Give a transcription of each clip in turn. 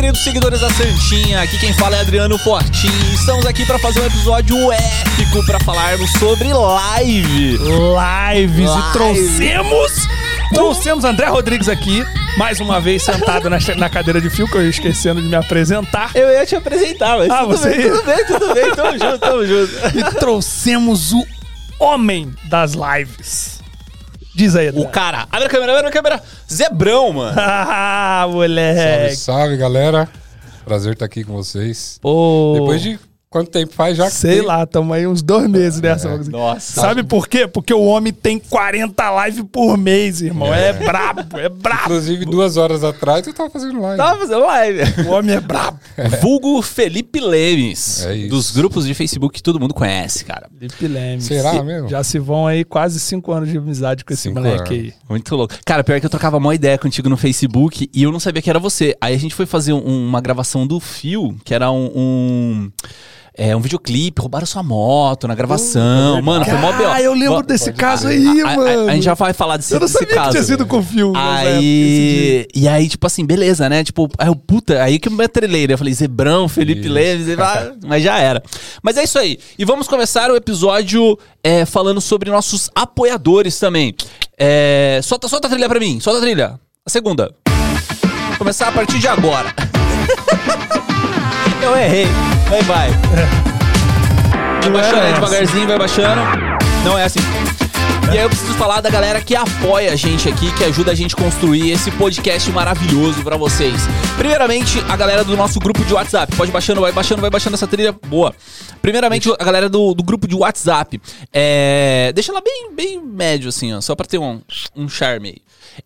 queridos seguidores da Santinha, aqui quem fala é Adriano Fortin. Estamos aqui para fazer um episódio épico para falarmos sobre live. Lives Live. e trouxemos. Trouxemos André Rodrigues aqui, mais uma vez sentado na, na cadeira de fio, que eu ia esquecendo de me apresentar. Eu ia te apresentar, mas Ah, tudo você bem, ia? tudo bem, tudo bem, tamo junto, tamo junto. E trouxemos o homem das lives. Diz aí, André. O cara, abre a câmera, abre a câmera. Zebrão, mano. Ah, Salve, moleque. salve, galera. Prazer estar aqui com vocês. Pô, Depois de quanto tempo faz já que Sei tem- lá, tamo aí uns dois meses nessa. É. Nossa. Sabe por quê? Porque o homem tem 40 lives por mês, irmão. É, brabo, é brabo. Inclusive, duas horas atrás eu tava fazendo live. Tava fazendo live. O homem é brabo. Vulgo Felipe Lemes. É isso. Dos grupos de Facebook que todo mundo conhece, cara. Felipe Lemes. Será mesmo? Já se vão aí quase cinco anos de amizade com esse Cinco moleque anos. aí. Muito louco. Cara, pior que eu trocava uma ideia contigo no Facebook e eu não sabia que era você. Aí a gente foi fazer um- uma gravação do Fio, que era um. um é, um videoclipe, roubaram sua moto na gravação. mano, foi mó B.O. Ah, eu lembro desse caso aí, a, a- mano. a gente já vai falar desse, Eu não desse sabia caso. que tinha sido com o filme. esse Aí, e aí, tipo assim, beleza, né? Tipo, aí eu, puta, aí que eu me atrelei, né? Eu falei, Zebrão, Felipe Isso. Leves, mas já era. Mas é isso aí. E vamos começar o episódio é, falando sobre nossos apoiadores também. É, solta, solta a trilha pra mim, solta a trilha. A segunda. Vou começar a partir de agora. eu errei. Vai, vai. Vai baixando aí devagarzinho, vai baixando. Não é assim. E aí eu preciso falar da galera que apoia a gente aqui, que ajuda a gente a construir esse podcast maravilhoso pra vocês. Primeiramente, a galera do nosso grupo de WhatsApp. Pode baixando, vai baixando, vai baixando essa trilha boa. Primeiramente, a galera do, do grupo de WhatsApp. É, deixa ela bem, bem médio, assim, ó, só pra ter um, um charme aí.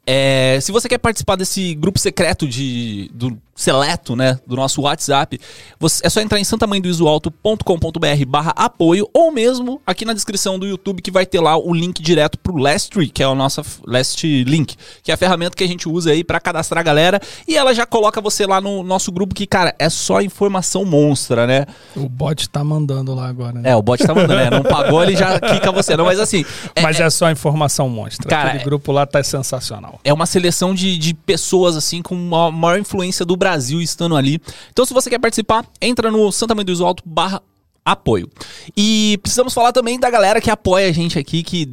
É, se você quer participar desse grupo secreto de, do seleto, né, do nosso WhatsApp, você- é só entrar em santamanhodoisoalto.com.br barra apoio ou mesmo aqui na descrição do YouTube que vai ter lá o link direto pro Lastry, que é o nosso f- Last Link, que é a ferramenta que a gente usa aí pra cadastrar a galera e ela já coloca você lá no nosso grupo que, cara, é só informação monstra, né? O bot tá mandando lá agora, né? É, o bot tá mandando, né? Não pagou, ele já quica você. Não, mas assim, é- Mas é, só informação monstra. Cara, Aquele é- grupo lá tá sensacional. é uma seleção de, de pessoas, assim, com a maior influência do Brasil estando ali. Então, se você quer participar, entra no Santa Mãe do Iso Alto barra apoio. E precisamos falar também da galera que apoia a gente aqui, que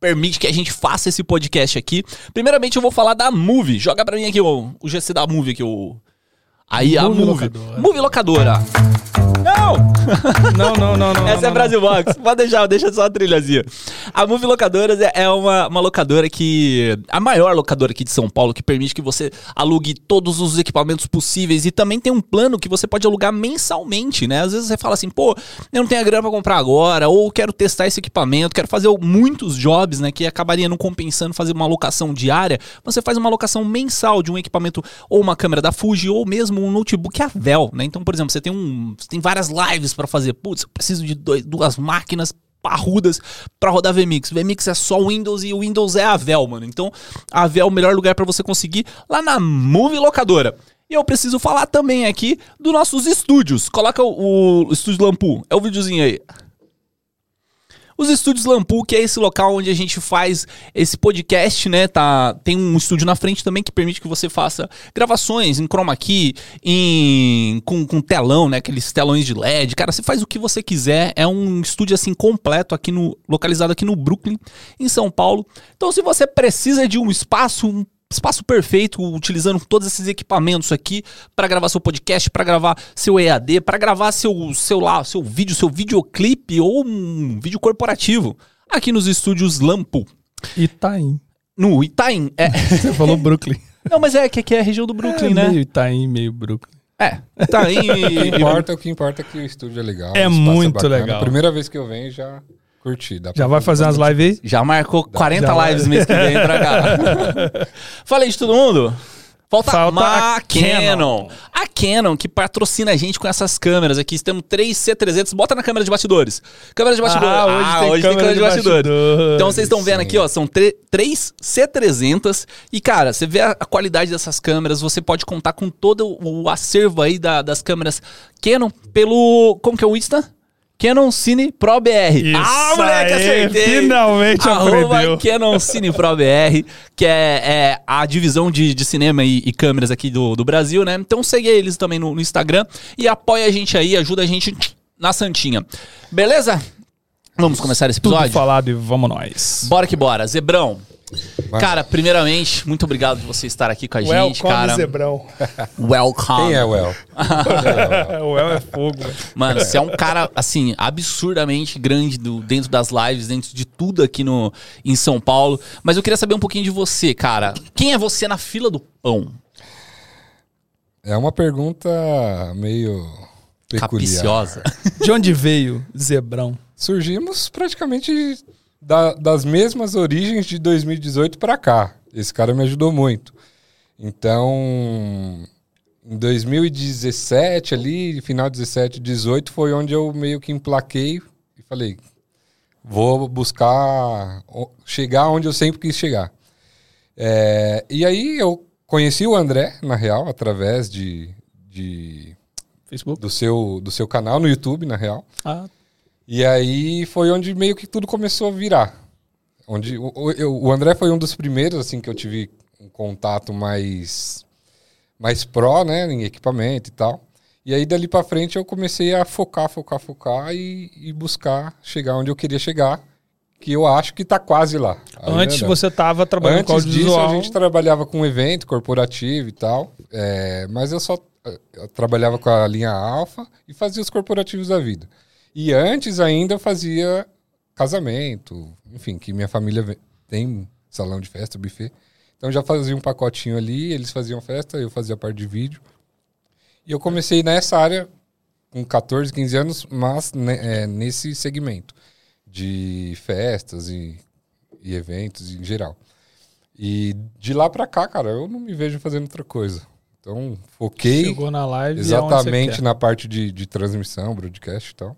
permite que a gente faça esse podcast aqui. Primeiramente, eu vou falar da Move. Joga pra mim aqui o, o GC da Move aqui, o... Aí, a Move Move. Locadora. Move Locadora. Não! Não, não, não, não. Essa não, é Brasil Box. Pode deixar, deixa só a trilhazinha. A Move Locadoras é, é uma, uma locadora que. A maior locadora aqui de São Paulo, que permite que você alugue todos os equipamentos possíveis. E também tem um plano que você pode alugar mensalmente, né? Às vezes você fala assim, pô, eu não tenho a grana pra comprar agora, ou quero testar esse equipamento, quero fazer muitos jobs, né? Que acabaria não compensando fazer uma locação diária. Você faz uma locação mensal de um equipamento, ou uma câmera da Fuji, ou mesmo um notebook Avel, né? Então, por exemplo, você tem um. Você tem várias lives pra fazer. Putz, eu preciso de dois- duas máquinas parrudas pra rodar VMix. VMix é só Windows e o Windows é a mano. Então, a é o melhor lugar pra você conseguir lá na Move Locadora. E eu preciso falar também aqui dos nossos estúdios. Coloca o, o estúdio Lampu. É o videozinho aí. Os estúdios Lampu, que é esse local onde a gente faz esse podcast, né? Tá, tem um estúdio na frente também que permite que você faça gravações em chroma key, em, com, com telão, né? Aqueles telões de LED. Cara, você faz o que você quiser. É um estúdio assim completo aqui no localizado aqui no Brooklyn, em São Paulo. Então, se você precisa de um espaço, um espaço perfeito, utilizando todos esses equipamentos aqui para gravar seu podcast, para gravar seu EAD, para gravar seu, seu lá, seu vídeo, seu videoclipe ou um vídeo corporativo aqui nos estúdios Lampu. Itaim. No Itaim. É. Você falou Brooklyn. Não, mas é que aqui é a região do Brooklyn, é né? Meio Itaim, meio Brooklyn. É. Itaim O que importa, o que importa é que o estúdio é legal. É espaço muito bacana. legal. Primeira vez que eu venho, já curti. Dá Já pra- vai fazer umas lives aí? Já marcou 40 Já lives mês que vem pra cá. Falei de todo mundo? Falta, Falta a Canon. Canon. A Canon que patrocina a gente com essas câmeras aqui. Temos três C300. Bota na câmera de bastidores. Câmera de bastidores. Ah, hoje tem câmera de bastidores. Então vocês estão vendo Sim. aqui, ó, são três C300 e cara, você vê a, a qualidade dessas câmeras, você pode contar com todo o acervo aí da- das câmeras Canon pelo, como que é o Insta? Canon Cine Pro BR. Isso ah, moleque, aí, acertei! finalmente Arroba aprendeu. Canon Cine Pro BR, que é, é a divisão de, de cinema e, e câmeras aqui do, do Brasil, né? Então segue eles também no, no Instagram e apoia a gente aí, ajuda a gente na Santinha. Beleza? Vamos começar esse Tudo episódio? falado e vamos nós. Bora que bora. Zebrão, Vai. cara, primeiramente, muito obrigado por você estar aqui com a gente, cara. Zebrão. Welcome. Quem é o El? o El é fogo. Mano, você é um cara, assim, absurdamente grande do, dentro das lives, dentro de tudo aqui no, em São Paulo. Mas eu queria saber um pouquinho de você, cara. Quem é você na fila do pão? É uma pergunta meio peculiar. Capiciosa. De onde veio Zebrão? Surgimos praticamente da- das mesmas origens de 2018 para cá. Esse cara me ajudou muito. Então, em 2017 ali, final de 17, 18 foi onde eu meio que emplaquei e falei, vou buscar chegar onde eu sempre quis chegar. É, e aí eu conheci o André, na real, através de, de- Facebook? do, seu, do seu canal no YouTube, na real. Ah, E aí foi onde meio que tudo começou a virar. Onde o, o- André foi um dos primeiros assim que eu tive um contato mais mais pró, né, em equipamento e tal. E aí dali pra frente eu comecei a focar, focar, focar e, e buscar chegar onde eu queria chegar, que eu acho que tá quase lá. Ainda antes não. você tava trabalhando com Antes disso, audiovisual. a gente trabalhava com evento corporativo e tal. é, mas eu só eh, eu trabalhava com a linha Alfa e fazia os corporativos da vida. E antes ainda eu fazia casamento, enfim, que minha família tem salão de festa, buffet. Então já fazia um pacotinho ali, eles faziam festa, eu fazia parte de vídeo. E eu comecei nessa área com 14, 15 anos, mas né, é, nesse segmento de festas e, e eventos em geral. E de lá pra cá, cara, eu não me vejo fazendo outra coisa. Então, foquei Chegou na live exatamente na parte de, de transmissão, broadcast e tal.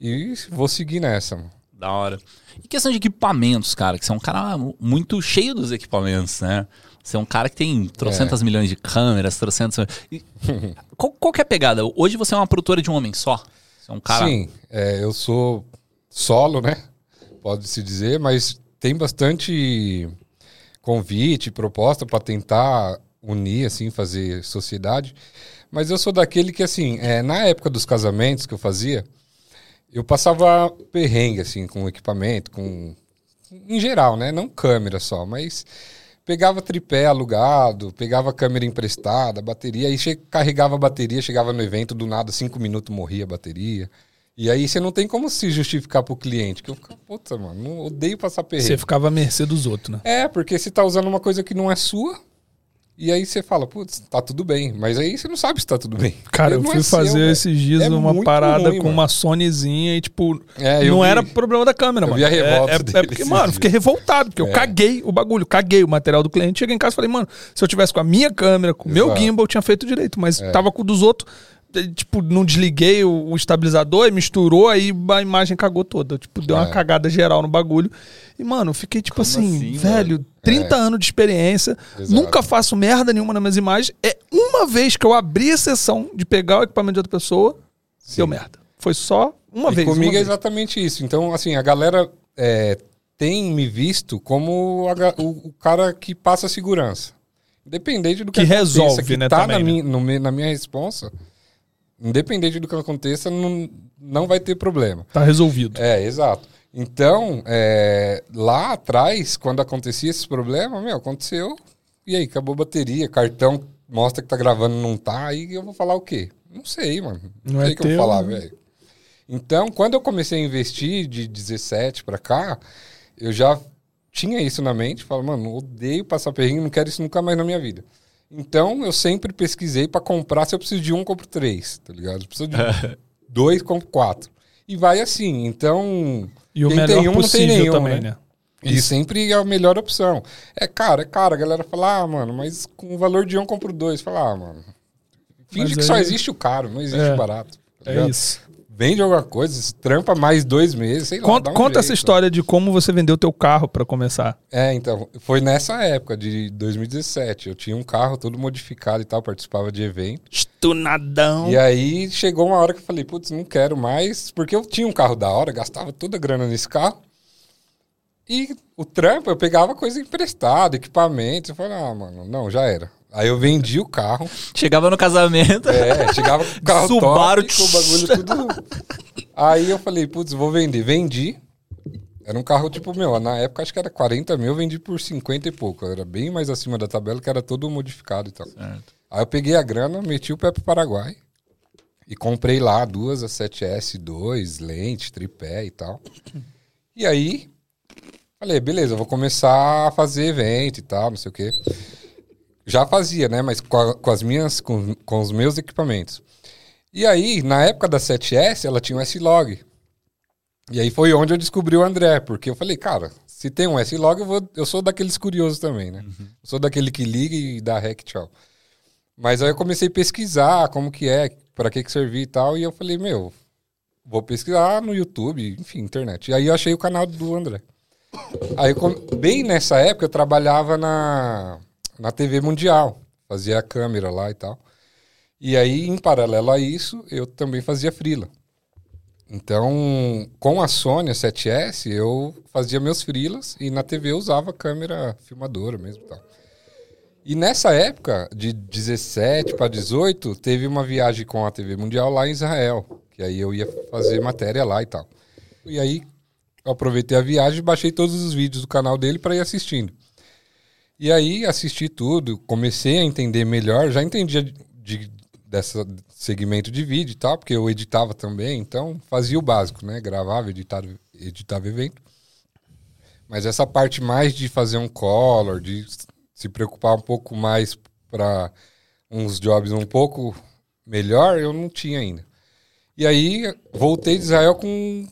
E vou seguir nessa, mano. Da hora. E questão de equipamentos, cara, que você é um cara muito cheio dos equipamentos, né? Você é um cara que tem trocentas milhões de câmeras, trocentas... E qual, qual que é a pegada? Hoje você é uma produtora de um homem só? Você é um cara... Sim, é, eu sou solo, né? Pode-se dizer, mas tem bastante convite, proposta para tentar unir, assim, fazer sociedade. Mas eu sou daquele que, assim, é, na época dos casamentos que eu fazia, eu passava perrengue, assim, com equipamento, com. Em geral, né? Não câmera só, mas pegava tripé alugado, pegava câmera emprestada, bateria, aí che- carregava a bateria, chegava no evento, do nada, cinco minutos morria a bateria. E aí você não tem como se justificar pro cliente, que eu ficava, puta, mano, odeio passar perrengue. Você ficava à mercê dos outros, né? É, porque você tá usando uma coisa que não é sua, e aí você fala, putz, tá tudo bem. Mas aí você não sabe se tá tudo bem. Cara, eu fui é seu, fazer velho. esses dias É uma parada ruim, com mano. uma Sonyzinha e, tipo, É, não vi- era problema da câmera, eu mano. vi a revolta é, é, dele é porque, mano, eu dias. fiquei revoltado, porque eu É. caguei o bagulho, caguei o material do cliente. Cheguei em casa e falei, mano, se eu tivesse com a minha câmera, com o meu. É. gimbal, eu tinha feito direito. Mas tava com o dos outros, tipo, não desliguei o, o estabilizador, e misturou, aí a imagem cagou toda. Tipo, deu uma É. cagada geral no bagulho. E, mano, fiquei tipo assim, assim, velho, 30 anos de experiência, Exato. nunca faço merda nenhuma nas minhas imagens. É uma vez que eu abri a sessão de pegar o equipamento de outra pessoa, deu merda. Foi só uma E vez. comigo uma é vez. exatamente isso. Então, assim, a galera é, tem me visto como a o, o cara que passa segurança. Independente do que, Que resolve, que né, tá também, na, né? minha, no na minha responsa, independente do que aconteça, não, não vai ter problema. Tá resolvido. É, exato. Então, é, lá atrás, quando acontecia esses problemas, meu, aconteceu. E aí, acabou a bateria, cartão mostra que tá gravando não tá, aí eu vou falar o quê? Não sei, mano. Não, Não sei é que eu teu, vou falar, né? velho. Então, quando eu comecei a investir de 17 pra cá, eu já tinha isso na mente. Falo, mano, odeio passar perrengue, não quero isso nunca mais na minha vida. Então, eu sempre pesquisei pra comprar. Se eu preciso de um, compro três, tá ligado? Se eu preciso de dois, compro quatro. E vai assim. Então, E o melhor tem um, não tem possível nenhum, também, né? né? e sempre é a melhor opção. É caro, é caro. A galera fala, ah, mano, mas com o valor de um, eu compro dois. Fala, ah, mano. Finge Mas que só aí- existe o caro, não existe É, o barato. tá É isso. Vende alguma coisa, trampa mais dois meses, sei lá. Conta, um conta essa jeito. história de como você vendeu teu carro pra começar. É, então, foi nessa época de 2017. Eu tinha um carro todo modificado e tal, participava de evento. Estunadão. E aí chegou uma hora que eu falei, putz, não quero mais, porque eu tinha um carro da hora, gastava toda a grana nesse carro. E o trampo, eu pegava coisa emprestada, equipamento. Eu falei, ah, mano, não, já era. Aí eu vendi o carro. Chegava no casamento. É, chegava com o carro Subaru, top, com o bagulho tudo. Aí eu falei, putz, vou vender. Vendi. Era um carro tipo, meu, na época acho que era 40 mil, eu vendi por 50 e pouco. Era bem mais acima da tabela, que era todo modificado e tal. Certo. Aí eu peguei a grana, meti o pé pro Paraguai. E comprei lá duas, a 7S2, lente, tripé e tal. E aí, falei, beleza, vou começar a fazer evento e tal, não sei o quê. Já fazia, né? Mas com, a- com as minhas, com, com os meus equipamentos. E aí, na época da 7S, ela tinha um S-Log. E aí foi onde eu descobri o André, porque eu falei, cara, se tem um S-Log, eu, vou, eu sou daqueles curiosos também, né? Eu sou daquele que liga e dá rec, tchau. Mas aí eu comecei a pesquisar como que é, para que que servia e tal, e eu falei, meu, vou pesquisar no YouTube, enfim, internet. E aí eu achei o canal do André. Aí, bem nessa época, eu trabalhava na, na TV Mundial, fazia a câmera lá e tal. E aí, em paralelo a isso, eu também fazia freela. Então, com a Sony a 7S, eu fazia meus freelas e na TV eu usava câmera filmadora mesmo e tal. E nessa época, de 17 para 18, teve uma viagem com a TV Mundial lá em Israel, que aí eu ia fazer matéria lá e tal. E aí aproveitei a viagem e baixei todos os vídeos do canal dele para ir assistindo. E aí assisti tudo, comecei a entender melhor, já entendia de, de- dessa segmento de vídeo e tal, porque eu editava também, então fazia o básico, né? Gravava, editava, editava evento. Mas essa parte mais de fazer um color, de se preocupar um pouco mais para uns jobs um pouco melhor, eu não tinha ainda. E aí voltei de Israel com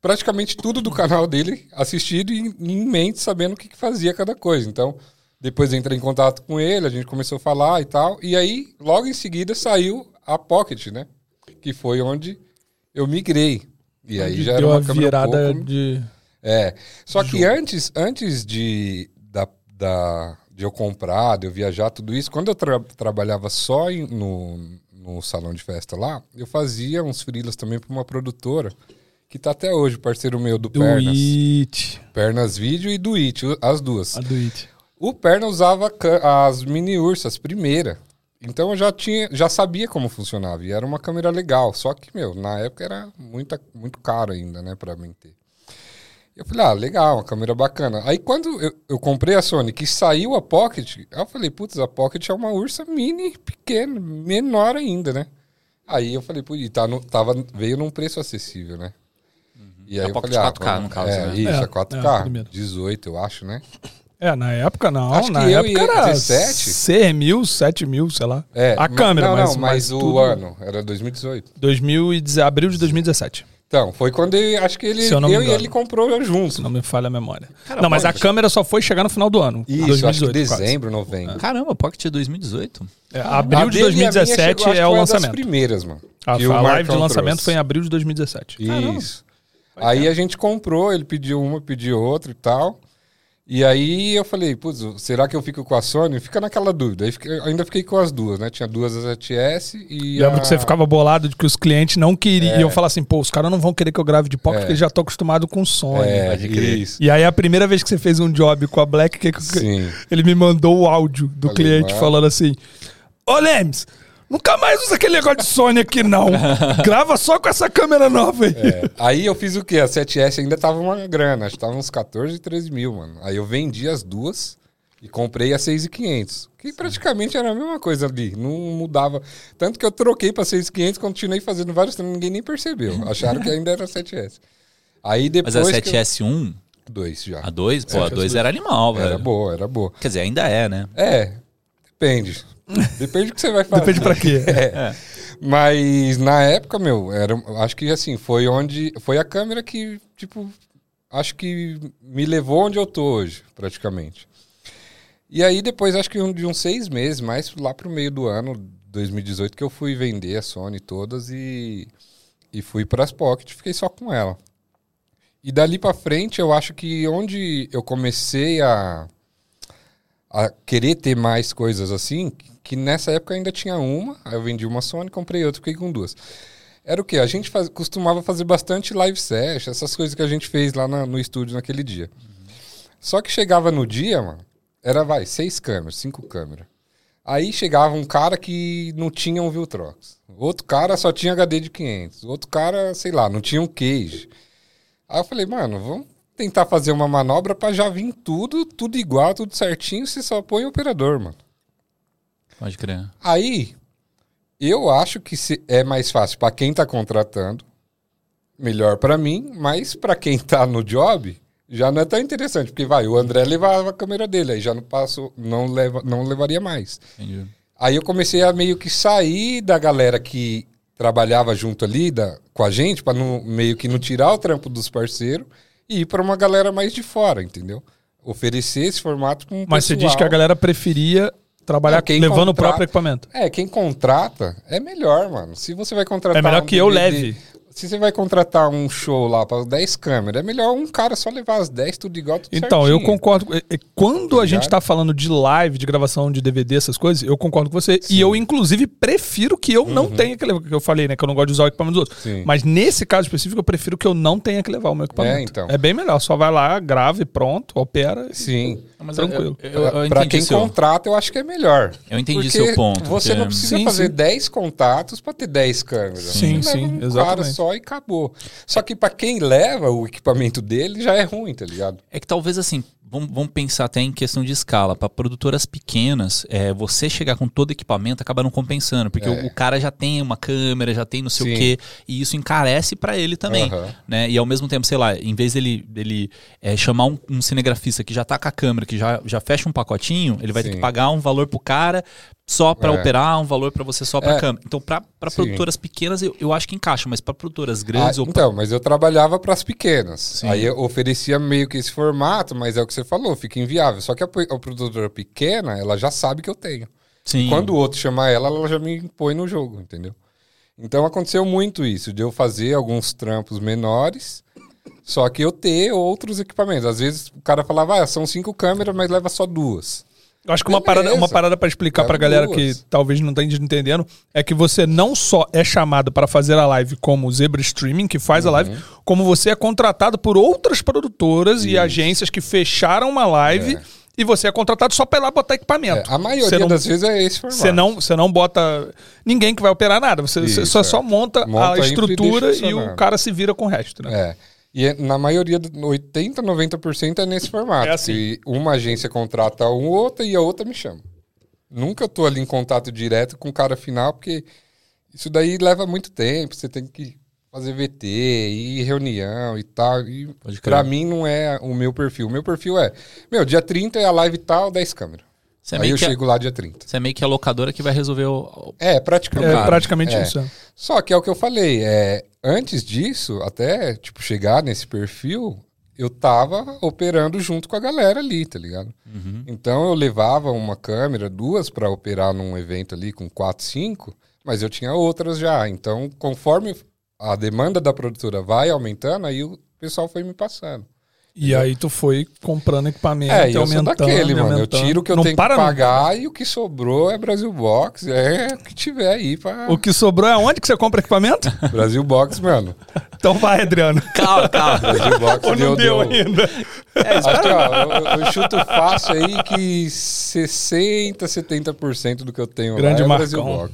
praticamente tudo do canal dele assistido e em mente, sabendo o que, que fazia cada coisa. Então, depois entrei em contato com ele, a gente começou a falar e tal. E aí, logo em seguida, saiu a Pocket, né? Que foi onde eu migrei. E aí Onde já era uma câmera virada pouco- de. é. Só que antes, antes de, da, da- de eu comprar, de eu viajar, tudo isso, quando eu tra- trabalhava só em- no, no salão de festa lá, eu fazia uns freelas também para uma produtora, que tá até hoje, parceiro meu do, Do Pernas. It. Pernas Vídeo e do It, as duas. A do It. O Perna usava as mini ursas primeira. Então eu já tinha, já sabia como funcionava e era uma câmera legal, só que meu, na época era muita, muito caro ainda, né, para mim ter. Eu falei, ah, legal, uma câmera bacana. Aí quando eu, eu comprei a Sony, que saiu a Pocket, eu falei, putz, a Pocket é uma ursa mini, pequena, menor ainda, né? Aí eu falei, putz, tá no, tava, veio num preço acessível, né? E aí A eu Pocket falei, ah, 4K, vamos- no caso, é, né? Isso, É, a é, a 4K, primeira. 18, eu acho, né? É, na época não. Acho na que eu época era 17. 6 mil, 7 mil, sei lá. É, a câmera, não, mas, não, mas, o tudo- ano era 2018. 2000 e deze- abril de 2017. Então, foi quando ele, acho que ele, eu eu, e ele comprou juntos. Se não me falha a memória. Cara, não, mas a câmera só foi chegar no final do ano. Isso, 2018, acho que quase. dezembro, novembro. Caramba, Pocket é 2018. É, abril A de dele e a minha 2017 chegou, é o foi uma das lançamento. primeiras, mano. A, o a live de lançamento trouxe. foi em abril de 2017. Isso. Aí a gente comprou, ele pediu uma, pediu outra e tal. E aí eu falei, putz, será que eu fico com a Sony? Fica naquela dúvida. Aí fiquei- eu ainda fiquei com as duas, né? Tinha duas as 7S e. Lembro a... que você ficava bolado de que os clientes não queriam. Iam falar assim, pô, os caras não vão querer que eu grave de pocket É. porque eles já estão acostumados com Sony. É, isso. E aí a primeira vez que você fez um job com a Black, que, que- Sim. ele me mandou o áudio do Falei, cliente mano. falando assim: Ô Lemes, nunca mais usa aquele negócio de Sony aqui, não. Grava só com essa câmera nova aí. É. Aí eu fiz o quê? A 7S ainda tava uma grana, acho que tava uns 14, 13 mil, mano. Aí eu vendi as duas e comprei a 6,500. Que praticamente era a mesma coisa ali, não mudava. Tanto que eu troquei pra 6,500, continuei fazendo vários treinos, ninguém nem percebeu. Acharam que ainda era 7S. Aí depois. Mas a que eu- 7S1, Dois já. a 2, pô, a 2 era animal, velho. Era boa, era boa. Quer dizer, ainda é, né? É, depende. Depende do que você vai fazer. Depende pra quê. É. Mas na época, meu, era, acho que assim, foi onde. Foi a câmera que, tipo, acho que me levou onde eu tô hoje, praticamente. E aí, depois, acho que um- de uns seis meses, mais lá pro meio do ano, 2018, que eu fui vender a Sony todas e e fui para as Pocket, fiquei só com ela. E dali para frente, eu acho que onde eu comecei a, a querer ter mais coisas assim, que nessa época ainda tinha uma, aí eu vendi uma Sony, comprei outra, fiquei com duas. Era o que? A gente faz, costumava fazer bastante live session, essas coisas que a gente fez lá na- no estúdio naquele dia. Só que chegava no dia, mano, era, vai, seis câmeras, cinco câmeras. Aí chegava um cara que não tinha um Viltrox. Outro cara só tinha HD de 500. Outro cara, sei lá, não tinha um cage. Aí eu falei, mano, vamos tentar fazer uma manobra pra já vir tudo, tudo igual, tudo certinho, você só põe o operador, mano. Pode crer. Aí, eu acho que se- é mais fácil pra quem tá contratando, melhor pra mim, mas pra quem tá no job, já não é tão interessante, porque vai, o André levava a câmera dele, aí já não passo, não leva, não levaria mais. Entendi. Aí eu comecei a meio que sair da galera que trabalhava junto ali da, com a gente, não, meio que não tirar o trampo dos parceiros e ir pra uma galera mais de fora, entendeu? Oferecer esse formato com Mas você diz que a galera preferia trabalhar É, levando o contrata- próprio equipamento. É, quem contrata é melhor, mano. Se você vai contratar. É melhor um que eu DVD leve. Se você vai contratar um show lá para 10 câmeras, é melhor um cara só levar as 10, tudo igual, tudo Então, certinho. eu concordo. com- e- e Quando a gente tá falando de live, de gravação de DVD, essas coisas, eu concordo com você. E eu, inclusive, prefiro que eu não tenha que levar. Que eu falei, né? Que eu não gosto de usar o equipamento dos outros. Uhum. Sim. Mas nesse caso específico, eu prefiro que eu não tenha que levar o meu equipamento. É, então. É bem melhor. Só vai lá, grava e pronto, opera. e- Sim. Mas Tranquilo. Entendi quem seu- contrata, eu acho que é melhor. Eu entendi Porque seu ponto, Você porque- não precisa Sim, fazer sim. 10 contatos para ter 10 câmeras. Sim, Você sim, leva um cara exatamente. só e acabou. Só que para quem leva o equipamento dele já é ruim, tá ligado? É que talvez assim, vamos, vamos pensar até em questão de escala. Para produtoras pequenas, é, você chegar com todo equipamento acaba não compensando, porque É. o, o cara já tem uma câmera, já tem não sei o Sim. quê, e isso encarece para ele também. Aham. Né? E ao mesmo tempo, sei lá, em vez dele, dele é, chamar um, um cinegrafista que já tá com a câmera, que já, já fecha um pacotinho, ele vai ter Sim. que pagar um valor pro cara só para É. operar, um valor para você só para É. câmera. Então, para produtoras pequenas, eu, eu acho que encaixa, mas para produtoras grandes Ah, ou pra- então, mas eu trabalhava para as pequenas. Sim. Aí eu oferecia meio que esse formato, mas é o que você falou, fica inviável. Só que a, a produtora pequena, ela já sabe que eu tenho. Sim. Quando o outro chamar ela, ela já me põe no jogo, entendeu? Então aconteceu muito isso, de eu fazer alguns trampos menores, só que eu ter outros equipamentos. Às vezes o cara falava, ah, são cinco câmeras, mas leva só duas. Eu acho que uma Beleza. parada, uma parada para explicar pra galera que talvez não esteja entendendo é que você não só é chamado para fazer a live como Zebra Streaming, que faz a live, como você é contratado por outras produtoras e agências que fecharam uma live É. e você é contratado só pra ir lá botar É, equipamento. a maioria não- das vezes é esse formato. Você não, você não bota ninguém que vai operar nada. Você, você Isso, só, é. só monta, Monta a e estrutura deixa e o cara se vira com o resto, né? É. E é- na maioria, do- 80, 90% é nesse formato. É assim. que uma agência contrata um outra e a outra me chama. Nunca tô ali em contato direto com o cara final, porque isso daí leva muito tempo. Você tem que fazer VT, ir em reunião e tal. E pra mim não é o meu perfil. O meu perfil é, meu, dia 30 é a live tal, 10 câmeras. Você é, Aí meio eu que chego lá dia 30. você é meio que a locadora que vai resolver o. É, praticamente. É praticamente é. isso. é. Só que é o que eu falei, é, antes disso, até tipo chegar nesse perfil, eu tava operando junto com a galera ali, tá ligado? Então eu levava uma câmera, duas pra operar num evento ali com quatro, cinco, mas eu tinha outras já. Então, conforme a demanda da produtora vai aumentando, aí o pessoal foi me passando. E aí tu foi comprando equipamento, É, e eu sou aumentando, daquele, mano. Eu tiro o que eu Não tenho para que nunca. pagar e o que sobrou é Brasil Box, é o que tiver aí pra O que sobrou é onde que você compra equipamento? Brasil Box, mano. então vai, Adriano. Calma, calma. Brasil Box Ou não deu ainda? Acho que, ó, eu, eu chuto fácil aí que 60, 70% do que eu tenho Grande lá é Brasil Marcão.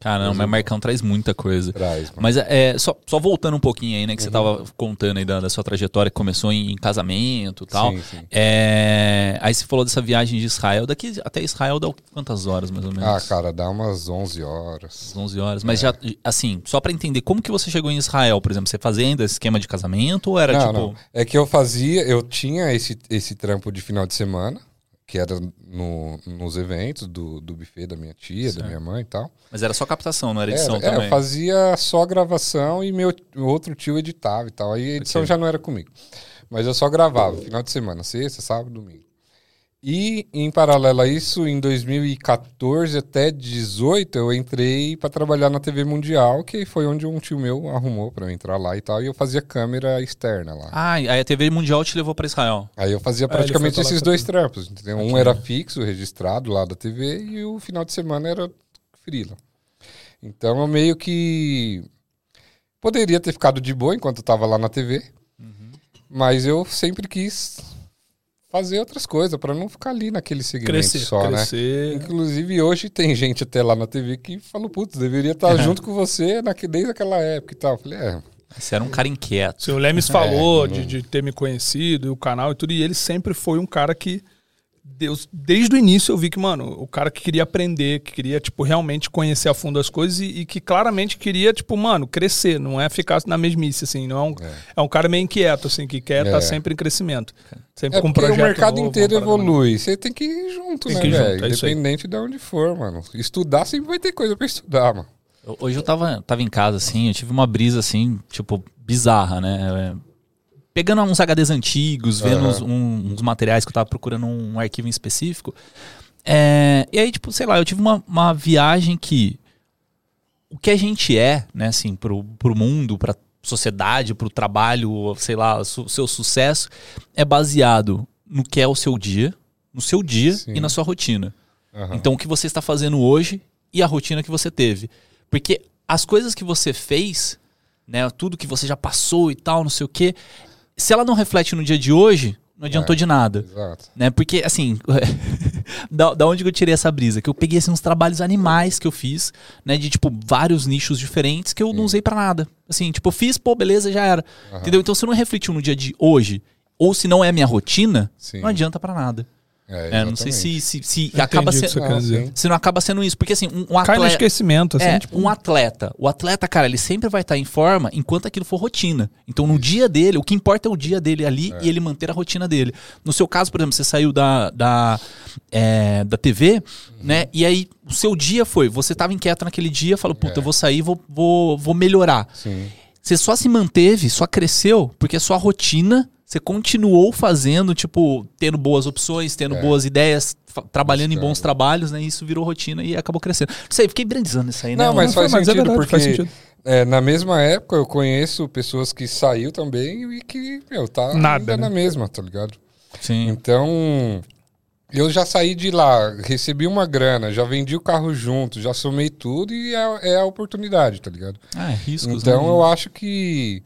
Caramba, mas Marcão traz muita coisa. Traz, mano. Mas é, só, só voltando um pouquinho aí, né? Que Uhum. você tava contando aí da, da sua trajetória que começou em, em casamento e tal. Sim, sim. É, aí você falou dessa viagem de Israel. Daqui até Israel dá quantas horas, mais ou menos? Ah, cara, dá umas 11 horas. 11 horas. Mas já, assim, só pra entender, como que você chegou em Israel, por exemplo? Você fazia ainda esquema de casamento ou era não, tipo. não. É que eu fazia, eu tinha esse, esse trampo de final de semana, que era no, nos eventos do, do buffet da minha tia, da minha mãe e tal. Mas era só captação, não era edição Era- é, também? eu fazia só gravação e meu outro tio editava e tal. Aí a edição Ok. já não era comigo. Mas eu só gravava, final de semana, sexta, sábado, domingo. E em paralelo a isso, em 2014 até 2018, eu entrei para trabalhar na TV Mundial, que foi onde um tio meu arrumou para eu entrar lá e tal, e eu fazia câmera externa lá. Ah, aí a TV Mundial te levou pra Israel. Aí eu fazia foi praticamente esses dois trampos. Entendeu? Um era fixo, registrado lá da TV, e o final de semana era frila. Então eu meio que poderia ter ficado de boa enquanto eu tava lá na TV, Uhum. mas eu sempre quis fazer outras coisas para não ficar ali naquele segmento Crescer, só, né? crescer. Inclusive, hoje tem gente até lá na TV que falou, putz, deveria estar junto com você naque- desde aquela época e tal. Eu falei, é, Você era um cara inquieto. O seu Lemes falou É, de, não- de ter me conhecido e o canal e tudo, e ele sempre foi um cara que. Deus, desde o início eu vi que, mano, o cara que queria aprender, que queria, tipo, realmente conhecer a fundo as coisas e, e que claramente queria, tipo, mano, crescer, não é ficar na mesmice, assim, não é um, é. um cara meio inquieto, assim, que quer estar É. sempre em crescimento. Sempre é com um porque projeto o mercado novo, inteiro evolui. Você tem que ir junto, Tem né, que ir junto, velho? é isso aí. Independente de onde for, mano. Estudar sempre vai ter coisa pra estudar, mano. Hoje eu tava, tava em casa, assim, eu tive uma brisa, assim, tipo, bizarra, né? É, Pegando uns HDs antigos, vendo Aham. uns, um- uns materiais que eu tava procurando um arquivo em específico. É, e aí, tipo, sei lá, eu tive uma, uma viagem que o que a gente é, né, assim, pro, pro mundo, pra sociedade, pro trabalho, sei lá, o seu sucesso, é baseado no que é o seu dia, no seu dia Sim. e na sua rotina. Aham. Então, o que você está fazendo hoje e a rotina que você teve. Porque as coisas que você fez, né, tudo que você já passou e tal, não sei o quê, se ela não reflete no dia de hoje, não adiantou É. de nada. Exato. Né? Porque, assim, da, da onde que eu tirei essa brisa? Que eu peguei assim, uns trabalhos animais que eu fiz, né? De, tipo, vários nichos diferentes que eu não usei pra nada. Assim, tipo, eu fiz, pô, beleza, já era. Aham. Entendeu? Então, se não refletiu no dia de hoje, ou se não é a minha rotina, Sim. não adianta pra nada. É, É, não sei se, se, se acaba entendi o que sendo. Se não acaba sendo isso. Porque assim, um, um Cai no atleta. esquecimento, assim, É, tipo. um atleta. O atleta, cara, ele sempre vai estar em forma enquanto aquilo for rotina. Então, no dia dele, o que importa é o dia dele ali É. e ele manter a rotina dele. No seu caso, por exemplo, você saiu da, da, é, da TV, Uhum. né? E aí, o seu dia foi, você estava inquieto naquele dia, falou, puta, É. eu vou sair, vou, vou, vou melhorar. Sim. Você só se manteve, só cresceu, porque a sua rotina, você continuou fazendo, tipo, tendo boas opções, tendo É. boas ideias, trabalhando em bons trabalhos, né? E isso virou rotina e acabou crescendo. Não sei, fiquei brandizando isso aí, né? Não, mas Não foi, faz mas é sentido, verdade, faz porque sentido. é, na mesma época eu conheço pessoas que saiu também e que, meu, tá Nada, ainda né? na mesma, tá ligado? Sim. Então, eu já saí de lá, recebi uma grana, já vendi o carro junto, já somei tudo e é, é a oportunidade, tá ligado? Ah, é riscos, Então né? eu acho que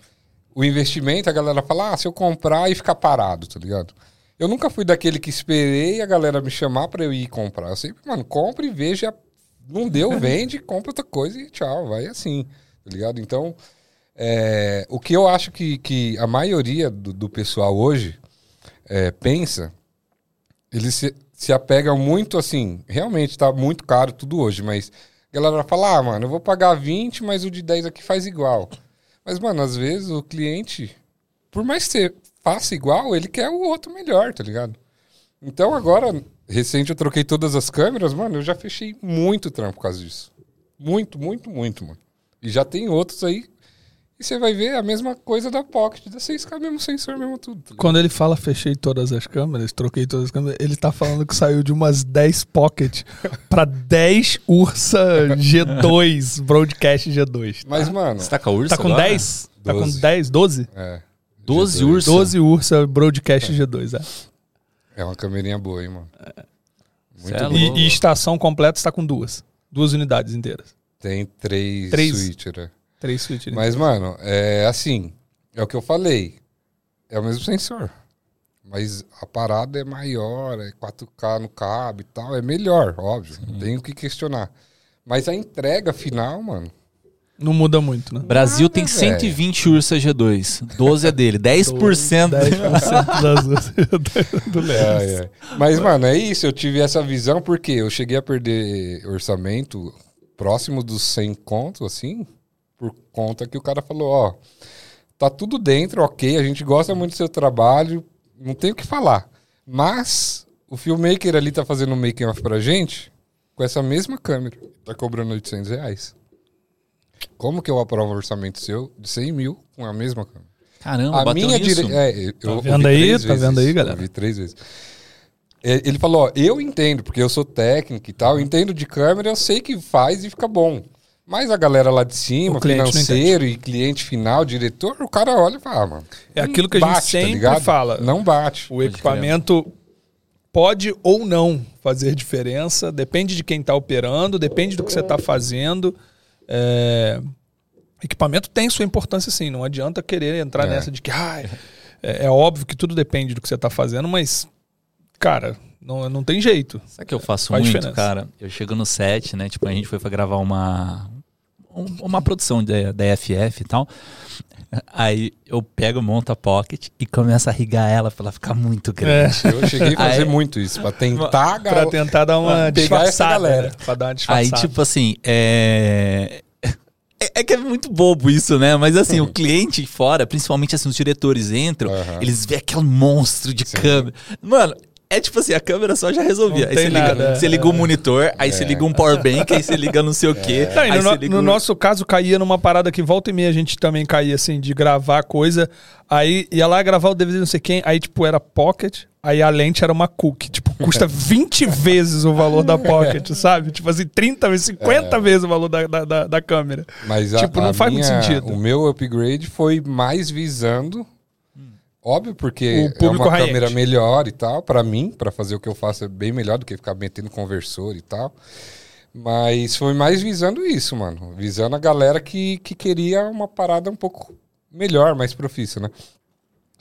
o investimento, a galera fala, ah, se eu comprar e ficar parado, tá ligado? Eu nunca fui daquele que esperei a galera me chamar pra eu ir comprar. Eu sempre, mano, compra e veja. Não deu, vende, compra outra coisa e tchau, vai assim, tá ligado? Então, é, o que eu acho que, que a maioria do, do pessoal hoje é, pensa, eles se, se apegam muito assim, realmente tá muito caro tudo hoje, mas a galera fala, ah, mano, eu vou pagar 20, mas o de 10 aqui faz igual. Mas, mano, às vezes o cliente, por mais que você faça igual, ele quer o outro melhor, tá ligado? Então agora, recente eu troquei todas as câmeras, mano, eu já fechei muito trampo por causa disso. Muito, muito, muito, mano. E já tem outros aí. E você vai ver a mesma coisa da Pocket, da 6K, mesmo sensor, mesmo tudo. tá? Quando ele fala fechei todas as câmeras, troquei todas as câmeras, ele tá falando que saiu de umas 10 Pocket pra 10 Ursa G2, Broadcast G2. Mas, mano, Você tá com a Ursa Tá com agora? 10? Tá com 12. 10? 12? é. 12 G2. Ursa? 12 Ursa Broadcast G2, é. É uma câmerinha boa, hein, mano. Muito Cê é boa. E, e estação completa está com duas. Duas unidades inteiras. Tem três, Três. switcher, né? Três switches. Mas, mano, é assim. É o que eu falei. É o mesmo sensor. Mas a parada é maior, é 4K no cabo e tal. É melhor, óbvio. Não tenho o que questionar. Mas a entrega final, mano. Não muda muito, né? Brasil tem Nada, 120 Ursa G2. 12 é dele. 10%. 10% das Ursa G2 do Léo. É, é. Mas, mano, é isso. Eu tive essa visão porque eu cheguei a perder orçamento próximo dos 100 contos, assim, por conta que o cara falou: ó, tá tudo dentro, ok, a gente gosta muito do seu trabalho, não tem o que falar. Mas o filmmaker ali tá fazendo um making off pra gente com essa mesma câmera. Tá cobrando 800 reais. Como que eu aprovo um orçamento seu de 100 mil com a mesma câmera? Caramba, a bateu minha nisso? dire... é, eu Tá vendo aí? Tá vendo aí, galera? Ouvi três vezes. é, ele falou, ó, eu entendo, porque eu sou técnico e tal, eu entendo de câmera, eu sei que faz e fica bom. Mas a galera lá de cima, financeiro e cliente final, diretor, o cara olha e fala, ah, mano. É aquilo que a gente bate, tá sempre ligado? fala. Não bate. O equipamento pode ou não fazer diferença, depende de quem está operando, depende do que você está fazendo. É, Equipamento tem sua importância sim, não adianta querer entrar É. nessa de que ai, é, é óbvio que tudo depende do que você está fazendo, mas, cara, não, não tem jeito. Sabe o que eu faço Faz muito, diferença. cara? Eu chego no set, né? Tipo, a gente foi pra gravar uma, um- uma produção da, da FF e tal. Aí eu pego, monto a pocket e começo a rigar ela pra ela ficar muito grande. Eu cheguei a fazer Aí- muito isso, pra tentar... Pra gal- tentar dar uma Pegar essa disfarçada, galera. né? Pra dar uma disfarçada. Aí, tipo assim, é... é... é que é muito bobo isso, né? Mas assim, o cliente fora, principalmente assim, os diretores entram, Aham. eles veem aquele monstro de Sim. câmera. Mano, é tipo assim, a câmera só já resolvia. Não Aí você liga, nada, você é. liga o monitor, aí você liga um power bank, aí você liga não sei o quê. Não, aí no, liga no nosso caso, caía numa parada que volta e meia a gente também caía, assim, de gravar coisa. Aí ia lá gravar o DVD não sei quem, aí, tipo, era pocket, aí a lente era uma cookie. Tipo, custa 20 vezes o valor da pocket, sabe? Tipo assim, 30 vezes, 50 vezes o valor da, da, da- da câmera. Mas a, Tipo, não a faz muito minha- sentido. O meu upgrade foi mais visando. Óbvio, porque O é público uma high-end. câmera melhor e tal. Pra mim, pra fazer o que eu faço é bem melhor do que ficar metendo conversor e tal. Mas foi mais visando isso, mano. Visando a galera que, que queria uma parada um pouco melhor, mais profissa, né?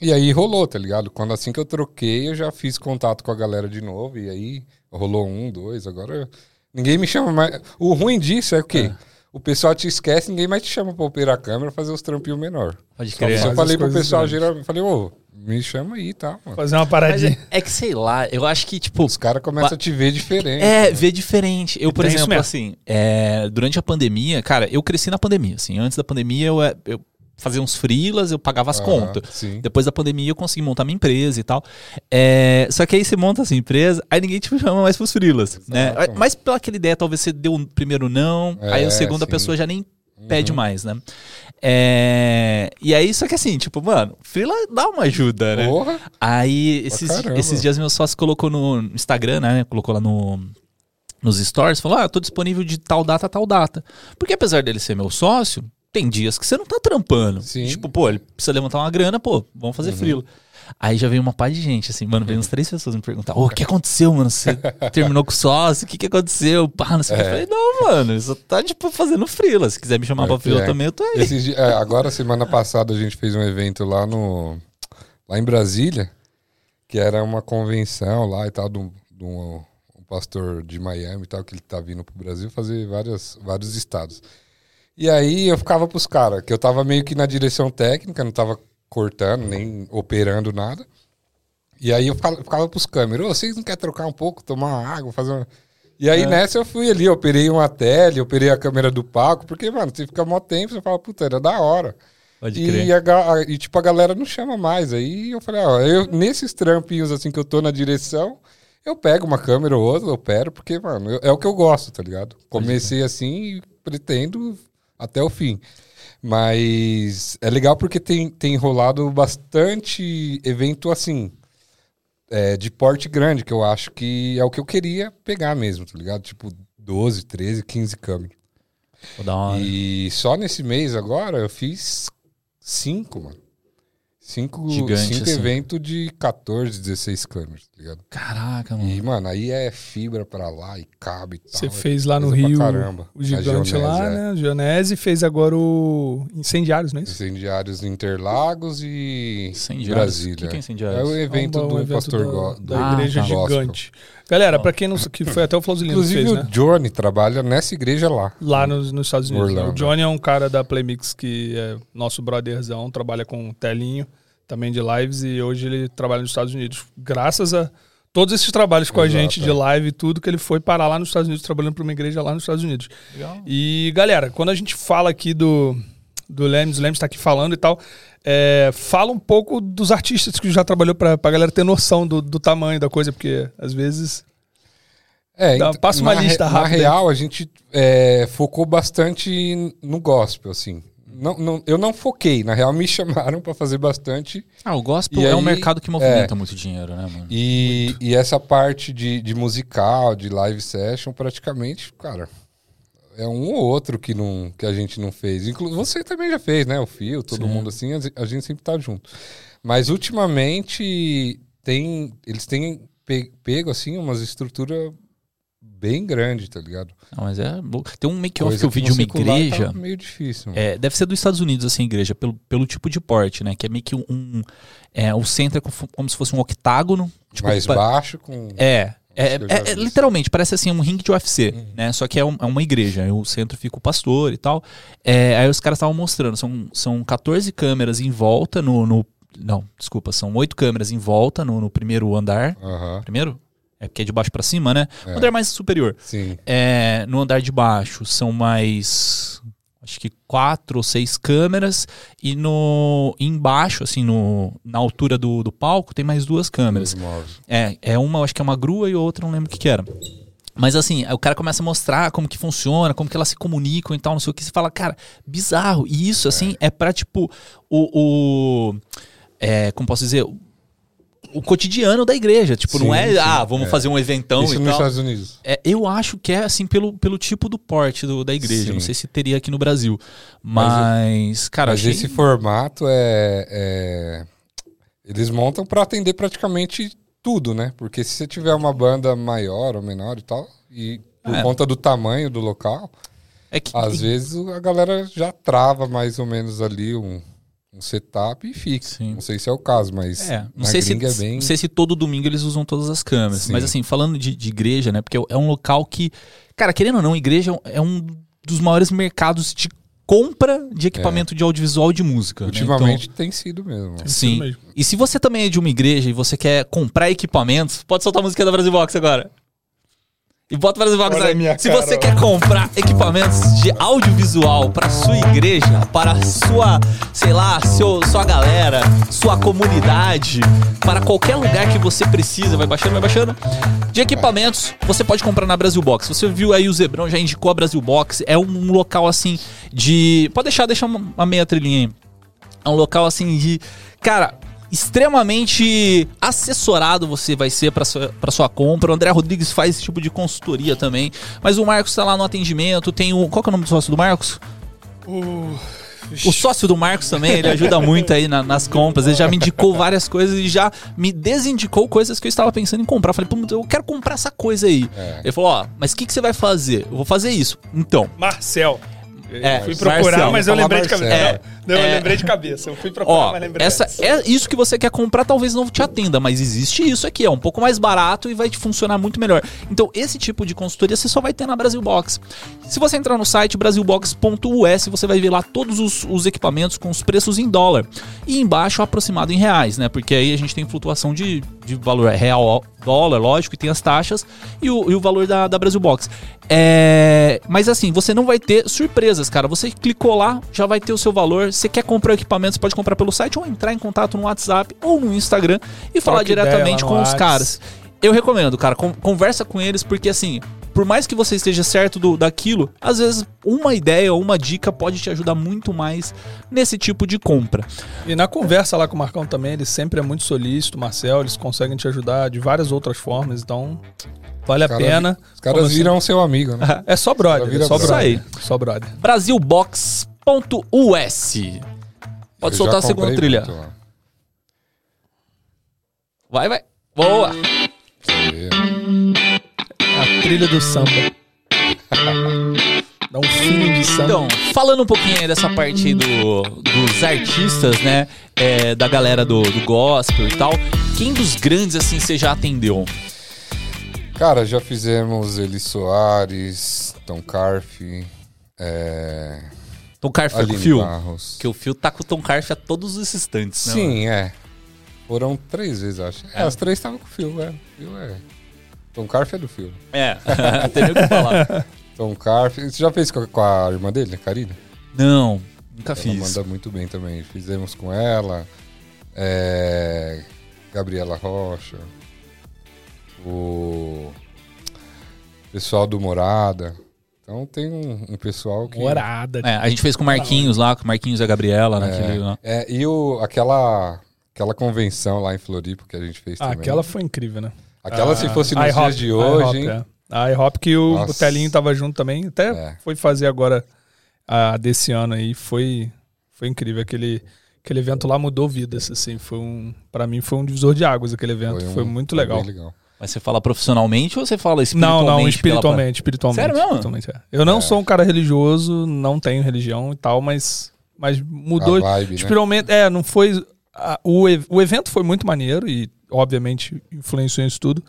E aí rolou, tá ligado? Quando assim que eu troquei, eu já fiz contato com a galera de novo. E aí rolou um, dois. Agora ninguém me chama mais. O ruim disso é o quê? O pessoal te esquece, ninguém mais te chama pra operar a câmera fazer os trampinhos menor. Pode Só crer. Faz falei pro pessoal grandes. geral, eu falei, ô, me chama aí, tá, mano. Fazer uma Mas paradinha. é, é que sei lá, eu acho que, tipo. Os caras começam a te ver diferente. É, né? ver diferente. Eu, por Tem exemplo, assim, é, durante a pandemia, cara, eu cresci na pandemia, assim. Antes da pandemia, eu, é, eu fazia uns freelas, eu pagava as contas. Sim. Depois da pandemia, eu consegui montar minha empresa e tal. É, só que aí você monta essa empresa, aí ninguém te chama mais pros freelas, né? Mas pela aquela ideia, talvez você deu um primeiro não, aí É, o segundo a pessoa já nem pede mais, né? É, e aí, só que assim, tipo, mano, freela dá uma ajuda, né? Porra. Aí, esses, esses dias meu sócio colocou no Instagram, né? Colocou lá no, nos stories, falou: Ah, tô disponível de tal data, tal data. Porque apesar dele ser meu sócio, tem dias que você não tá trampando. Sim. Tipo, pô, ele precisa levantar uma grana, pô, vamos fazer frilo. Aí já veio uma par de gente, assim, mano, veio uns três pessoas me perguntar: Ô, o que aconteceu, mano? Você terminou com o sócio? O que, que aconteceu? Pá, não sei o que. Eu falei: Não, mano, isso tá, tipo, fazendo frila. Se quiser me chamar pra É, frila é. também, eu tô aí. É, agora, semana passada, a gente fez um evento lá no. lá em Brasília, que era uma convenção lá e tal, de um, de um- um pastor de Miami e tal, que ele tá vindo pro Brasil fazer várias, vários estados. E aí eu ficava pros caras, que eu tava meio que na direção técnica, não tava cortando, nem operando nada. E aí eu ficava, ficava pros câmeras, vocês não querem trocar um pouco, tomar uma água, fazer uma... E aí nessa eu fui ali, operei uma tele, operei a câmera do palco, porque, mano, você fica mó tempo, você fala, puta, era da hora. Pode E, a e, tipo, a galera não chama mais. Aí eu falei, ó, eu, nesses trampinhos assim que eu tô na direção, eu pego uma câmera ou outra, opero, porque, mano, eu- é o que eu gosto, tá ligado? Comecei assim e pretendo até o fim. Mas é legal porque tem, tem rolado bastante evento assim, é, de porte grande, que eu acho que é o que eu queria pegar mesmo, tá ligado? Tipo 12, 13, 15 câmeras. E só nesse mês agora eu fiz cinco, mano. Cinco, Gigante, cinco assim. eventos de 14, 16 câmeras, tá ligado? Caraca, mano. E, mano, aí é fibra pra lá e cabe e tal. Você é fez lá no Rio caramba. o gigante Geonese, lá, é. né? Gionese fez agora o Incendiários, não é isso? Incendiários Interlagos e Incendiários? Brasília. O que que é É Incendiários? o evento É um do evento pastor da, Go- da Ah, igreja tá. gigante. Galera, pra quem não que foi até o Flausilino que Inclusive fez, o né? Johnny trabalha nessa igreja lá. Lá nos, nos Estados Unidos. né? O Johnny é um cara da Playmix que é nosso brotherzão, trabalha com telinho, também de lives, e hoje ele trabalha nos Estados Unidos. Graças a todos esses trabalhos com a Exato, gente de live e tudo, que ele foi parar lá nos Estados Unidos, trabalhando para uma igreja lá nos Estados Unidos. Legal. E, galera, quando a gente fala aqui do, do Lemes, o Lemes tá aqui falando e tal, é, fala um pouco dos artistas que já trabalhou pra, pra galera ter noção do, do tamanho da coisa, porque às vezes. É, Dá- ent- passa uma na lista rápida. Na real, a gente é, focou bastante no gospel, assim. não, não, eu não foquei. Na real, me chamaram pra fazer bastante. Ah, o gospel E é um aí- mercado que movimenta muito dinheiro, né, mano? E, e essa parte de, de musical, de live session, praticamente, cara, é um ou outro que, não, que a gente não fez. Inclusive, você também já fez, né? O Fio, todo Sim. mundo assim, a, gente sempre tá junto. Mas ultimamente tem. Eles têm pe- pego assim umas estruturas bem grandes, tá ligado? Não, mas é. Tem um make-off que eu vi de uma igreja. Tá meio difícil. mano. É, deve ser dos Estados Unidos, assim, igreja, pelo, pelo tipo de porte, né? Que é meio que um. é, o centro é como, como se fosse um octágono. Tipo, Mais baixo com. É. É, é- é literalmente, parece assim um ringue de UFC, né? Só que é, um- é uma igreja. aí O centro fica o pastor e tal. É, aí os caras estavam mostrando, são, são 14 câmeras em volta no, no- Não, desculpa, são oito câmeras em volta no, no primeiro andar. Aham. Primeiro? É porque é de baixo pra cima, né? É. O andar mais superior. Sim. É, no andar de baixo são mais acho que quatro ou seis câmeras e no embaixo assim no, na altura do, do palco tem mais duas câmeras é é uma acho que é uma grua e outra não lembro o que que era mas assim, o cara começa a mostrar como que funciona, como que elas se comunicam e tal, não sei o que. Você fala, cara, bizarro. E isso, assim, é pra, tipo, o. o é, como posso dizer? O, cotidiano da igreja. Tipo, não Sim, é, sim, ah, vamos é. fazer um eventão Isso e nos tal. Estados Unidos. É, eu acho que é assim pelo, pelo tipo do porte do- da igreja. Sim. Não sei se teria aqui no Brasil. Mas, cara, Mas achei... esse formato é, é- Eles montam pra atender praticamente tudo, né? Porque se você tiver uma banda maior ou menor e tal, e por É. conta do tamanho do local, é que, às vezes a galera já trava mais ou menos ali um, um setup e fica. Sim. Não sei se é o caso, mas É, não na sei, se, é bem. não sei se todo domingo eles usam todas as câmeras. Sim. Mas assim, falando de, de igreja, né? Porque é um local que, cara, querendo ou não, igreja é um dos maiores mercados de compra de equipamento de audiovisual e de música. né? Ultimamente tem sido mesmo. Então, sim. mesmo. E se você também é de uma igreja e você quer comprar equipamentos, pode soltar a música da Brasil Box agora. E bota Olha a aí. Se cara, você ó. quer comprar equipamentos de audiovisual para sua igreja, para sua, sei lá, seu, sua galera, sua comunidade, para qualquer lugar que você precisa, vai baixando, vai baixando. De equipamentos, você pode comprar na Brasil Box. Você viu aí o Zebrão já indicou a Brasil Box, é um local assim de, pode deixar, deixa uma meia trilhinha aí. É um local assim de, cara, extremamente assessorado você vai ser para sua, pra sua compra. O André Rodrigues faz esse tipo de consultoria também. Mas o Marcos tá lá no atendimento. Tem o. Qual que é o nome do sócio do Marcos? O sócio do Marcos também, ele ajuda muito aí na- nas compras. Ele já me indicou várias coisas e já me desindicou coisas que eu estava pensando em comprar. Eu Falei, pô, eu quero comprar essa coisa aí. É. Ele falou, ó, mas o que, que você vai fazer? Eu vou fazer isso. Então, Marcel. É, fui procurar, mas eu lembrei de cabeça. Marcel. Não, não, eu É. lembrei de cabeça. Eu fui procurar, Ó, mas lembrei. essa antes. é isso que você quer comprar, talvez não te atenda, mas existe isso aqui, é um pouco mais barato e vai te funcionar muito melhor. Então, esse tipo de consultoria você só vai ter na Brasil Box. Se você entrar no site brasilbox.us, você vai ver lá todos os, os equipamentos com os preços em dólar e embaixo aproximado em reais, né? Porque aí a gente tem flutuação de, de valor real dólar, lógico, e tem as taxas e o, e o valor da, da Brasil Box. É, mas assim, você não vai ter surpresas, cara. Você clicou lá, já vai ter o seu valor. Você quer comprar o equipamento, você pode comprar pelo site ou entrar em contato no WhatsApp ou no Instagram e falar Troca diretamente com os Whats. caras. Eu recomendo, cara, con- conversa com eles, porque assim, por mais que você esteja certo do, daquilo, às vezes uma ideia ou uma dica pode te ajudar muito mais nesse tipo de compra. E na conversa lá com o Marcão também, ele sempre é muito solícito, Marcel, eles conseguem te ajudar de várias outras formas, então vale a Cara, pena. Os caras Como viram seu amigo, né? É só brother, é só brother. brother. Só brother. Brasilbox.us. Pode Eu soltar a segunda trilha. muito. Vai, vai. Boa. A trilha do samba. Dá um fino de samba. Então, falando um pouquinho aí dessa parte aí do, dos artistas, né? é, da galera do, do gospel e tal. Quem dos grandes, assim, você já atendeu? Cara, já fizemos Eli Soares, Tom Carf, é... Tom Carf foi com o Fio? Barros. Porque o Fio tá com o Tom Carf a todos os instantes, né? Sim, é. Foram três vezes, acho. É, as três estavam com o Phil, é. Phil é. Tom Carf é do Phil. É, não tem nem o que falar. Tom Carf. Você já fez com a, com a irmã dele, a Karina? Não, nunca Ela fiz. manda muito bem também. Fizemos com ela. é, Gabriela Rocha. O pessoal do Morada. Então tem um, um pessoal que. Morada. É, a gente fez com o Marquinhos lá, com o Marquinhos e a Gabriela, naquele lá. É, e o, aquela, aquela convenção lá em Floripa que a gente fez Ah, também. aquela foi incrível, né? Aquela se fosse nos IHOP, dias de hoje, IHOP, hein? é. A iHop que o, Nossa. o Telinho tava junto também. Até É. foi fazer agora a desse ano aí. Foi, foi incrível. Aquele, aquele evento lá mudou vidas, assim. Foi um, pra mim foi um divisor de águas aquele evento. Foi, um- muito foi legal. bem legal. Mas você fala profissionalmente ou você fala Não, espiritualmente? não, pela- espiritualmente, espiritualmente. Sério mesmo? espiritualmente, é. Eu não sou um cara religioso, não tenho religião e tal, mas, mas mudou. A vibe, né? Espiritualmente, é, não foi. a- o, o evento foi muito maneiro e, obviamente, influenciou isso tudo.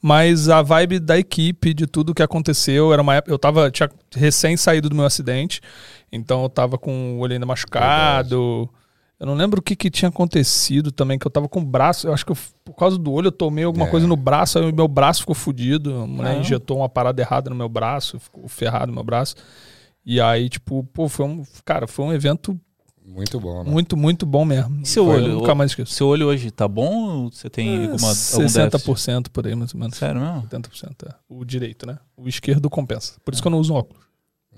Mas a vibe da equipe, de tudo que aconteceu, era uma época. Eu tava, tinha recém saído do meu acidente, então eu tava com o olho ainda machucado. Eu não lembro o que, que tinha acontecido também, que eu tava com o braço. Eu acho que eu- por causa do olho eu tomei alguma É. coisa no braço, aí o meu braço ficou fudido. A mulher injetou uma parada errada no meu braço, ficou ferrado no meu braço. E aí, tipo, pô, foi um. Cara, foi um evento Muito bom, né? muito, muito bom mesmo. E seu Foi, olho? nunca mais esqueço. Seu olho hoje tá bom ou você tem É, alguma, algum 60% por aí, mais ou menos. Sério mesmo? 70%. É. O direito, né? O esquerdo compensa. Por isso que eu não uso óculos.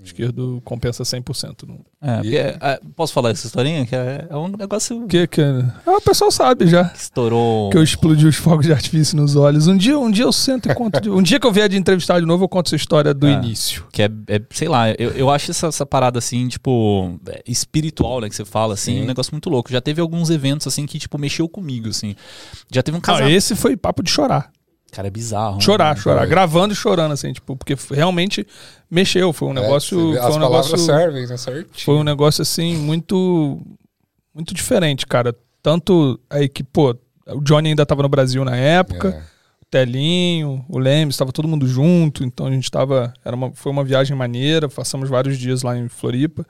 Esquerdo compensa 100%. Não... É, E- é, posso falar essa historinha? Que é, é um negócio Que, que... Ah, o pessoal sabe já. que estourou. Que eu explodi os fogos de artifício nos olhos. Um dia, um dia eu sento e conto. de- Um dia que eu vier de entrevistar de novo, eu conto essa história do É. início. Que é, é, sei lá, eu, eu acho essa, essa parada assim, tipo, é, espiritual, né? Que você fala, assim, Sim. um negócio muito louco. Já teve alguns eventos, assim, que, tipo, mexeu comigo, assim. Já teve um Ah, casamento. esse foi papo de chorar. Cara, é bizarro. Chorar, né? chorar. Foi. Gravando e chorando, assim, tipo, porque realmente mexeu. Foi um É, negócio. vê, foi as um palavras negócio. servem, né? Certinho. Foi um negócio assim muito muito diferente, cara. Tanto aí que, pô, o Johnny ainda tava no Brasil na época, É. o Telinho, o Lemes, estava todo mundo junto, então a gente tava, era uma, foi uma viagem maneira, passamos vários dias lá em Floripa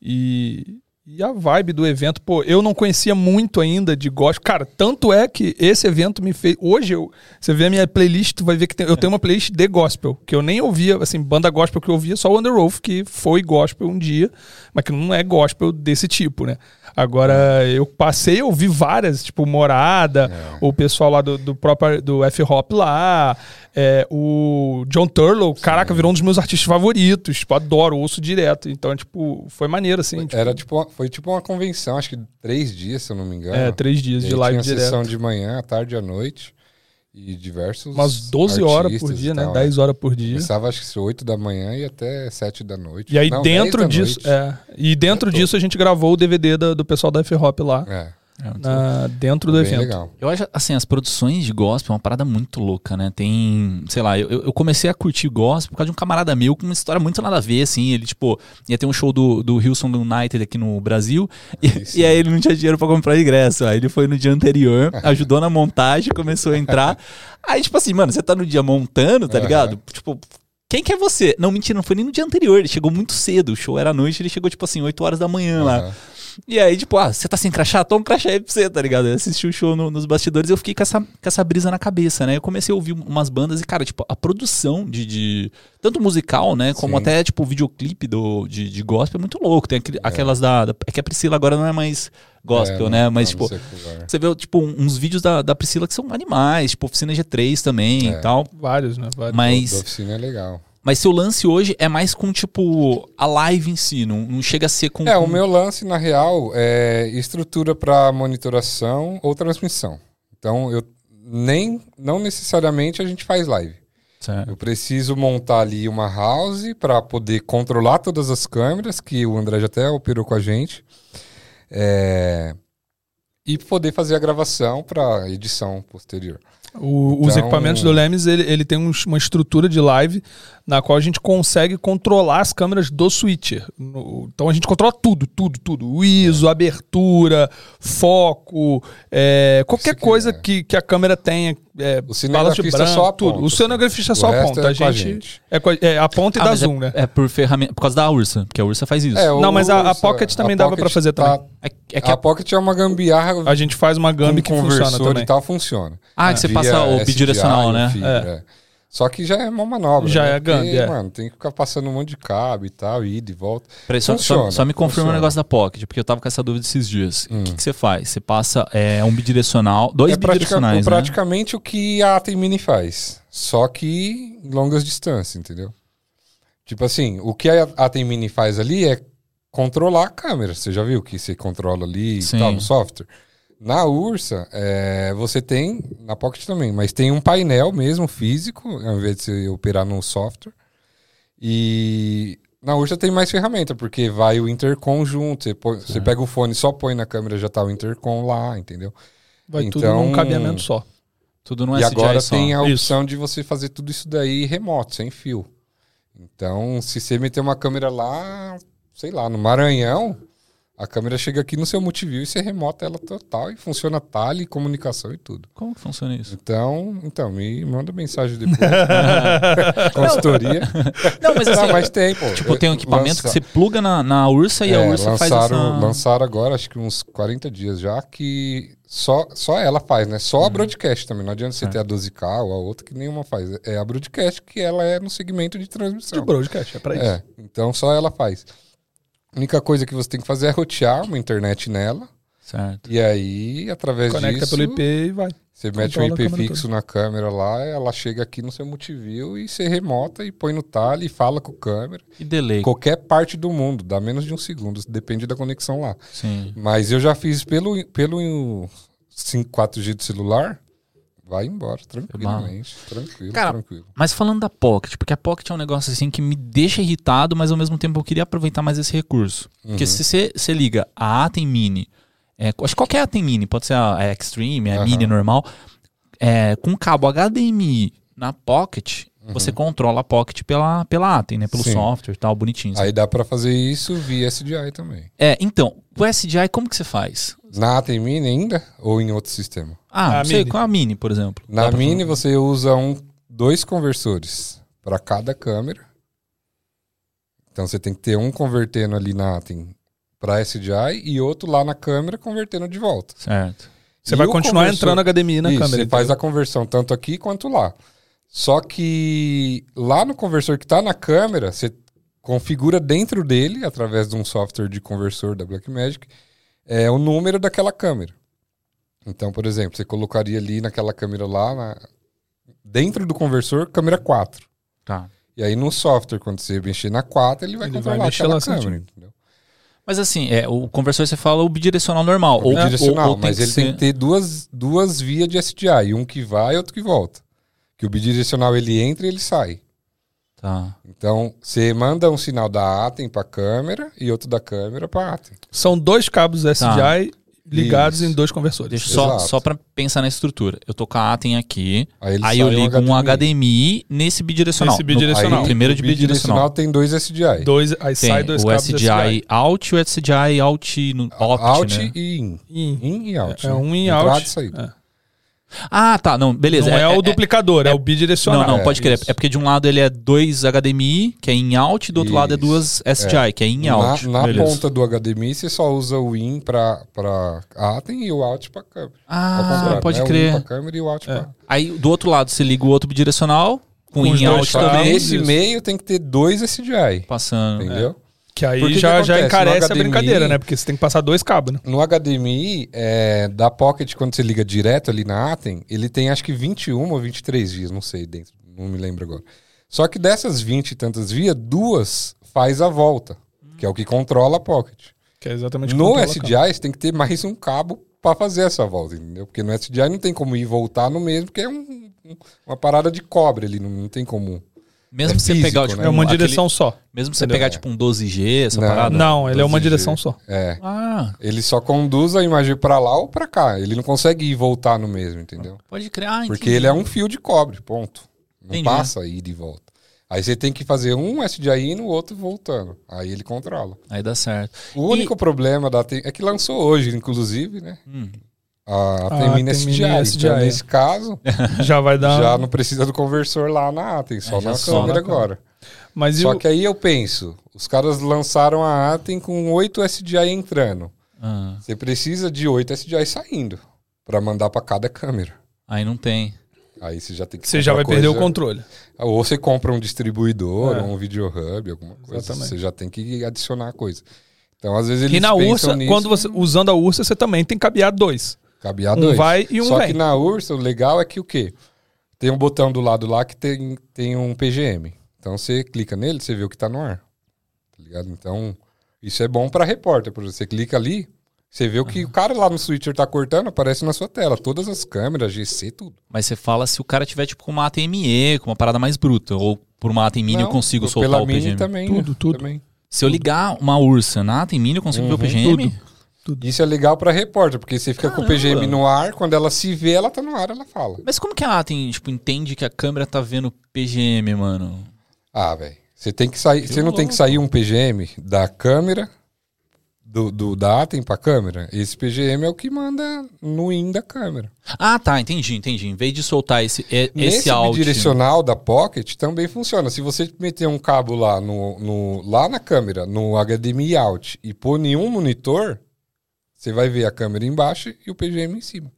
e e a vibe do evento, pô, eu não conhecia muito ainda de gospel. Cara, tanto é que esse evento me fez. Hoje, eu, você vê a minha playlist, tu vai ver que tem- eu tenho uma playlist de gospel, que eu nem ouvia, assim, banda gospel que eu ouvia, só o Underwolf, que foi gospel um dia, mas que não é gospel desse tipo, né? Agora, eu passei a ouvir várias, tipo, Morada, É. o pessoal lá do, do próprio do F-Hop lá, é, o John Turlow, caraca, virou um dos meus artistas favoritos, tipo, adoro, ouço direto. Então, tipo, foi maneiro, assim. tipo, Era tipo, uma- foi tipo uma convenção, acho que três dias, se eu não me engano. é, três dias de live tinha direto. sessão de manhã, à tarde e à noite. E diversos. Umas 12 horas por dia, né? tal, 10 horas por dia. Começava acho que 8 da manhã e até 7 da noite. E aí, Não, 10 dentro disso. É, e dentro É, disso, a gente gravou o DVD da- do pessoal da F-Hop lá, É, É, na- dentro do bem evento. legal. Eu acho, assim, as produções de gospel é uma parada muito louca, né? Tem, sei lá, eu, eu comecei a curtir gospel por causa de um camarada meu com uma história muito nada a ver, assim. Ele, tipo, ia ter um show do, do Hilson United aqui no Brasil e, e aí ele não tinha dinheiro pra comprar ingresso. Aí ele foi no dia anterior, ajudou na montagem, começou a entrar. Aí, tipo assim, mano, você tá no dia montando, tá ligado? Tipo. Quem que é você? Não, mentira, não foi nem no dia anterior. Ele chegou muito cedo. O show era à noite, ele chegou, tipo assim, 8 horas da manhã lá. E aí, tipo, ah, você tá sem crachá? Toma um crachá aí pra você, tá ligado? Eu assisti o show no- nos bastidores e eu fiquei com essa, com essa brisa na cabeça, né? Eu comecei a ouvir umas bandas e, cara, tipo, a produção de. de- tanto musical, né? Como Sim. até, tipo, o videoclipe do, de, de gospel é muito louco. Tem aquele- aquelas da, da- É que a Priscila agora não é mais gospel, É, né? não- Mas, não tipo. secular. Você vê, tipo, uns vídeos da, da Priscila que são animais, tipo, Oficina G3 também É. e tal. Vários, né? Vários. Da Mas, oficina é legal. Mas seu lance hoje é mais com, tipo, a live em si, não, não chega a ser com. É, com- o meu lance, na real, é estrutura para monitoração ou transmissão. Então, eu nem, não necessariamente a gente faz live. Certo. Eu preciso montar ali uma house para poder controlar todas as câmeras, que o André já até operou com a gente. É, E poder fazer a gravação para edição posterior. O- os Então- equipamentos do Lemes, ele, ele tem uns- uma estrutura de live na qual a gente consegue controlar as câmeras do switcher. No- então a gente controla tudo, tudo, tudo. O ISO, abertura, foco, é, qualquer que coisa é. que, que a câmera tenha. É, O cinegrafista branco, só aponta, tudo. O cinegrafista assim. só O resto aponta. é a, com a gente, gente. É, a- é, aponta e Ah, dá mas zoom, é, né? É por ferramenta. Por causa da Ursa, porque a Ursa faz isso. É, Não, mas a- a Pocket também a dava pra Pocket fazer tá- também. É, é que A a- Pocket é uma gambiarra A gente faz uma Gambi com que funciona também. e tal, funciona. Ah, que você passa o SDI bidirecional, né? Só que já é uma manobra. Já né? é Porque, é. mano, tem que ficar passando um monte de cabo e tal, ida e volta. Peraí, só, só- só me confirma o funciona. negócio da Pocket, porque eu tava com essa dúvida esses dias. O Hum. que, que você faz? Você passa é, um bidirecional, dois é pratica- bidirecionais, né? praticamente o que a Atem Mini faz. Só que em longas distâncias, entendeu? Tipo assim, o que a Atem Mini faz ali é controlar a câmera. Você já viu que você controla ali Sim. e tal no software? Na Ursa, é, você tem, na Pocket também, mas tem um painel mesmo físico, ao invés de você operar no software. E na Ursa tem mais ferramenta, porque vai o intercom junto. Você, põe- você pega o fone, só põe na câmera, já tá o intercom lá, entendeu? Vai tudo Então- num cabeamento só. Tudo no e agora só. tem a Isso. opção de você fazer tudo isso daí remoto, sem fio. Então, se você meter uma câmera lá, sei lá, no Maranhão, a câmera chega aqui no seu multiview e você remota ela total e funciona tele, comunicação e tudo. Como que funciona isso? Então, então me manda mensagem depois. Consultoria. Não, mas assim, Não, mas tem, pô. tipo, tem um equipamento Lança- que você pluga na, na Ursa e a É, Ursa faz lançaram, essa... lançaram agora, acho que uns 40 dias já, que só, só ela faz, né? Só a Uhum. broadcast também. Não adianta você ter a 12K ou a outra que nenhuma faz. É a broadcast que ela é no segmento de De transmissão. broadcast, é pra isso. É, então só ela faz. A única coisa que você tem que fazer é rotear uma internet nela. Certo. E aí, através Conecta disso, pelo IP e vai. você mete um IP fixo na câmera lá, ela chega aqui no seu multiview e você remota e põe no tale e fala com a câmera. E delay. Qualquer parte do mundo, dá menos de um segundo, depende da conexão lá. Sim. Mas eu já fiz pelo, pelo 5, 4G do celular, vai embora, tranquilamente. Tranquilo, Cara, tranquilo. Mas falando da Pocket, porque a Pocket é um negócio assim que me deixa irritado, mas ao mesmo tempo eu queria aproveitar mais esse recurso. Porque Uhum. se você, liga a Atem Mini, é, acho que qualquer Atem Mini, pode ser a, a Extreme, a Aham. Mini normal, é, com cabo HDMI na Pocket, Uhum. você controla a Pocket pela, pela Atem, né? Pelo Sim. software e tal, bonitinho. Aí dá pra fazer isso via SDI também. É, então, o SDI como que você faz? Na Atem Mini ainda ou em outro sistema? Ah, A não sei, com a Mini, por exemplo. Na Mini você usa um, dois conversores para cada câmera. Então você tem que ter um convertendo ali na Atem para SDI e outro lá na câmera convertendo de volta. Certo. Você E vai continuar conversor- entrando HDMI na Isso, câmera. Você faz a conversão tanto aqui quanto lá. Só que lá no conversor que está na câmera, você configura dentro dele, através de um software de conversor da Blackmagic, é, o número daquela câmera. Então, por exemplo, você colocaria ali naquela câmera lá, na- dentro do conversor, câmera 4. Tá. E aí no software, quando você mexer na 4, ele vai Ele vai controlar mexer aquela câmera. Entendeu? Mas assim, é, o conversor você fala o bidirecional normal. O bidirecional, ou- ou mas ele ser- tem que ter duas, duas vias de SDI, um que vai e outro que volta. Que o bidirecional ele entra e ele sai. Tá. Então, você manda um sinal da Atem para a câmera e outro da câmera para a Atem. São dois cabos SDI ligados Isso. em dois conversores. Deixa eu só, Exato. só pra pensar na estrutura. Eu tô com a Atem aqui, Aí, aí eu ligo um HDMI nesse bidirecional. Nesse bidirecional. No, primeiro de o bidirecional bidirecional. tem dois SDI. Dois, aí Tem sai dois o cabos SDI out e o SDI out no opt, out né? e in. In. In e out. É né? um in Entrada out. e saída. É. Ah, tá, não, beleza. Não é, o duplicador, é, o bidirecional. Não, não, É, pode crer. isso. É porque de um lado ele é dois HDMI, que é in out, e do outro lado é Isso. duas SDI, que é in out. Na, na ponta do HDMI, você só usa o in para Atem e o out para câmera. Ah, pode né? O in crer. pra câmera e o out É. pra... Aí do outro lado você liga o outro bidirecional, com Com in out também, nesse isso. meio tem que ter dois SDI. passando. Entendeu? Que aí que que já, já acontece? encarece No a brincadeira, HDMI né? Porque você tem que passar dois cabos, né? No HDMI, é, da Pocket, quando você liga direto ali na Atem, ele tem acho que 21 ou 23 vias, não sei, dentro, não me lembro agora. Só que dessas 20 e tantas vias, duas faz a volta, que é o que controla a Pocket. Que é exatamente No SDI, você tem que ter mais um cabo para fazer essa volta, entendeu? Porque no SDI não tem como ir e voltar no mesmo, porque é um- uma parada de cobre ali, não, não tem como. Mesmo É você físico, pegar tipo, né? É uma aquele- direção só. Mesmo você Entendeu? pegar tipo um 12G, essa Não. parada. Não, ele é uma 12G. direção só. É. Ah, Ele só conduz a imagem para lá ou para cá. Ele não consegue ir e voltar no mesmo, entendeu? pode criar. Porque ele é um fio de cobre, ponto. Não Entendi. passa ida e volta. Aí você tem que fazer um SDI indo, o outro voltando. Aí ele controla. Aí dá certo. O único problema da Tem- é que lançou hoje, inclusive, né? Hum. A Ah, Temini Temini SDI. Então, é. nesse caso, Já vai dar. já não precisa do conversor lá na Atem, só É, na só câmera na câmera. agora. Mas e Só o... que aí eu penso, os caras lançaram a Atem com 8 SDI entrando. Ah, Você precisa de 8 SDI saindo para mandar para cada câmera. aí não tem. Aí você já tem que você já vai comprar perder o coisa- controle. Ou você compra um distribuidor, É. ou um video hub, alguma coisa. Exatamente. Você já tem que adicionar a coisa. Então, às vezes eles E na pensam Ursa, nisso, quando você usando a Ursa, você também tem que cabear dois. um vai e um Só vem. que na Ursa, o legal é que o quê? Tem um botão do lado lá que tem, tem um PGM. Então você clica nele, você vê o que tá no ar. Tá ligado? Então, isso é bom pra repórter, por exemplo. Você clica ali, você vê o que o cara lá no switcher tá cortando, aparece na sua tela. Todas as câmeras, GC, tudo. Mas você fala se o cara tiver, tipo, com uma ATME, com uma parada mais bruta. Ou por uma ATM Mini eu consigo pela soltar o Mini PGM. também. Tudo, né? tudo. Também. Se eu ligar uma Ursa na ATM Mini, eu consigo ver o Uhum. PGM? Isso é legal pra repórter, porque você fica com o Caramba. PGM no ar, quando ela se vê, ela tá no ar, ela fala. Mas como que a ATM, tipo, entende que a câmera tá vendo PGM, mano? Ah, velho. Você tem que sair. Você não tem que sair um PGM da câmera, do, do da Atem pra câmera. Esse PGM é o que manda no IN da câmera. Ah, tá, entendi, entendi. Em vez de soltar esse, é- esse áudio... bidirecional da Pocket também funciona. Se você meter um cabo lá, no, no- lá na câmera, no HDMI out, e pôr nenhum monitor, você vai ver a câmera embaixo e o PGM em cima.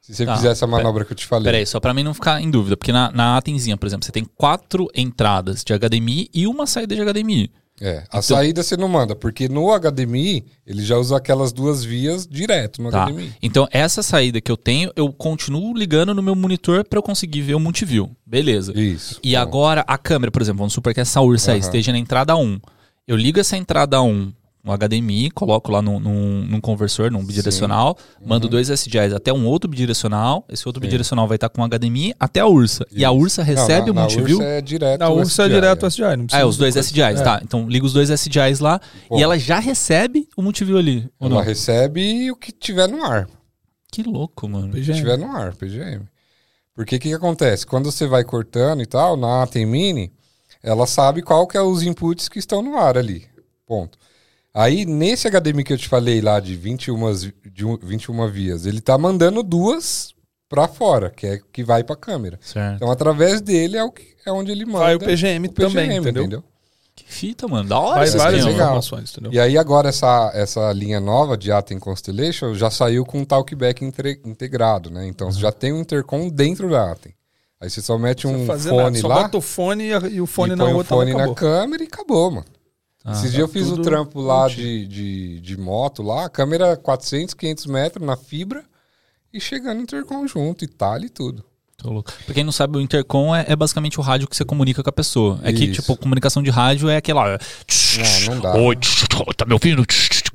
Se você Tá, fizer essa manobra que eu te falei. Peraí, só pra mim não ficar em dúvida, porque na, na Atenzinha, por exemplo, você tem quatro entradas de HDMI e uma saída de HDMI. É, a Então- saída você não manda, porque no HDMI ele já usa aquelas duas vias direto no Tá. HDMI. Então, essa saída que eu tenho, eu continuo ligando no meu monitor pra eu conseguir ver o multiview. Beleza. Isso. E Bom. agora a câmera, por exemplo, vamos supor que essa Ursa aí Aham. esteja na entrada 1. Eu ligo essa entrada 1 no HDMI, coloco lá num, num, num conversor, num bidirecional, mando dois SDIs até um outro bidirecional. Esse outro Uhum. Sim. bidirecional vai estar com HDMI até a Ursa. E a Isso. Ursa Não, recebe na- o na multiview. Ursa é direto Na o Ursa é SDI, direto é. SDI. Não Ah, precisa é, os dois. SDIs, É. tá. Então liga os dois SDIs lá Bom. e ela já recebe o multiview ali. Ou Ela não? recebe o que tiver no ar. Que louco, mano. Se PGM. tiver no ar, PGM. Porque o que, que acontece? Quando você vai cortando e tal, na Atem Mini, ela sabe qual que é os inputs que estão no ar ali. Ponto. Aí, nesse HDMI que eu te falei lá de 21, de um- 21 vias, ele tá mandando duas pra fora, que é que vai pra câmera. Certo. Então, através dele é, o que, é onde ele manda Vai o PGM, o PGM, também, entendeu? Que fita, mano. Da hora esse várias informações, entendeu? E aí agora essa, essa linha nova de Atem Constellation já saiu com um talkback entre- integrado, né? Então você já tem um intercom dentro da Atem. Aí você só mete um fone nada, só lá bota o fone e, e o fone e na põe outra o fone na câmera e acabou, mano. Ah, Esses dias eu fiz o trampo lá de, de, de moto lá, a câmera 400, 500 metros na fibra e chegando intercom junto e tal e tudo. Tô louco. Pra quem não sabe, o intercom é, é basicamente o rádio que você comunica com a pessoa. É que, Isso. tipo, comunicação de rádio é aquela. Não, não dá. Oi, tá me ouvindo?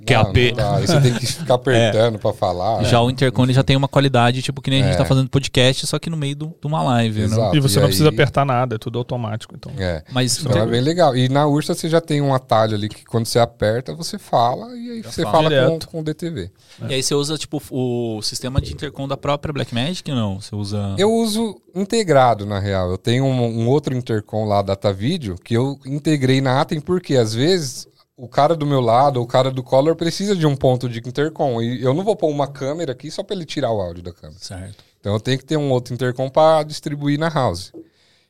Que Não, AP. não dá. Aí você tem que ficar apertando pra falar. Já o intercom ele já tem uma qualidade, tipo, que nem a gente É. tá fazendo podcast, só que no meio do- de uma live, né? Exato. E você E não aí- precisa apertar nada, é tudo automático. Então. É. Mas Então é bem legal. E na Ursa você já tem um atalho ali que quando você aperta, você fala e aí você fala. fala com, com o DTV. E aí você usa, tipo, o sistema de intercom da própria Blackmagic, não? Você usa. Eu uso integrado, na real. Eu tenho um, um outro intercom lá, DataVideo, que eu integrei na Atem, porque às vezes o cara do meu lado, o cara do Color, precisa de um ponto de intercom. E eu não vou pôr uma câmera aqui só para ele tirar o áudio da câmera. Certo. Então eu tenho que ter um outro intercom para distribuir na house.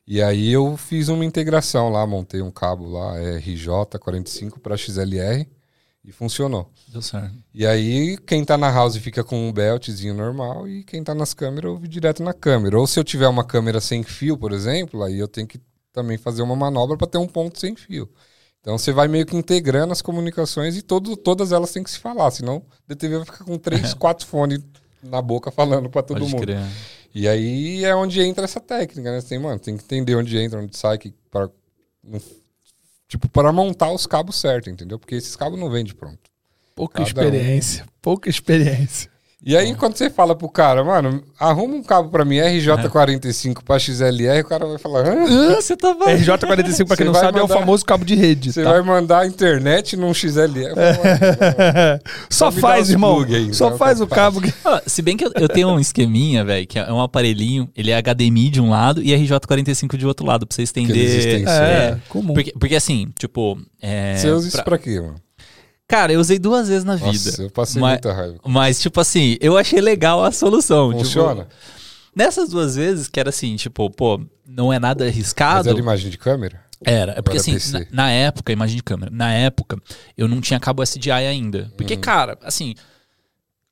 E aí eu fiz uma integração lá, montei um cabo lá, é RJ45 para XLR e funcionou. Deu certo. E aí, quem tá na house fica com um beltzinho normal e quem tá nas câmeras ouve direto na câmera. Ou se eu tiver uma câmera sem fio, por exemplo, aí eu tenho que também fazer uma manobra para ter um ponto sem fio. Então você vai meio que integrando as comunicações e todo, todas elas têm que se falar, senão o DTV vai ficar com três, quatro fones na boca falando para todo Pode mundo. crer. E aí é onde entra essa técnica, né? Você tem, mano, tem que entender onde entra, onde sai, que para tipo para montar os cabos certo, entendeu? Porque esses cabos não vêm de pronto. Pouca Cada um. experiência. Pouca experiência. E aí, quando você fala pro cara, mano, arruma um cabo pra mim RJ45 pra XLR, o cara vai falar, Hã? Você tava. RJ45, pra quem não vai sabe, é o mandar- famoso cabo de rede. você tá? vai mandar a internet num XLR. Eu falo, "Mano, Só faz, irmão. aí, Só então, faz tá o cabo. que- Ah, se bem que eu, eu tenho um esqueminha, velho, que é um aparelhinho, ele é HDMI de um lado e RJ45 de outro lado, pra você estender. extensores. É, comum. Porque, porque assim, tipo. É, Você usa isso pra- pra quê, mano? Cara, eu usei duas vezes na vida. Nossa, eu passei Mas- muita raiva. Mas, tipo assim, eu achei legal a solução. tipo, Funciona? nessas duas vezes, que era assim, tipo, pô, não é nada Mas arriscado. era imagem de câmera? Era, é porque assim, na, na época, imagem de câmera, na época, eu não tinha cabo SDI ainda. Porque, cara, assim,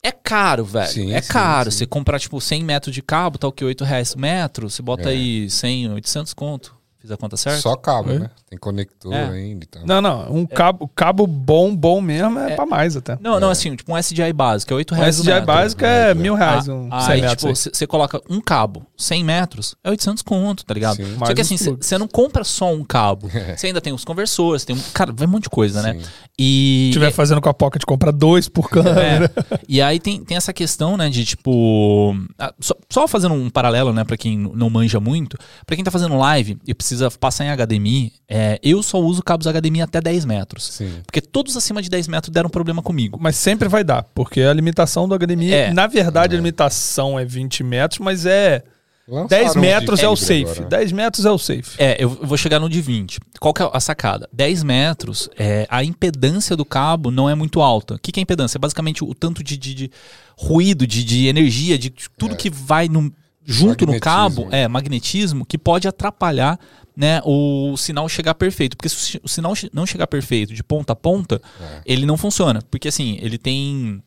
é caro, velho. Sim, é sim, caro. sim. Você comprar, tipo, 100 metros de cabo, o que? 8 reais o metro, você bota É. aí 100, 800 conto. Fiz a conta certa? Só cabo, Oi? né? Tem conector É. ainda e tal. Não, não. Um cabo, cabo bom, bom mesmo é, pra mais até. Não, não, assim, tipo um SDI básico, é 8 O reais o SDI metro. básico é mil reais, Ah, um aí, 100 metros. tipo, você coloca um cabo, 100 metros, é 800 conto, tá ligado? Sim. Só Mais que assim, você não compra só um cabo. Você ainda tem os conversores, tem um. Cara, vai um monte de coisa, né? Sim. E. Se estiver fazendo com a Pocket, compra dois por câmera. É. E aí tem, tem essa questão, né, de tipo. ah, Só, só fazendo um paralelo, né, pra quem não manja muito, pra quem tá fazendo live e precisa passar em HDMI, é, eu só uso cabos HDMI até 10 metros. Sim. Porque todos acima de 10 metros deram problema comigo. Mas sempre vai dar, porque a limitação do HDMI, É. na verdade, a limitação é 20 metros, mas é Lançaram 10 um metros é o safe. agora, né? 10 metros é o safe. É, eu vou chegar no de 20. Qual que é a sacada? 10 metros, é, a impedância do cabo não é muito alta. O que, que é impedância? É basicamente o tanto de, de- de ruído, de, de energia, de tudo que vai no- junto no cabo, é, magnetismo, que pode atrapalhar né, o sinal chegar perfeito. Porque se o sinal não chegar perfeito de ponta a ponta, É. ele não funciona. Porque assim, ele tem.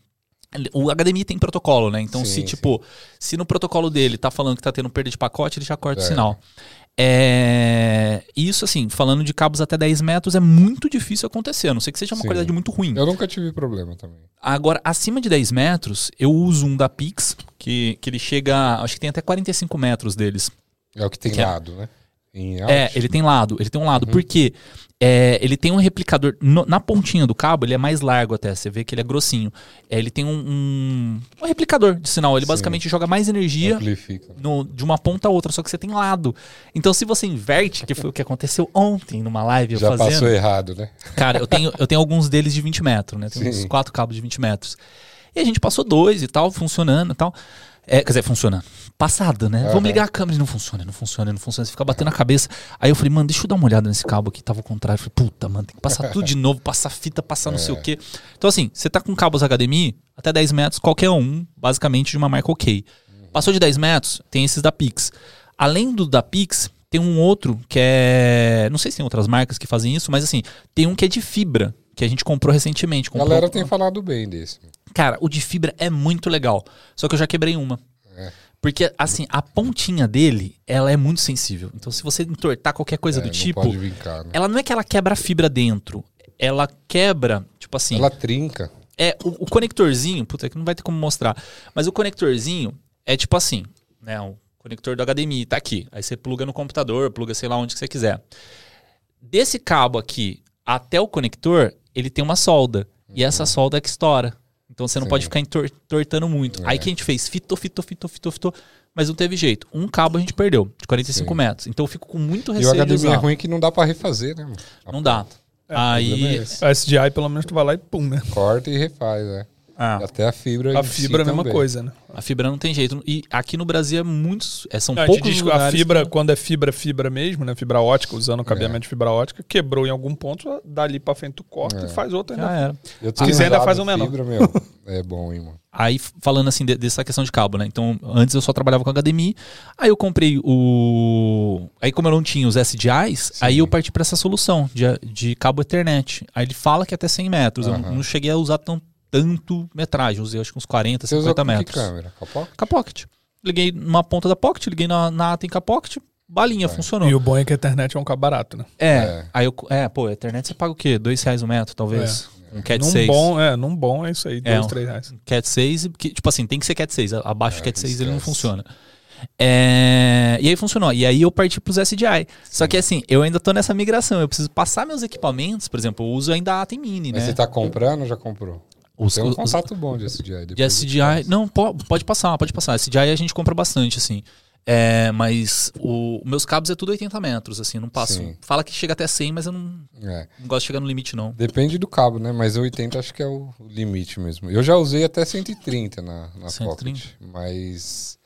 O HDMI tem protocolo, né? Então, Sim, se sim. tipo, se no protocolo dele tá falando que tá tendo perda de pacote, ele já corta o É. sinal. É, Isso, assim, falando de cabos até 10 metros, é muito difícil acontecer, a não sei que seja uma Sim. qualidade muito ruim. Eu nunca tive problema também. Agora, acima de 10 metros, eu uso um da Pix, que, que ele chega, acho que tem até 45 metros deles. É o que tem Que é- lado, né? É, ele tem lado, ele tem um Uhum. lado, porque é, ele tem um replicador, no- na pontinha do cabo, ele é mais largo até, você vê que ele é grossinho. É, ele tem um, um, um replicador de sinal, ele Sim. basicamente joga mais energia no- de uma ponta a outra, só que você tem lado. Então, se você inverte, que foi o que aconteceu ontem numa live eu Já fazendo. passou errado, né? Cara, eu tenho, eu tenho alguns deles de 20 metros, né? Tem uns quatro cabos de 20 metros. E a gente passou dois e tal, funcionando e tal. É, quer dizer, funcionando. Passada, né? Vamos Aham. ligar a câmera e não funciona, não funciona, não funciona. Você fica batendo a cabeça. Aí eu falei, mano, deixa eu dar uma olhada nesse cabo aqui. Tava ao contrário. Eu falei, puta, mano, tem que passar tudo de novo, passar fita, passar não sei É. o quê. Então, assim, você tá com cabos HDMI, até 10 metros, qualquer um, basicamente, de uma marca ok. Passou de 10 metros, tem esses da Pix. Além do da Pix, tem um outro que é. Não sei se tem outras marcas que fazem isso, mas assim, tem um que é de fibra, que a gente comprou recentemente. A Comprou... galera tem falado bem desse. Cara, o de fibra é muito legal. Só que eu já quebrei uma. É. Porque, assim, a pontinha dele, ela é muito sensível. Então, se você entortar qualquer coisa É, do tipo, pode vincar, né? ela não é que ela quebra a fibra dentro. Ela quebra, tipo assim. Ela trinca. É, o, o conectorzinho, puta, que não vai ter como mostrar. Mas o conectorzinho é tipo assim, né? O conector do HDMI tá aqui. Aí você pluga no computador, pluga sei lá onde que você quiser. Desse cabo aqui até o conector, ele tem uma solda. E essa solda é que estoura. Então você não Sim. pode ficar entor- entortando muito. É. Aí que a gente fez? Fitou, fitou, fitou, fitou, fitou. Mas não teve jeito. Um cabo a gente perdeu, de 45 Sim. metros. Então eu fico com muito E o receio HDMI é ruim que não dá pra refazer, né? mano? Não dá. É Aí. esse. A SDI, pelo menos, tu vai lá e pum, né? Corta e refaz, né? Ah. Até a fibra A em si fibra é a mesma também. coisa, né? A fibra não tem jeito. E aqui no Brasil é muitos. É, são A gente poucos diz a fibra, que- quando é fibra, fibra mesmo, né? Fibra ótica, usando o É. cabeamento de fibra ótica, quebrou em algum ponto, dali pra frente tu corta É. e faz outra Já ainda. era. Eu Se quiser, ainda faz um menor. Fibra, meu, é bom, hein, mano. Aí, falando assim de- dessa questão de cabo, né? Então, antes eu só trabalhava com HDMI. Aí eu comprei o. Aí, como eu não tinha os SDIs, aí eu parti para essa solução de, de cabo Ethernet. Aí ele fala que é até 100 metros. Eu Aham. não cheguei a usar tão, tanto metragem. Usei acho que uns 40, Você usa 50 com que metros. câmera? Com a Pocket? Com a Pocket. Liguei numa ponta da Pocket, liguei na, na ATA com a Pocket, balinha, funcionou. E o bom é que a internet é um cabo barato, né? É, É. aí eu. É, pô, a internet você paga o quê? Dois reais o metro, talvez. Um Cat num 6. bom, é, num bom é isso aí, É, dois, um- três reais. Cat 6, que, tipo assim, tem que ser Cat 6. Abaixo É, do Cat 6 ele não funciona. É, E aí funcionou. E aí eu parti pros SDI. Só que assim, eu ainda tô nessa migração. Eu preciso passar meus equipamentos. Por exemplo, eu uso ainda a Atem Mini, Mas né? você tá comprando ou já comprou? Os, Tem um os- contato bom de SDI. de SDI. Não, po- pode passar, pode passar. SDI a gente compra bastante, assim. É, mas o, meus cabos é tudo 80 metros, assim, não passo. Sim. Fala que chega até 100, mas eu não, É. não gosto de chegar no limite, não. Depende do cabo, né? Mas 80 acho que é o o limite mesmo. Eu já usei até 130 na, na 130? Pocket. Mas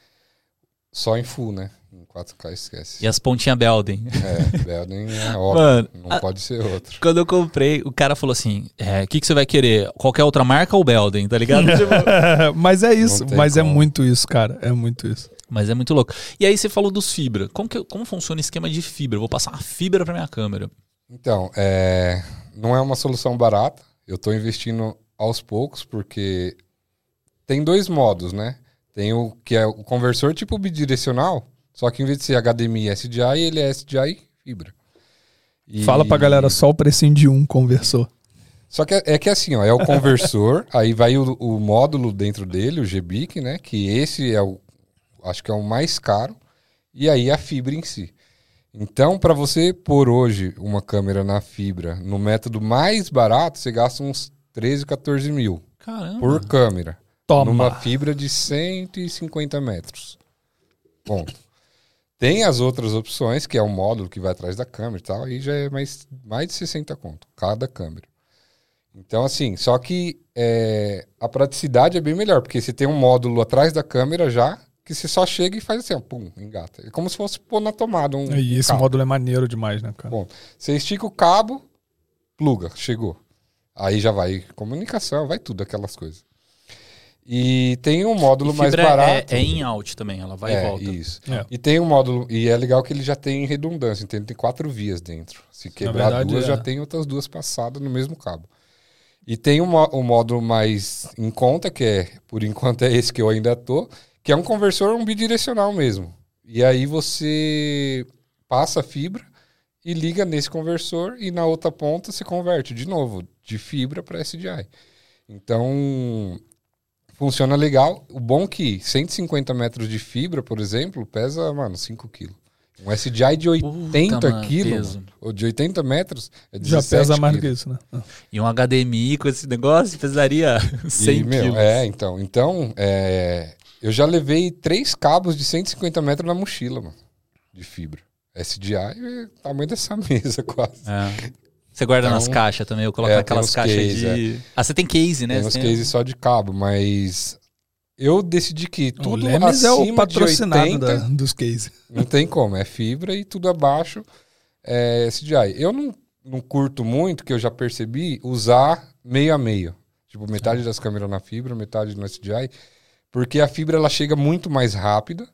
só em full, né? Em 4K esquece. E as pontinhas Belden. É, Belden é óbvio. Mano, não a- pode ser outro. Quando eu comprei, o cara falou assim: é, o que, que você vai querer? Qualquer outra marca ou Belden, tá ligado? Tipo, mas é isso, mas é como. muito isso, cara. É muito isso. Mas é muito louco. E aí você falou dos fibra. Como, que, como funciona o esquema de fibra? Eu vou passar uma fibra pra minha câmera. Então, é, não é uma solução barata. Eu estou investindo aos poucos, porque tem dois modos, né? Tem o que é o conversor tipo bidirecional, só que em vez de ser HDMI e SDI, ele é SDI fibra. E- Fala pra galera só o precinho de um conversor. Só que é, é que assim, ó, é o conversor, aí vai o, o módulo dentro dele, o GBIC, né? Que esse é o, acho que é o mais caro, e aí a fibra em si. Então, para você pôr hoje uma câmera na fibra, no método mais barato, você gasta uns 13, 14 mil Caramba. por câmera. Toma. Numa fibra de 150 metros. Ponto. Tem as outras opções, que é o módulo que vai atrás da câmera e tal, aí já é mais, mais de 60 conto, cada câmera. Então, assim, só que é, a praticidade é bem melhor, porque você tem um módulo atrás da câmera já, que você só chega e faz assim, ó, pum, engata. É como se fosse pôr na tomada um E esse cabo. módulo é maneiro demais, né, cara? Bom, você estica o cabo, pluga, chegou. Aí já vai comunicação, vai tudo, aquelas coisas. E tem um módulo E mais fibra barato. É, é in-out também, ela vai É, e volta. Isso. É. E tem um módulo, e é legal que ele já tem redundância, entende? Tem quatro vias dentro. Se quebrar verdade, duas, é. já tem outras duas passadas no mesmo cabo. E tem um, um módulo mais em conta, que é, por enquanto é esse que eu ainda tô, que é um conversor um bidirecional mesmo. E aí você passa a fibra e liga nesse conversor e na outra ponta você converte de novo, de fibra para SDI. Então, funciona legal. O bom é que 150 metros de fibra, por exemplo, pesa, mano, 5 quilos. Um SDI de 80 Puta, mano, quilos, ou de 80 metros, é Já 17 pesa mais do que isso, né? E um HDMI com esse negócio pesaria 100 E, meu, quilos. É, então. Então, é, eu já levei três cabos de 150 metros na mochila, mano, de fibra. SDI é o tamanho dessa mesa, quase. É. Você guarda Então, nas caixas também, eu coloco é, uns caixas case, de. Ah, você tem case, né? Tem uns tem- cases só de cabo, mas eu decidi que O tudo é acima o patrocinado de 80, da- dos cases. Não tem como, é fibra e tudo abaixo é SDI. Eu não, não curto muito, que eu já percebi, usar meio a meio. Tipo, metade das câmeras na fibra, metade no SDI. Porque a fibra ela chega muito mais rápida,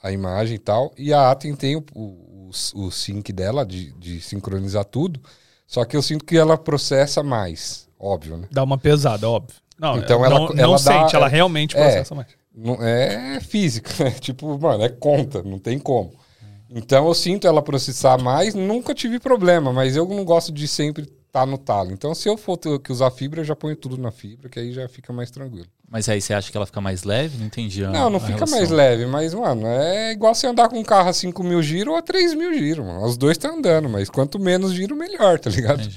a imagem e tal. E a Atem tem o, o, o sync dela, de, de sincronizar tudo. Só que eu sinto que ela processa mais, óbvio, né? Dá uma pesada, óbvio. Não, Então não, ela- não ela dá- sente, ela realmente é. processa mais. Não, é física, né? tipo, mano, é conta, não tem como. Então eu sinto ela processar mais, nunca tive problema, mas eu não gosto de sempre estar no talo. Então se eu for ter que usar fibra, eu já ponho tudo na fibra, que aí já fica mais tranquilo. Mas aí você acha que ela fica mais leve? Não entendi. a- não, não fica relação. mais leve, mas, mano, é igual você andar com um carro a 5 mil giro ou a 3 mil giro, mano. Os dois tá andando, mas quanto menos giro, melhor, tá ligado?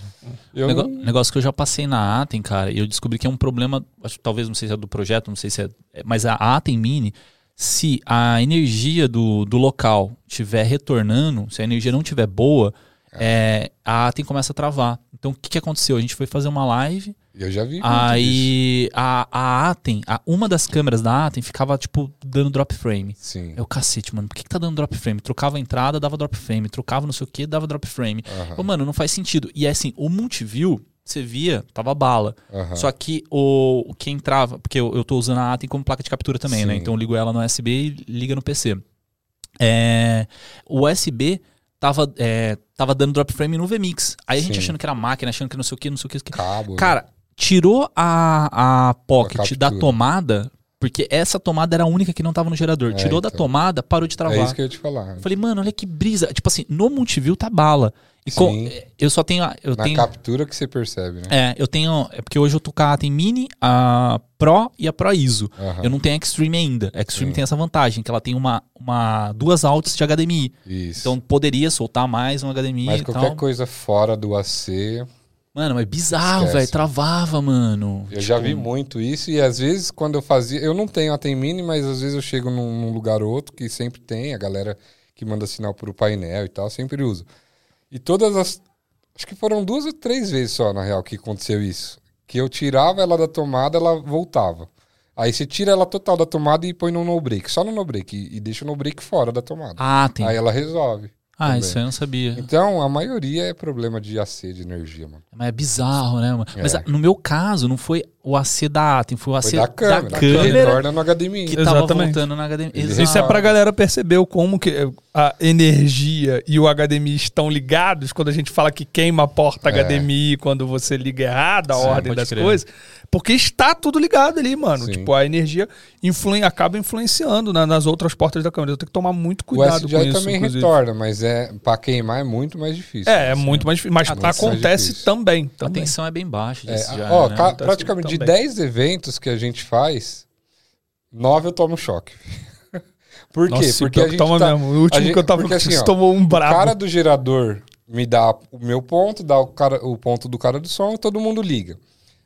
Eu não- Negócio que eu já passei na Atem, cara, e eu descobri que é um problema, acho, talvez não sei se é do projeto, não sei se é. é, Mas a Atem Mini, se a energia do, do local estiver retornando, se a energia não estiver boa, é, a Atem começa a travar. Então o que, que aconteceu? A gente foi fazer uma live, eu já vi. aí a, a Atem, a- uma das câmeras da Atem ficava, tipo, dando drop frame. Sim. É o cacete, mano. Por que, que tá dando drop frame? Trocava a entrada, dava drop frame. Trocava não sei o que, dava drop frame. Ô, mano, não faz sentido. E assim, o multiview, você via, tava bala. Só que o, o que entrava, porque eu, eu tô usando a Atem como placa de captura também, né? Sim. Então eu ligo ela no USB e liga no PC. É, o USB tava, é, tava dando drop frame no VMix. Aí a gente Sim. achando que era máquina, achando que não sei o que, não sei o que. Cabo. né? Cara, tirou a, a pocket captura. da tomada, porque essa tomada era a única que não tava no gerador. É, tirou da então. tomada, parou de travar. é isso que eu ia te falar. Eu Falei, mano, olha que brisa. Tipo assim, no multiview tá bala. E com- eu só tenho. a- Eu Na tenho captura que você percebe, né? é, eu tenho. É porque hoje eu tô com a Atem Mini, a Pro e a Pro ISO. Eu não tenho a Extreme ainda. A Extreme Sim. tem essa vantagem, que ela tem uma, uma duas altas de HDMI. Isso. Então poderia soltar mais um HDMI Mas qualquer tal. coisa fora do AC, Mano, mas bizarro, velho. Travava, mano. eu já Tipo, vi muito isso. E às vezes, quando eu fazia. Eu não tenho a Tem Mini, mas às vezes eu chego num, num lugar ou outro que sempre tem, a galera que manda sinal pro painel e tal, sempre usa. E todas as. Acho que foram duas ou três vezes só, na real, que aconteceu isso. Que eu tirava ela da tomada, ela voltava. Aí você tira ela total da tomada e põe no no break, só no no break, e, e deixa o no break fora da tomada. Ah, tem. Aí ela resolve. Ah, também. isso aí eu não sabia. Então, a maioria é problema de AC, de energia, mano. Mas é bizarro, né, mano? É. Mas ah, no meu caso, não foi o AC da Atem, foi o AC Foi da câmera. da que câmera retorna no HDMI. que tava Exatamente. voltando na HDMI. Exato. Isso é pra galera perceber o como que. A energia e o HDMI estão ligados, quando a gente fala que queima a porta É. HDMI quando você liga errado a Sim, ordem das crer. coisas, porque está tudo ligado ali, mano. Sim. Tipo, a energia influi, acaba influenciando na- nas outras portas da câmera. Eu tenho que tomar muito O cuidado SDI com isso, também inclusive. retorna, mas é para queimar é muito mais difícil. É, é muito mais difícil. Mas Muito acontece difícil. também. A também. tensão é bem baixa É, disso já, ó, né? ca- Acontece praticamente de também. 10 eventos que a gente faz, 9 eu tomo choque. Por quê? Nossa, Porque a gente toma tá- mesmo. O último gente- que eu tava porque assim, ó, tomou um O brabo. cara do gerador me dá o meu ponto, dá o, cara, o ponto do cara do som e todo mundo liga.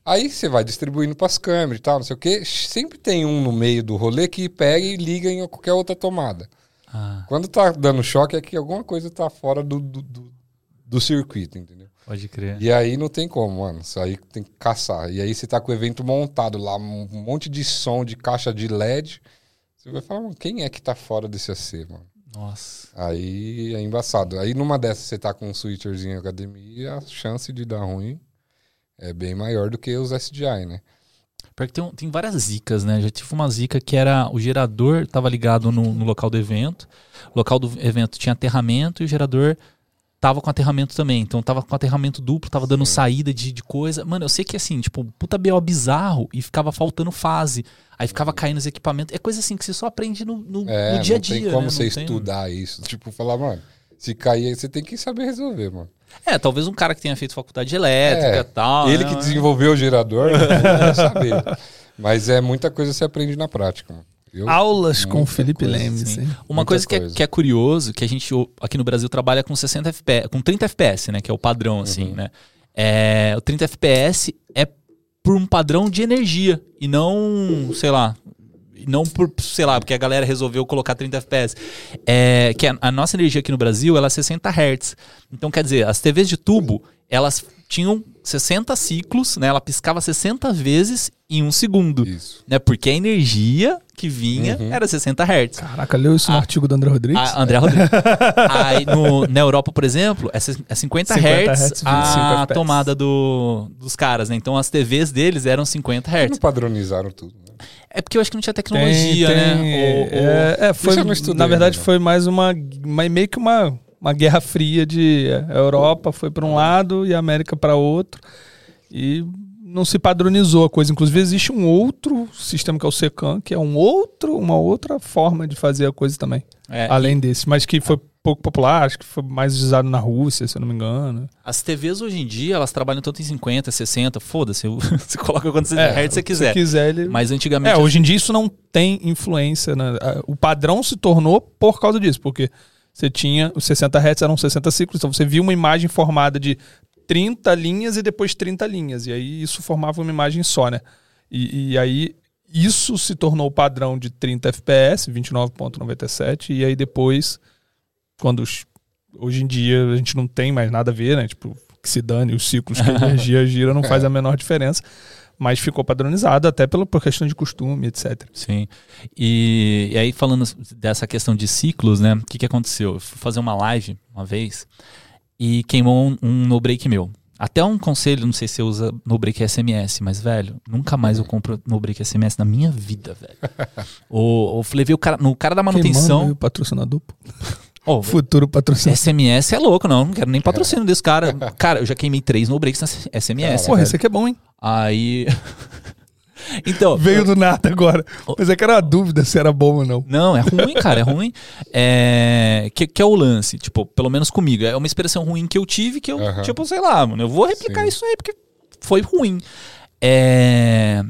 Aí você vai distribuindo pras câmeras e tal, não sei o quê. Sempre tem um no meio do rolê que pega e liga em qualquer outra tomada. Ah, Quando tá dando choque é que alguma coisa tá fora do, do, do, do circuito, entendeu? pode crer. E aí não tem como, mano. Isso aí tem que caçar. E aí você tá com o evento montado lá, um monte de som de caixa de LED. Você vai falar, mano, quem é que tá fora desse AC, mano? Nossa. Aí é embaçado. Aí numa dessas você tá com um switcherzinho HDMI, a chance de dar ruim é bem maior do que os SDI, né? Porque tem, tem várias zicas, né? Já tive uma zica que era o gerador estava ligado no, no local do evento. O local do evento tinha aterramento e o gerador tava com aterramento também. Então tava com aterramento duplo, tava dando saída de, de coisa. Mano, eu sei que assim, tipo, puta BO bizarro e ficava faltando fase. Aí ficava caindo os equipamentos. É coisa assim que você só aprende no, no, É, no dia a não dia. tem como né? você Não tem- estudar isso. Tipo, falar, mano, se cair aí você tem que saber resolver, mano. É, talvez um cara que tenha feito faculdade de elétrica É, e tal. Ele né? que desenvolveu o gerador, não vai saber. Mas é muita coisa que você aprende na prática, mano. Eu- Aulas com Felipe coisa, Lemes, Sim. Uma Muita coisa que, É, coisa. que é curioso, que a gente aqui no Brasil trabalha com 60 FPS, com 30 FPS, né? Que é o padrão, assim, Uhum. né? É, o 30 FPS é por um padrão de energia e não, sei lá, não por, sei lá, porque a galera resolveu colocar 30 FPS. É, que a, a nossa energia aqui no Brasil, ela é 60 Hz. Então, quer dizer, as TVs de tubo, elas tinham 60 ciclos, né? Ela piscava 60 vezes em um segundo, Isso. né? Porque a energia que vinha Uhum. era 60 Hz. Caraca, leu isso no Ah. artigo do André Rodrigues? A André Rodrigues. Aí no- na Europa, por exemplo, é, se- é 50, 50 Hz Hz, 25 a FPS. tomada do, dos caras, né? Então as TVs deles eram 50 Eles Hz. não padronizaram tudo, né? É porque eu acho que não tinha Tem- tecnologia, tem- né? O- o- É, é, foi, na verdade, ainda. foi mais uma, uma- meio que uma, uma guerra fria de é, a Europa foi para um lado e a América para outro. E não se padronizou a coisa. Inclusive, existe um outro sistema que é o SECAM, que é um outro, uma outra forma de fazer a coisa também. é, além desse, mas que foi pouco popular, acho que foi mais usado na Rússia, se eu não me engano. As TVs hoje em dia, elas trabalham tanto em 50, 60, foda-se, você coloca quantos É, Hz você quiser. Se quiser, ele. Mas antigamente. É, hoje em dia isso não tem influência. Né? O padrão se tornou por causa disso, porque você tinha os 60 Hz eram 60 ciclos, então você via uma imagem formada de 30 linhas e depois 30 linhas, e aí isso formava uma imagem só, né? E, e aí isso se tornou o padrão de 30 FPS, 29.97, e aí depois, quando os- hoje em dia a gente não tem mais nada a ver, né? Tipo, que se dane os ciclos que a energia gira não faz a menor diferença. Mas ficou padronizado até pela, por questão de costume, etc. Sim. E, e aí, falando dessa questão de ciclos, né? O que, que aconteceu? Eu fui fazer uma live uma vez e queimou um, um no break meu. Até um conselho, não sei se você usa no break SMS, mas, velho, nunca mais eu compro no break SMS na minha vida, velho. o, o levei o cara, no cara da Queimando manutenção. o patrocinador. Ó, Futuro patrocinador. SMS é louco, não. Não quero nem patrocínio desse cara. Cara, eu já queimei três no breaks na SMS. Porra, esse aqui é bom, hein? Aí. então. Veio do nada agora. Mas é que era uma dúvida se era bom ou não. Não, é ruim, cara, é ruim. É, que, que é o lance, tipo, pelo menos comigo. É uma expressão ruim que eu tive que eu, tipo, sei lá, mano, eu vou replicar Sim. isso aí porque foi ruim. É,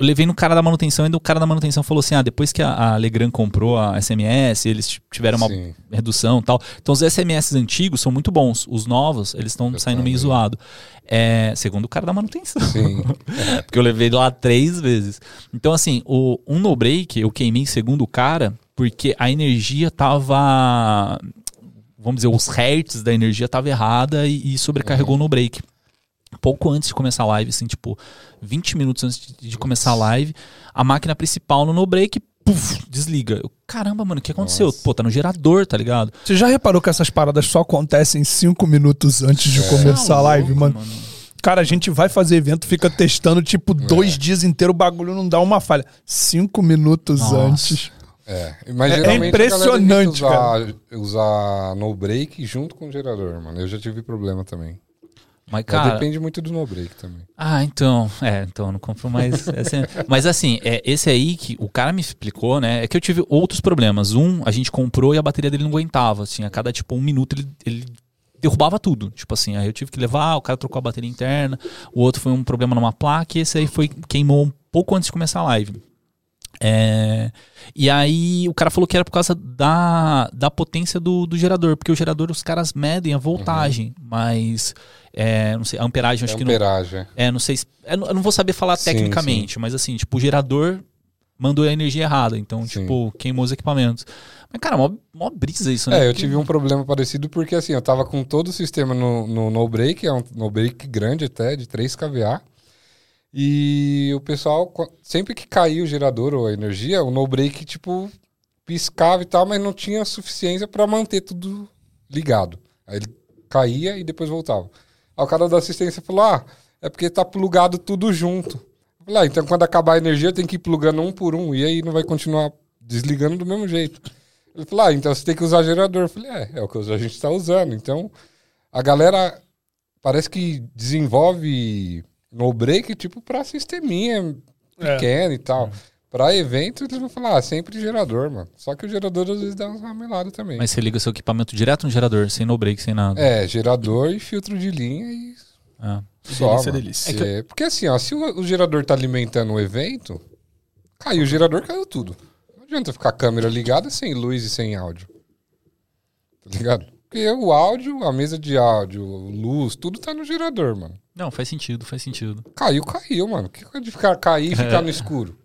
eu levei no cara da manutenção e o cara da manutenção falou assim: ah, depois que a, a Legrand comprou a SMS, eles tiveram uma Sim. redução e tal. Então os SMS antigos são muito bons. Os novos, eles estão saindo tá meio zoado. É, segundo o cara da manutenção. Sim. Porque eu levei lá três vezes. Então, assim, o, um no break eu queimei segundo o cara, porque a energia tava. Vamos dizer, os hertz da energia tava errada e, e sobrecarregou no break. Pouco antes de começar a live, assim, tipo, 20 minutos antes de, de começar a live, a máquina principal no no break, puf, desliga. Eu, Caramba, mano, o que aconteceu? Nossa. Pô, tá no gerador, tá ligado? Você já reparou que essas paradas só acontecem cinco minutos antes de começar a live, Tá louco, mano? Cara, a gente vai fazer evento, fica testando, tipo, É. dois dias inteiros, o bagulho não dá uma falha. Cinco minutos Nossa. antes. É, mas É- é impressionante, usar, usar no break junto com o gerador, mano. Eu já tive problema também. Mas, Mas cara. depende muito do no break também. Ah, então. É, então eu não compro mais. esse- Mas assim, é, esse aí que o cara me explicou, né? É que eu tive outros problemas. Um, a gente comprou e a bateria dele não aguentava. Assim, a cada tipo um minuto ele, ele derrubava tudo. Tipo assim, aí eu tive que levar, o cara trocou a bateria interna. O outro foi um problema numa placa e esse aí foi queimou um pouco antes de começar a live. É, e aí o cara falou que era por causa da, da potência do, do gerador, porque o gerador os caras medem a voltagem, mas é, não sei, a amperagem acho é que não, amperagem. é, não sei. se- Eu não não vou saber falar Sim, tecnicamente, mas assim, tipo, o gerador mandou a energia errada. Então, Sim. tipo, queimou os equipamentos. Mas, cara, mó, mó brisa isso, né? É, eu tive um problema parecido porque assim, eu tava com todo o sistema no, no no break, é um no break grande até, de 3 kVA. E o pessoal, sempre que caía o gerador ou a energia, o no break, tipo, piscava e tal, mas não tinha suficiência para manter tudo ligado. Aí ele caía e depois voltava. Aí o cara da assistência falou: Ah, é porque tá plugado tudo junto. Eu falei, ah, então quando acabar a energia tem que ir plugando um por um, e aí não vai continuar desligando do mesmo jeito. Ele falou, ah, então você tem que usar gerador. Eu falei, é, é o que a gente está usando. Então, a galera parece que desenvolve no break, tipo, para sisteminha É. pequeno e tal. Para evento, eles vão falar, ah, sempre gerador, mano. Só que o gerador às vezes dá uma ramelada também. Mas você liga seu equipamento direto no gerador, sem no break, sem nada. É, gerador e filtro de linha e Ah. só, Delícia, mano. delícia. É, porque assim, ó, se o, o gerador tá alimentando o evento, caiu o gerador, caiu tudo. Não adianta ficar a câmera ligada sem luz e sem áudio. Tá ligado? Porque o áudio, a mesa de áudio, luz, tudo tá no gerador, mano. Não, faz sentido, faz sentido. Caiu, caiu, mano. O que é de ficar cair e ficar no escuro?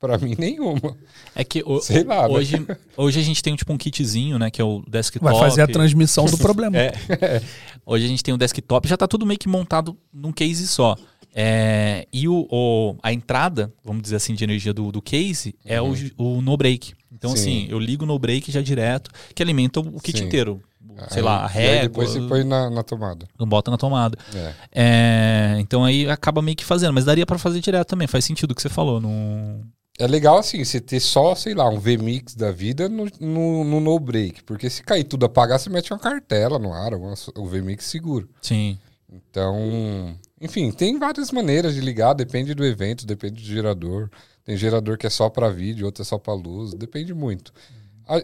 Pra mim, nenhuma. É que o- Sei lá, né? hoje, hoje a gente tem tipo um kitzinho, né? Que é o desktop. Vai fazer a transmissão do problema. É. Hoje a gente tem o desktop, já tá tudo meio que montado num case só. É, e o, o- a entrada, vamos dizer assim, de energia do, do case é o, o no break. Então, Uhum. Sim. assim, eu ligo no break já direto, que alimenta o kit Sim. inteiro. Sei Aí- lá, a e aí régua, depois você põe na, na tomada. não bota na tomada. É. É, então aí acaba meio que fazendo, mas daria pra fazer direto também, faz sentido o que você falou. Não... É legal assim, você ter só, sei lá, um VMix da vida no, no, no no break. Porque se cair tudo apagar, você mete uma cartela no ar, alguma- o VMix seguro. Sim. Então, enfim, tem várias maneiras de ligar, depende do evento, depende do gerador. Tem gerador que é só para vídeo, outro é só para luz, depende muito.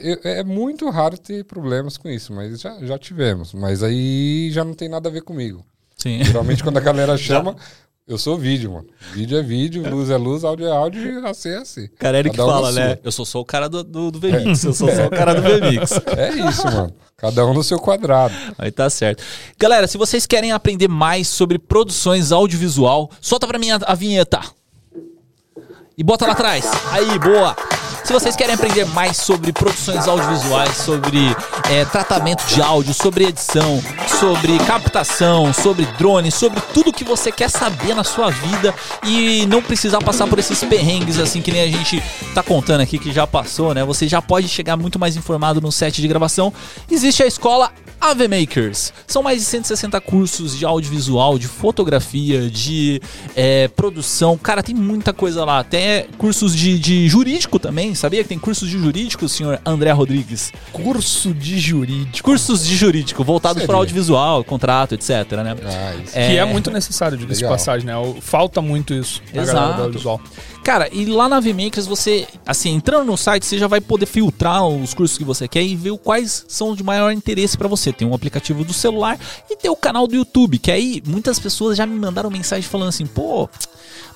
Eu- É muito raro ter problemas com isso, mas já, já tivemos. Mas aí já não tem nada a ver comigo. Sim. Geralmente quando a galera chama, eu sou vídeo, mano. Vídeo é vídeo, luz é luz, áudio é áudio e AC é AC. Cara, ele que Cada um na fala, né? sua. Eu sou só o cara do, do, do VMix, eu sou só o cara do VMix. É isso, mano. Cada um no seu quadrado. Aí tá certo. Galera, se vocês querem aprender mais sobre produções audiovisual, solta pra mim a, a vinheta. E bota lá atrás. Aí, boa. Se vocês querem aprender mais sobre produções audiovisuais, sobre é, tratamento de áudio, sobre edição, sobre captação, sobre drone, sobre tudo que você quer saber na sua vida e não precisar passar por esses perrengues assim que nem a gente tá contando aqui que já passou, né? Você já pode chegar muito mais informado no set de gravação. Existe a escola AV Makers. São mais de 160 cursos de audiovisual, de fotografia, de é, produção. Cara, tem muita coisa lá. Até cursos de, de jurídico também. Sabia que tem cursos de jurídico, senhor André Rodrigues? Curso de jurídico. Cursos de jurídico, voltados para audiovisual, contrato, etc, né? Ah, isso. Que é muito necessário, diga-se de passagem, né? Falta muito isso na Exato. Cara, e lá na VMakers você, assim, entrando no site, você já vai poder filtrar os cursos que você quer e ver quais são de maior interesse pra você. Tem um aplicativo do celular e tem o canal do YouTube, que aí muitas pessoas já me mandaram mensagem falando assim, pô,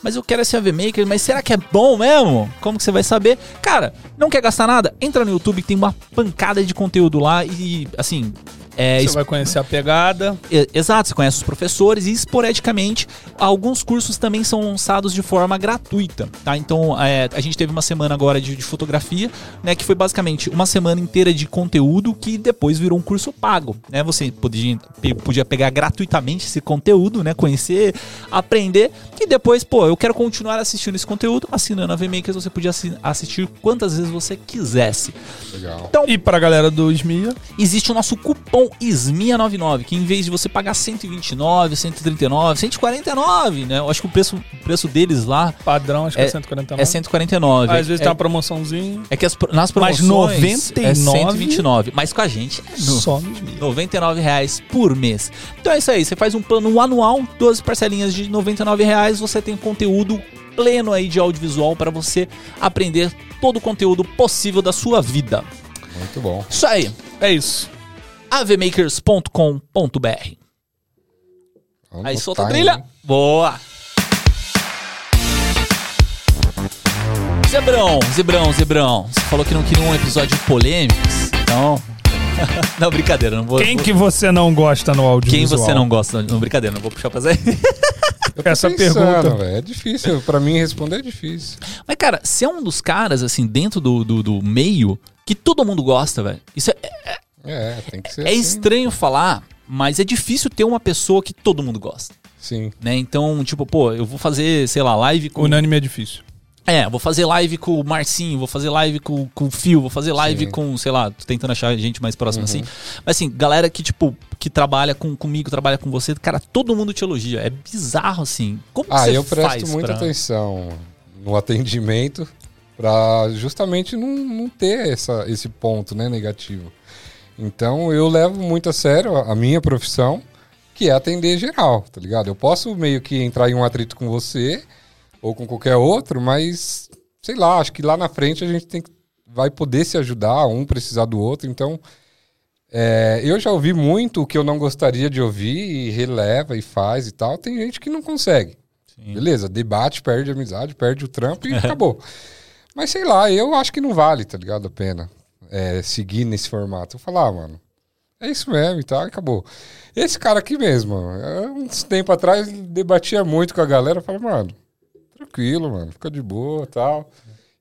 mas eu quero esse AV mas será que é bom mesmo? Como que você vai saber? Cara, não quer gastar nada? Entra no YouTube que tem uma pancada de conteúdo lá e, assim, é, Você vai conhecer a pegada. Exato, você conhece os professores e esporadicamente alguns cursos também são lançados de forma gratuita, tá? Então é, a gente teve uma semana agora de, de fotografia, né? Que foi basicamente uma semana inteira de conteúdo que depois virou um curso pago, né? Você podia, podia pegar gratuitamente esse conteúdo, né? Conhecer, aprender e depois, pô, eu quero continuar assistindo esse conteúdo, assinando a VMakers você podia assi- assistir quantas vezes você quisesse. Legal. Então, E pra galera do SMIA, existe o nosso cupom com SMIA99, que em vez de você pagar 129, 139, 149, né? Eu acho que o preço, o preço deles lá Padrão, acho que é, É- 149. é 149. Às vezes é, tem uma promoçãozinha. é que as, nas Mas promoções 99? é 129, mas com a gente é no, Só nos mil. 99 reais por mês. Então é isso aí, você faz um plano anual, 12 parcelinhas de 99 reais, você tem conteúdo pleno aí de audiovisual para você aprender todo o conteúdo possível da sua vida. Muito bom. Isso aí, É isso. avmakers.com.br. Aí solta a trilha. hein? Boa! Zebrão, Zebrão, Zebrão. Você falou que não queria um episódio de polêmicos, então... não, brincadeira, não vou... Quem vou- que você não gosta no áudio Quem você não gosta? Não, brincadeira, não vou puxar pra Zé. Essa pensando, pergunta- velho, É difícil. Pra mim responder é difícil. Mas, cara, você é um dos caras, assim, dentro do, do, do meio que todo mundo gosta, velho. Isso é, É, tem que ser é assim. estranho falar, mas é difícil ter uma pessoa que todo mundo gosta, Sim. né? Então, tipo, pô, eu vou fazer, sei lá, live com... Unânime é difícil. É, vou fazer live com o Marcinho, vou fazer live com, com o Fio, vou fazer live Sim. com, sei lá, tô tentando achar gente mais próxima Uhum. assim. Mas assim, galera que, tipo, que trabalha com, comigo, trabalha com você, cara, todo mundo te elogia. É bizarro, assim. Como que Ah, você eu presto muita pra- atenção no atendimento pra justamente não, não ter essa, esse ponto né, negativo. Então eu levo muito a sério a minha profissão, que é atender geral, tá ligado? Eu posso meio que entrar em um atrito com você ou com qualquer outro, mas sei lá, acho que lá na frente a gente tem que, vai poder se ajudar, um precisar do outro. Então é, eu já ouvi muito o que eu não gostaria de ouvir e releva e faz e tal. Tem gente que não consegue. Sim. Beleza, debate, perde a amizade, perde o trampo e acabou. Mas sei lá, eu acho que não vale, tá ligado? A pena é, seguir nesse formato. Eu falar, ah, mano, é isso mesmo e tal, acabou. Esse cara aqui mesmo, eu, uns tempo atrás debatia muito com a galera, eu falei, mano, tranquilo, mano, fica de boa e tal.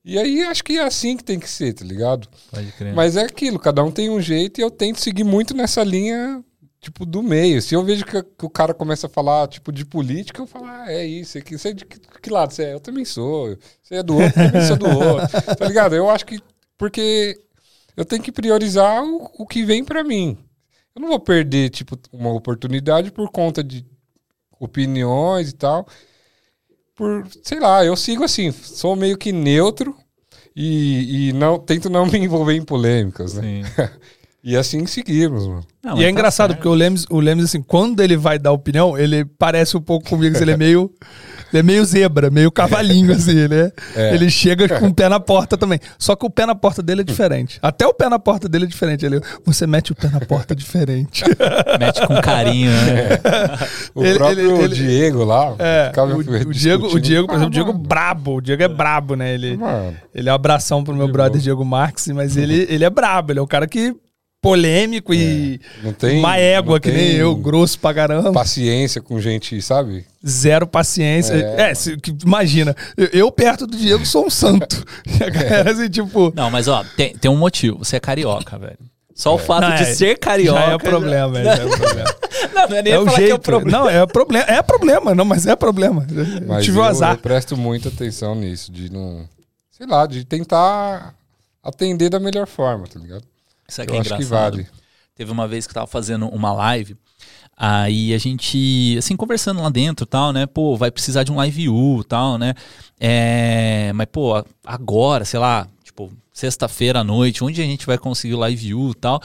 E aí acho que é assim que tem que ser, tá ligado? Pode crer. Mas é aquilo, cada um tem um jeito e eu tento seguir muito nessa linha, tipo, do meio. Se eu vejo que, que o cara começa a falar, tipo, de política, eu falo, ah, é isso, é que, você é de que, que lado você é? Eu também sou. Você é do outro, eu também sou do outro. Tá ligado? Eu acho que, porque eu tenho que priorizar o, o que vem pra mim. Eu não vou perder, tipo, uma oportunidade por conta de opiniões e tal. Por, sei lá, eu sigo assim, sou meio que neutro e, e não tento não me envolver em polêmicas, né? E assim seguimos, mano. Não, e é tá engraçado, certo. porque o Lemes, o Lemes, assim, quando ele vai dar opinião, ele parece um pouco comigo, assim, ele é meio. Ele é meio zebra, meio cavalinho, assim, né? É. Ele chega com o pé na porta também. Só que o pé na porta dele é diferente. Até o pé na porta dele é diferente. Ele, você mete o pé na porta diferente. Mete com carinho, né? O Ele- próprio ele- ele- Diego lá, É, ficava o, o Diego, o. Diego, por Ah, exemplo, o Diego mano, brabo. O Diego é brabo, né? Ele, Mano, ele é um abração pro meu brother. Diego Marques, mas ele, ele é brabo. Ele é o cara que polêmico e não tem uma égua não que nem eu, grosso pra caramba. paciência com gente, sabe? Zero paciência. É. É, se- imagina, eu, eu perto do Diego sou um santo. E a galera assim, tipo. Não, mas ó, tem, tem um motivo. Você é carioca, velho. Só o fato Não, de é, ser carioca. Já é problema, velho. Já é problema. Não, não é nem É o falar que é o jeito. problema. Não, é problema. É problema, não, mas é problema. Mas tive eu, o azar. eu presto muita atenção nisso, de não. Sei lá, de tentar atender da melhor forma, tá ligado? Isso aqui eu é acho que engraçado. vale. Teve uma vez que eu tava fazendo uma live, aí a gente, assim, conversando lá dentro e tal, né? Pô, vai precisar de um live U e tal, né? É, mas, pô, agora, sei lá, tipo, sexta-feira à noite, onde a gente vai conseguir o live U e tal?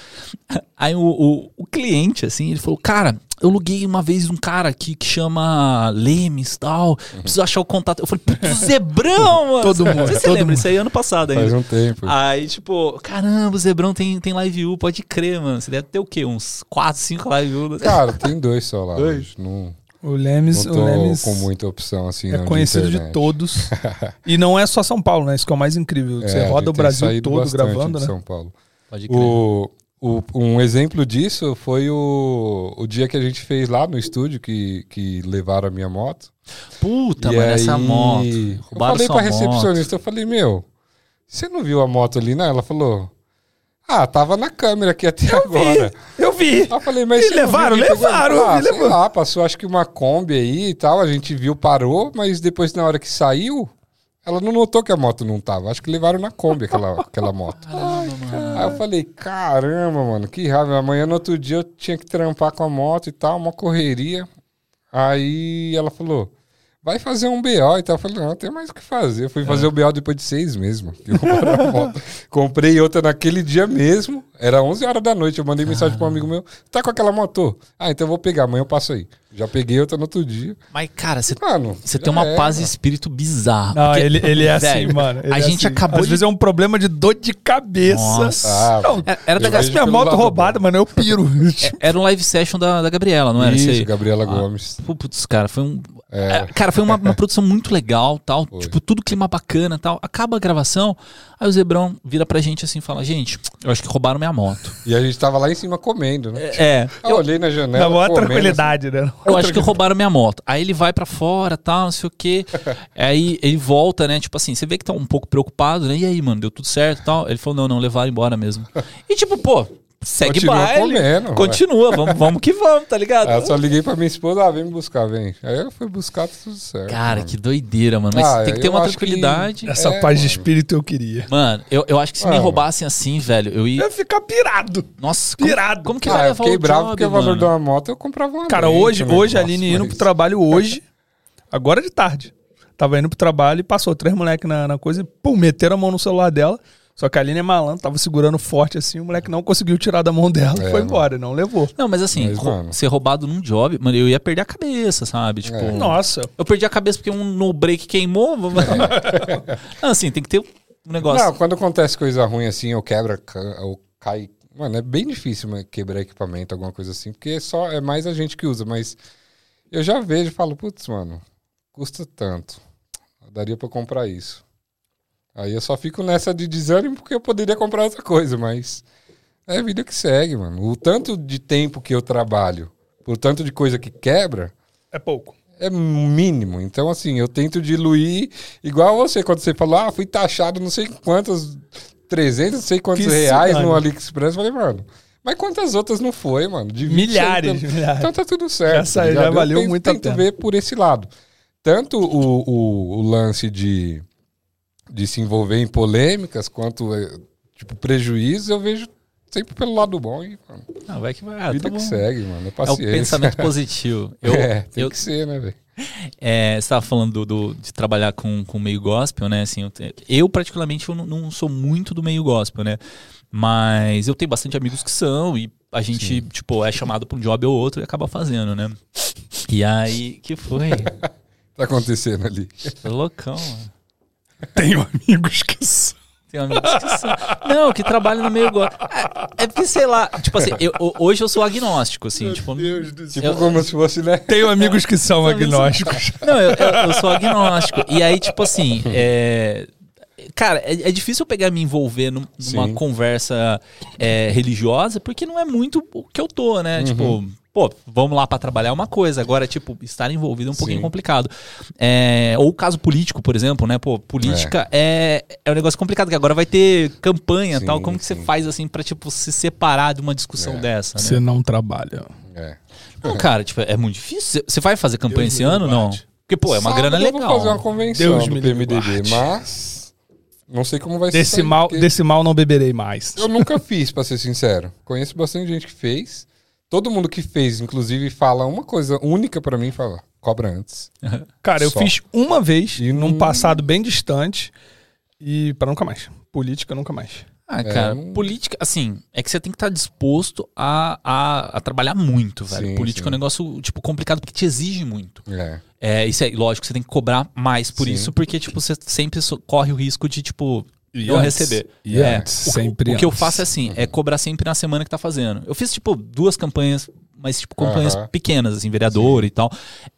Aí o, o, o cliente, assim, ele falou, cara, eu luguei uma vez um cara aqui que chama Lemes e tal, preciso achar o contato. Eu falei, putz, Zebrão, mano! Todo mundo, Não sei se você todo lembra, mundo. isso aí ano passado ainda. Faz um tempo. Aí, tipo, caramba, o Zebrão tem, tem live U, pode crer, mano. Você deve ter o quê? Uns 4, 5 live U. Cara, tem dois só lá. Dois? Não, O Lemes, não o tô Lemes com muita opção assim. é não, conhecido de, internet. todos. e não é só São Paulo, né? Isso que é o mais incrível. É, Você a roda o Brasil todo gravando, de né? São Paulo. Pode crer. O, o- um exemplo disso foi o, o dia que a gente fez lá no estúdio que, que levaram a minha moto. Puta, E mano, essa aí, moto. Eu falei pra moto. recepcionista, eu falei, meu, você não viu a moto ali, não? Ela falou, ah, tava na câmera aqui até agora. Eu vi. Aí Eu falei, mas E não levaram? viu? Pegou- Levaram, Ah, e sei levou. lá, passou acho que uma Kombi aí e tal, a gente viu, parou, mas depois na hora que saiu, Ela não notou que a moto não tava. Acho que levaram na Kombi aquela, aquela moto. Aí eu falei, caramba, mano, que raiva. Amanhã no outro dia eu tinha que trampar com a moto e tal, uma correria. Aí ela falou, vai fazer um BO e tal. Eu falei, não, não tem mais o que fazer. Eu fui fazer o BO depois de seis mano. eu comprei a moto. Comprei outra naquele dia mesmo. Era 11 horas da noite. Eu mandei mensagem pra um amigo meu, tá com aquela moto? Ah, então eu vou pegar. Amanhã eu passo aí. Já peguei outra no outro dia. Mas, cara, você Mano, tem uma é, paz de mano. espírito bizarra. Não, porque, ele, ele é assim, velho, mano. ele a é gente assim. acabou Às de- vezes é um problema de dor de cabeça. Nossa. Ah, Não, Era- Era da minha moto roubada, mano, eu piro. Era um live session da, da Gabriela, não era? Isso. Gabriela Gomes. Pô, Putz, cara, foi um. É. é, Cara, foi uma, uma produção muito legal, tal. Foi. Tipo, tudo clima bacana tal. Acaba a gravação, aí o Zebrão vira pra gente assim e fala: Gente, eu acho que roubaram minha moto. E a gente tava lá em cima comendo, né? É. Aí eu olhei na janela. Na maior comendo, tranquilidade, né? Eu acho que roubaram minha moto. Aí ele vai pra fora, tal, não sei o quê. aí ele volta, né? Tipo assim, você vê que tá um pouco preocupado, né? E aí, mano, deu tudo certo tal? Ele falou: não, não, levaram embora mesmo. E tipo, pô, segue Continua baile. comendo, continua, vamos, vamos que vamos, tá ligado? Aí eu só liguei pra minha esposa, ah, vem me buscar, vem. Aí eu fui buscar, tá tudo certo. Cara, mano. que doideira, mano. Mas Ah, tem que ter uma que- tranquilidade. Essa É, paz de mano. espírito eu queria. Mano, eu, eu acho que se me Mano. roubassem assim, velho, eu Eu ia. ia ficar pirado. Nossa, como, Pirado. como que Ah, vai eu levar fiquei o bravo job, porque o valor mano? de uma moto eu comprava uma Cara, hoje, hoje a Aline indo pro trabalho hoje, agora de tarde. Tava indo pro trabalho e passou três moleques na, na coisa e pum, meteram a mão no celular dela. Só que a Aline é malandro, tava segurando forte assim, o moleque não conseguiu tirar da mão dela e É, foi mano. embora, não levou. Não, mas assim, Mas, mano. ser roubado num job, mano, eu ia perder a cabeça, sabe? Tipo, É. Nossa, eu perdi a cabeça porque um no break queimou. Não, assim, tem que ter um negócio. Não, quando acontece coisa ruim assim, ou quebra, ca- ou cai. Mano, é bem difícil quebrar equipamento, alguma coisa assim, porque é só é mais a gente que usa, mas eu já vejo e falo, putz, mano, custa tanto. Daria pra eu comprar isso. Aí eu só fico nessa de desânimo porque eu poderia comprar outra coisa, mas é a vida que segue, mano. O tanto de tempo que eu trabalho, por tanto de coisa que quebra, é pouco. é mínimo. Então, assim, eu tento diluir, igual você, quando você falou, ah, fui taxado não sei quantos, 300, não sei quantos Que reais no. AliExpress. Eu falei, mano, mas quantas outras não foi, mano? De 20 Milhares, centavos. milhares. Então tá tudo certo. Já saiu, ligado? já Eu valeu tento- muito a tento pena. ver por esse lado. Tanto o, o, o lance de, de se envolver em polêmicas, quanto, eh, tipo, prejuízo, eu vejo sempre pelo lado bom e, mano, Ah, vai que vai. Ah, vida tá que bom. segue, mano. É É o paciência. pensamento positivo. Eu, é, tem eu, que ser, né, velho? É, você estava falando do, do- de trabalhar com o meio gospel, né? Assim, eu, eu, particularmente, eu não, não sou muito do meio gospel, né? Mas eu tenho bastante amigos que são e a gente, tipo, é chamado para um job ou outro e acaba fazendo, né? E aí, que foi? Tá acontecendo ali. Tô loucão, mano. Tenho amigos que são. Tem amigos que são. Não, que trabalham no meio gospel. É, é porque, sei lá, tipo assim, eu- ho- hoje eu sou agnóstico, assim, tipo. do Tipo, Eu- como se fosse, né? Tenho amigos que são agnósticos. Não, eu, eu- eu sou agnóstico. E aí, tipo assim, é. Cara, é, é difícil eu pegar e me envolver num- numa Sim. conversa é, religiosa, porque não é muito o que eu tô, né? Tipo, pô, vamos lá pra trabalhar é uma coisa. Agora, tipo, estar envolvido é um pouquinho Sim. complicado. É, ou o caso político, por exemplo, né? Pô, política é. É, um negócio complicado, que agora vai ter campanha e Sim, tal. Como que você faz, assim, pra, tipo, se separar de uma discussão É. dessa, né? Você não trabalha. É. Não, cara, tipo, é muito difícil. Você- vai fazer campanha Deus esse ano, não? guarde. Porque, pô, é uma Sábado grana eu legal. vou fazer uma convenção Deus do PMDB, guarde. mas não sei como vai ser. Desse mal, porque desse mal não beberei mais. Eu nunca fiz, pra ser sincero. Conheço bastante gente que fez. Todo mundo que fez, inclusive, fala uma coisa única pra mim, fala, cobra antes. Cara, eu Só. fiz uma vez, E num passado bem distante, e para nunca mais. Política, nunca mais. Ah, cara, não- política, assim, é que você tem que estar disposto a, a, a trabalhar muito, velho. Sim, política é um sim. negócio, tipo, complicado porque te exige muito. É. É, isso é lógico, você tem que cobrar mais por Sim. isso, porque, tipo, você sempre corre o risco de, tipo, E não antes? receber. E É, antes, o, sempre o que eu faço é assim, é cobrar sempre na semana que tá fazendo. Eu fiz, tipo, duas campanhas, mas, tipo, campanhas Aham. pequenas, assim, vereador e tal.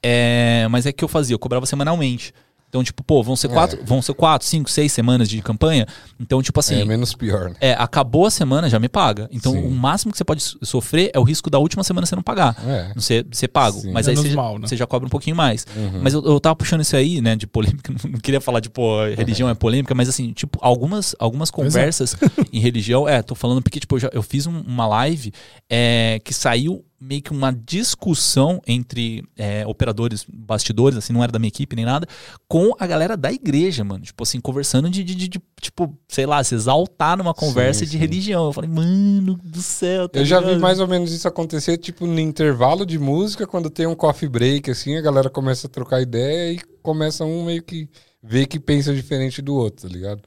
É, mas é que eu fazia, eu cobrava semanalmente. Então, tipo, pô, vão ser quatro, vão ser quatro, cinco, seis semanas de campanha. Então, tipo assim, é menos pior, né? é, acabou a semana, já me paga. Então, Sim. o máximo que você pode so- sofrer é o risco da última semana você não pagar. É. Não ser, ser pago. Sim. Mas aí Menos você, já- mal, né? você já cobra um pouquinho mais. Uhum. Mas eu, eu tava puxando isso aí, né, de polêmica. Não, não queria falar de, pô, religião é polêmica, mas assim, tipo, algumas, algumas conversas em religião. É, tô falando porque, tipo, eu, já, eu fiz um- uma live é, que saiu meio que uma discussão entre é, operadores, bastidores, assim, não era da minha equipe nem nada, com a galera da igreja, mano. Tipo assim, conversando de, de, de, de, tipo, sei lá, se exaltar numa conversa Sim, de sim. religião. Eu falei, mano do céu. tá Eu já vi ligado? mais ou menos isso acontecer, tipo, no intervalo de música, quando tem um coffee break, assim, a galera começa a trocar ideia e começa um meio que ver que pensa diferente do outro, tá ligado?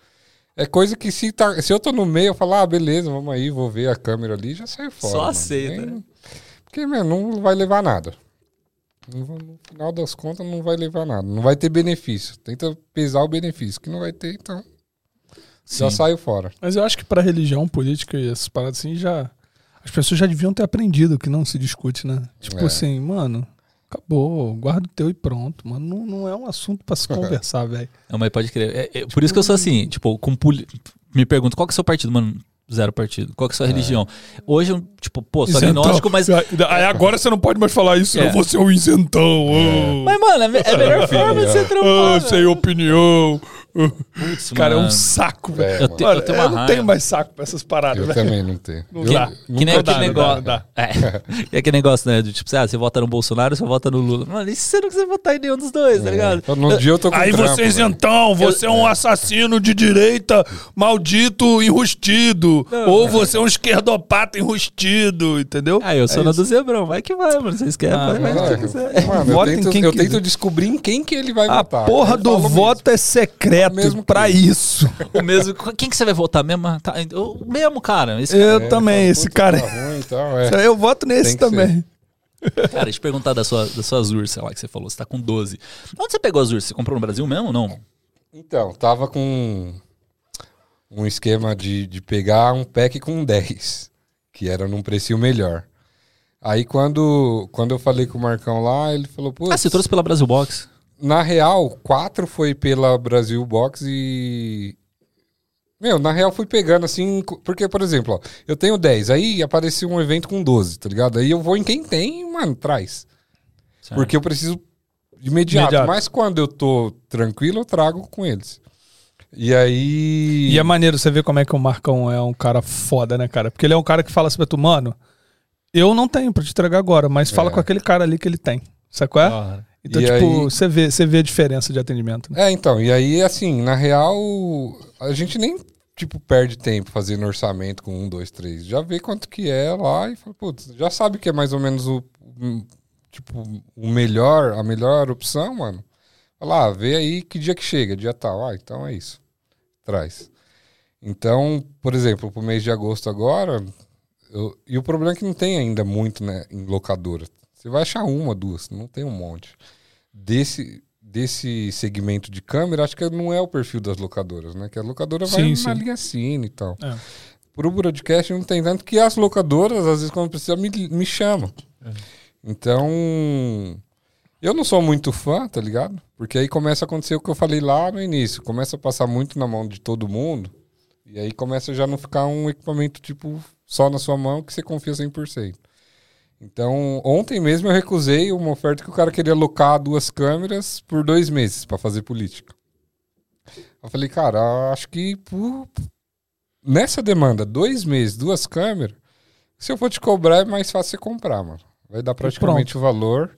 É coisa que se, tá, se eu tô no meio, eu falo, ah, beleza, vamos aí, vou ver a câmera ali, já saio fora. Só aceita, né? Porque, meu, não vai levar nada. No final das contas, não vai levar nada. Não vai ter benefício. Tenta pesar o benefício, que não vai ter, então já Sim. saio fora. Mas eu acho que pra religião, política e essas paradas assim, já. As pessoas já deviam ter aprendido que não se discute, né? Tipo É. assim, mano, acabou, guarda o teu e pronto, mano. Não, não é um assunto pra se conversar, velho. Não, mas pode crer. É, é, por isso que eu sou assim, tipo, com poli... me pergunto, qual que é o seu partido, mano? Zero partido. Qual que é a sua religião? Hoje, tipo, pô, sou Isentão. agnóstico, mas. Aí agora você não pode mais falar isso, É. eu vou ser um isentão. oh. Mas, mano, é, é a melhor forma de ser Ah, trampar. sem opinião. Putz, Cara, é um mano. saco, velho. É, Eu, te- Mano, eu tenho eu não tenho mais saco pra essas paradas, Eu velho. também não tenho. Não Eu dá. Que nem Não aquele dá, não negócio. dá, não É. E aquele negócio, né? Do tipo, ah, você vota no Bolsonaro ou você vota no Lula? Mano, e se você não quiser votar em nenhum dos dois, tá ligado? Então, No dia eu tô com Aí trampo, você é velho. isentão, você é um assassino de direita maldito enrustido. Ou você é um esquerdopata enrustido, entendeu? Ah, eu sou É na do Zebrão. Vai que vai, mano. Vocês querem, Ah, vai. É. Mano, eu tento, eu tento descobrir em quem que ele vai A votar. porra Eu do voto é secreto Mesmo pra que- isso. O mesmo. Quem que você vai votar mesmo? Tá, o mesmo, cara. Esse Eu É, também, fala, esse "Puta, cara. tá ruim e tal", é. Eu voto nesse também. Cara, deixa eu perguntar da sua, das suas ursas lá que você falou. Você tá com 12. Onde você pegou as ursas? Você comprou no Brasil mesmo ou não? Então, tava com um esquema de, de pegar um pack com 10, que era num precinho melhor. Aí quando, quando eu falei com o Marcão lá, ele falou, pô, Ah, você trouxe pela Brasil Box. Na real, quatro foi pela Brasil Box e. Meu, na real fui pegando assim, porque, por exemplo, ó, eu tenho 10, aí apareceu um evento com 12, tá ligado? Aí eu vou em quem tem, mano, traz. Certo. Porque eu preciso de imediato. Imediato. Mas quando eu tô tranquilo, eu trago com eles. E aí. E é maneiro você ver como é que o Marcão é um cara foda, né, cara? Porque ele é um cara que fala assim pra tu, mano, eu não tenho pra te entregar agora, mas fala É. com aquele cara ali que ele tem. Sabe qual é? Ah, Então, E tipo, aí- você vê, você vê a diferença de atendimento, né? É, então, e aí, assim, na real, a gente nem, tipo, perde tempo fazendo orçamento com um, dois, três. Já vê quanto que é lá e fala, putz, já sabe que é mais ou menos o, tipo, o melhor, a melhor opção, mano. Fala, ah, vê aí que dia que chega, dia tal. Ah, então é isso. Traz. Então, por exemplo, pro mês de agosto agora, eu- e o problema é que não tem ainda muito, né, em locadora. Você vai achar uma, duas, não tem um monte. Desse, desse segmento de câmera, acho que não é o perfil das locadoras, né? Que a locadora vai Sim, na sim. linha cine e tal. É. Pro broadcast não tem tanto que as locadoras, às vezes, quando precisa, me, me chamam. Então, eu não sou muito fã, tá ligado? Porque aí começa a acontecer o que eu falei lá no início. Começa a passar muito na mão de todo mundo. E aí começa já a não ficar um equipamento, tipo, só na sua mão que você confia 100%. Então, ontem mesmo eu recusei uma oferta que o cara queria alocar duas câmeras por dois meses para fazer política. Eu falei, cara, acho que por- nessa demanda, dois meses, duas câmeras, se eu for te cobrar, é mais fácil você comprar, mano. Vai dar praticamente o valor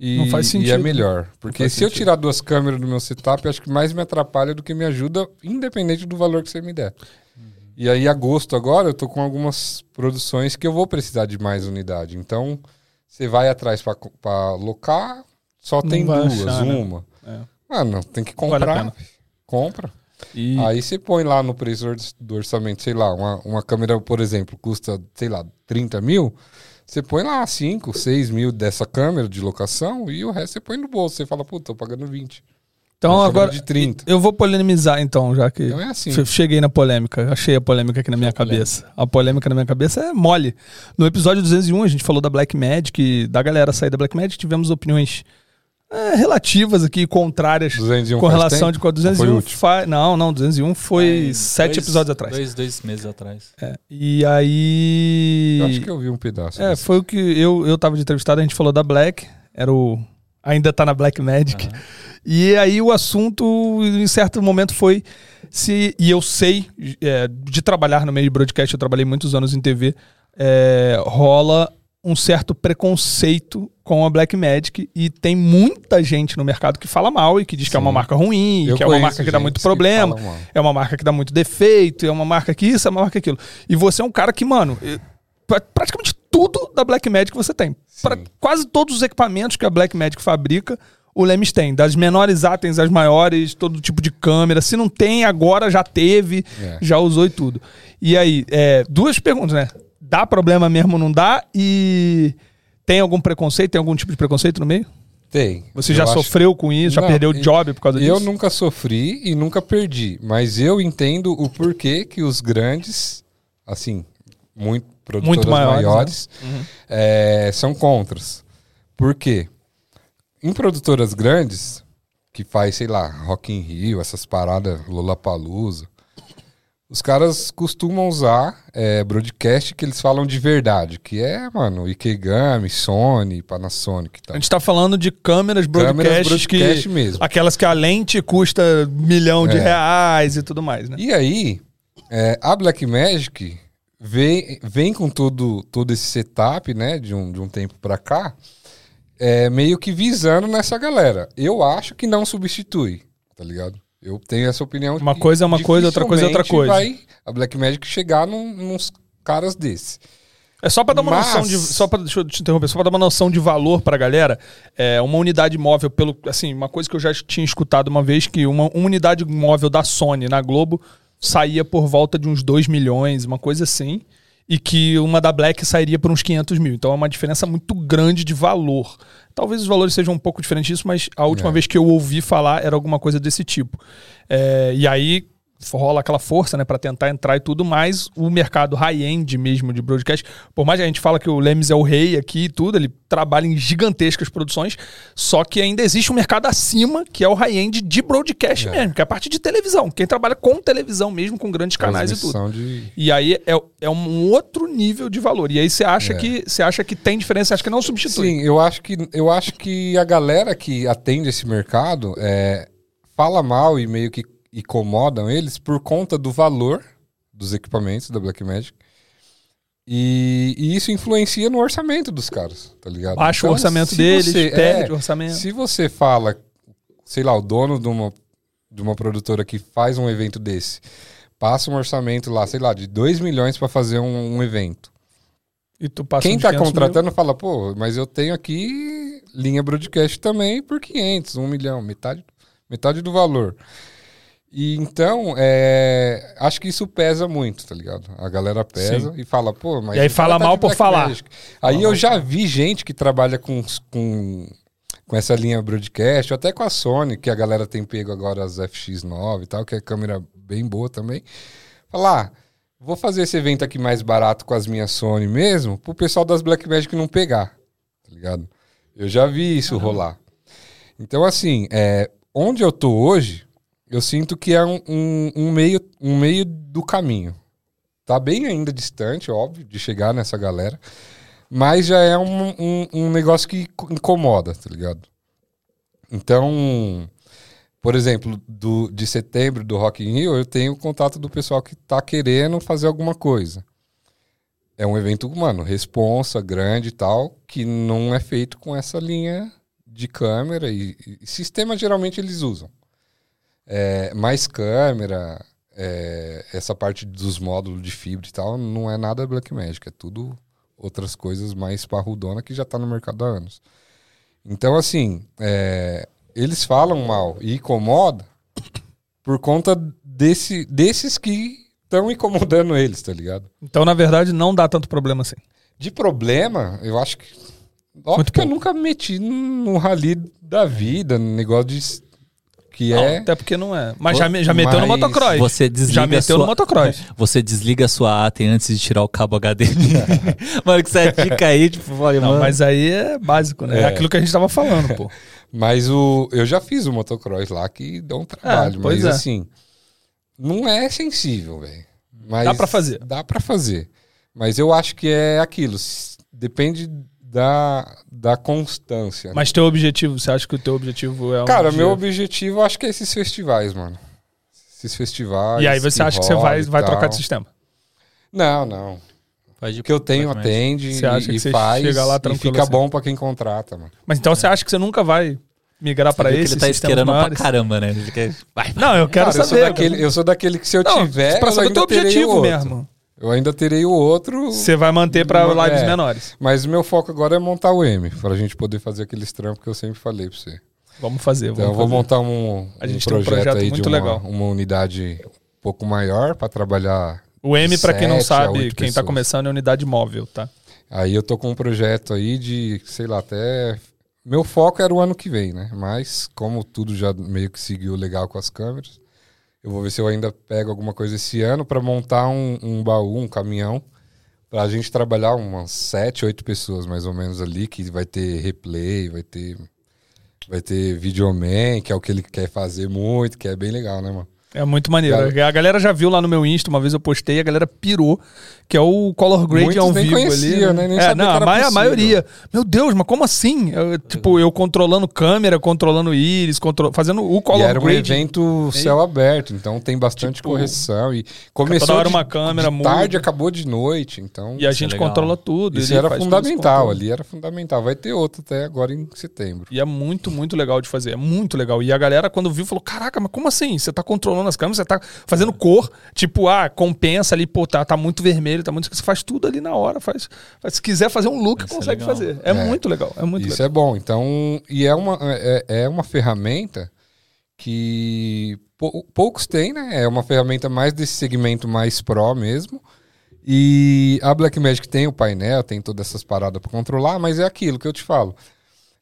e, Não faz e sentido, é né? melhor. Porque se eu sentido. tirar duas câmeras do meu setup, acho que mais me atrapalha do que me ajuda, independente do valor que você me der. E aí, agosto agora, eu tô com algumas produções que eu vou precisar de mais unidade. Então, você vai atrás pra alocar, só Não tem duas, achar, né? uma. É. Mano, tem que Vale comprar. pena. compra. E Aí você põe lá no preço do orçamento, sei lá, uma, uma câmera, por exemplo, custa, sei lá, 30 mil. Você põe lá 5, 6 mil dessa câmera de locação e o resto você põe no bolso. Você fala, puta, tô pagando 20. Então agora câmera de 30. eu vou polemizar então, já que Então é assim. che- cheguei na polêmica, achei a polêmica aqui na minha cabeça. A polêmica na minha cabeça é mole. No episódio 201 a gente falou da Black Magic, da galera sair da Black Magic, tivemos opiniões é, relativas aqui, contrárias 201 com relação tempo? de qual Ou foi 201 último? fa... Não, não, 201 foi sete Dois- episódios atrás. Dois, dois meses atrás. É, E aí. Eu acho que eu vi um pedaço. É, desse. foi o que eu, eu tava de entrevistado, a gente falou da Black, era o. Ainda tá na Black Magic. E aí o assunto, em certo momento, foi se. E eu sei, é, de trabalhar no meio de broadcast, eu trabalhei muitos anos em TV, é, rola um certo preconceito com a Black Magic e tem muita gente no mercado que fala mal e que diz que é uma Sim. marca ruim, Eu que é uma marca que dá muito que problema, é uma marca que dá muito defeito, é uma marca que isso, é uma marca aquilo. E você é um cara que, mano, pra- praticamente tudo da Black Magic você tem. Pra quase todos os equipamentos que a Black Magic fabrica, o Lemes tem. Das menores atens às maiores, todo tipo de câmera. Se não tem, agora já teve, É. já usou e tudo. E aí, é, duas perguntas, né? Dá problema mesmo ou não dá? E tem algum preconceito? Tem algum tipo de preconceito no meio? Tem. Você Eu já acho- sofreu com isso? Já Não, perdeu o job por causa Eu disso? nunca sofri e nunca perdi, mas eu entendo o porquê que os grandes, assim, muito produtoras Muito maiores, maiores, né? Uhum. é, são contras. Por quê? Em produtoras grandes, que faz, sei lá, Rock in Rio, essas paradas, Lollapalooza, os caras costumam usar é, broadcast que eles falam de verdade, que é, mano, Ikegami, Sony, Panasonic e tal. A gente tá falando de câmeras broadcast, Câmeras broadcast que. mesmo. Aquelas que a lente custa milhão de É. reais e tudo mais, né? E aí, é, a Blackmagic vem, vem com todo, todo esse setup, né, de um, de um tempo pra cá, é, meio que visando nessa galera. Eu acho que não substitui, tá ligado? Eu tenho essa opinião. Uma coisa é uma coisa, outra coisa é outra coisa. Vai a Blackmagic chegar num, nos caras desse. É só pra dar uma Mas- noção de. Só pra, deixa eu te interromper, só pra dar uma noção de valor pra galera. É, uma unidade móvel, pelo. Assim, uma coisa que eu já tinha escutado uma vez, que uma, uma unidade móvel da Sony na Globo saía por volta de uns 2 milhões, uma coisa assim. E que uma da Black sairia por uns 500 mil. Então é uma diferença muito grande de valor. Talvez os valores sejam um pouco diferentes disso, mas a última É. vez que eu ouvi falar era alguma coisa desse tipo. É, e aí rola aquela força, né, para tentar entrar e tudo mais. O mercado high-end mesmo de broadcast, por mais que a gente fala que o Lemes é o rei aqui e tudo, ele trabalha em gigantescas produções, só que ainda existe um mercado acima, que é o high-end de broadcast É. mesmo, que é a parte de televisão. Quem trabalha com televisão mesmo, com grandes canais e tudo. De... E aí é, é um outro nível de valor. E aí você acha É. que você acha que tem diferença, acha que não substitui. Sim, eu acho que eu acho que a galera que atende esse mercado é, fala mal e meio que incomodam eles por conta do valor dos equipamentos da Blackmagic. E, e isso influencia no orçamento dos caras, tá ligado? Baixa o Então, orçamento se deles, você- perde é, o orçamento. Se você fala, sei lá, o dono de uma, de uma produtora que faz um evento desse, passa um orçamento lá, sei lá, de 2 milhões para fazer um, um evento. E tu passa Quem tá 500 mil. contratando fala, pô, mas eu tenho aqui linha broadcast também por 500, 1 milhão, metade, metade do valor. E então, é, acho que isso pesa muito, tá ligado? A galera pesa e fala, pô, mas. E aí fala tá mal por Black falar. Magic. Aí eu já vi gente que trabalha com, com, com essa linha broadcast, ou até com a Sony, que a galera tem pego agora as FX9 e tal, que é câmera bem boa também. Falar, ah, vou fazer esse evento aqui mais barato com as minhas Sony mesmo, pro pessoal das Blackmagic não pegar, tá ligado? Eu já vi isso rolar. Então, assim, é, onde eu tô hoje, eu sinto que é um, um- um meio, um meio do caminho. Tá bem ainda distante, óbvio, de chegar nessa galera, mas já é um, um, um negócio que incomoda, tá ligado? Então, por exemplo, do, de setembro do Rock in Rio, eu tenho contato do pessoal que tá querendo fazer alguma coisa. É um evento, mano, responsa, grande e tal, que não é feito com essa linha de câmera e, e sistema geralmente eles usam. É, mais câmera, é, essa parte dos módulos de fibra e tal, não é nada Blackmagic, é tudo outras coisas mais parrudona que já tá no mercado há anos. Então, assim, é, eles falam mal e incomoda por conta desse, desses que estão incomodando eles, tá ligado? Então, na verdade, não dá tanto problema assim. De problema, eu acho que. Óbvio Muito que eu pouco. nunca me meti no rally da vida, no negócio de. Que Não, é. até porque não é. Mas já, já meteu no motocross. Você desliga já meteu sua... no motocross. Você desliga a sua ATEM antes de tirar o cabo HDMI. mano, que você dica aí, tipo, olha, Não, mano. mas aí é básico, né? É. É. aquilo que a gente tava falando, pô. Mas o, eu já fiz o motocross lá que dá um trabalho, É, pois mas é. assim, não é sensível, velho. Dá pra fazer. Dá pra fazer. Mas eu acho que é aquilo, depende da, da constância. né? Mas teu objetivo, você acha que o teu objetivo é um Cara, dia- meu objetivo acho que é esses festivais, mano. Esses festivais. E aí você acha que você vai, vai trocar de sistema? Não, não. Faz de O que eu tenho atende Você acha e, que e você faz chega lá e tranquilo fica assim? bom pra quem contrata, mano. Mas então você acha que você nunca vai migrar que esse ele tá sistema esperando maiores? pra caramba, né? Ele quer... Vai, vai. Não, eu quero Cara, eu sou, saber. daquele, eu sou daquele que se eu Não, tiver, pra saber o teu objetivo outro. mesmo. Eu ainda terei o outro. Você vai manter pra Não, lives é. menores. Mas o meu foco agora é montar o M, pra gente poder fazer aqueles trampos que eu sempre falei pra você. Vamos fazer. Então eu Vamos vou fazer. montar um, A um gente tem um projeto, projeto aí muito de uma, legal. uma unidade um pouco maior pra trabalhar. O M, pra quem não a sabe, quem tá pessoas. começando é unidade móvel, tá? Aí eu tô com um projeto aí de, sei lá, até. Meu foco era o ano que vem, né? Mas como tudo já meio que seguiu legal com as câmeras, eu vou ver se eu ainda pego alguma coisa esse ano pra montar um, um baú, um caminhão, pra gente trabalhar umas sete, oito pessoas mais ou menos ali, que vai ter replay, vai ter. Vai ter videoman, que é o que ele quer fazer muito, que é bem legal, né, mano? É muito maneiro. Cara- A galera já viu lá no meu Insta, uma vez eu postei, a galera pirou, que é o Color Grade Muitos ao nem vivo conhecia, ali. né? Nem é, sabia não, a, era maioria. Meu Deus, mas como assim? Eu, tipo, eu controlando câmera, controlando íris, contro... fazendo o E Color era um Grade. evento céu aberto, então tem bastante Tipo, correção. E começou toda hora de, uma câmera, de muda. tarde, acabou de noite, então E a é gente legal. controla tudo. isso era fundamental ali, era fundamental. Vai ter outro até agora em setembro. E é muito, muito legal de fazer. É muito legal. E a galera, quando viu, falou: Caraca, mas como assim? Você tá controlando as câmeras, você tá fazendo cor. Tipo, ah, compensa ali, pô, tá, tá muito vermelho, tá muito. Você faz tudo ali na hora. Faz, faz- se quiser fazer um look, Isso é consegue legal. fazer. É, É. muito legal. É muito Isso legal. é bom. Então, e é uma, é, é uma ferramenta que pou- poucos têm, né? É uma ferramenta mais desse segmento mais pro mesmo. E a Blackmagic tem o painel, tem todas essas paradas para controlar, mas é aquilo que eu te falo.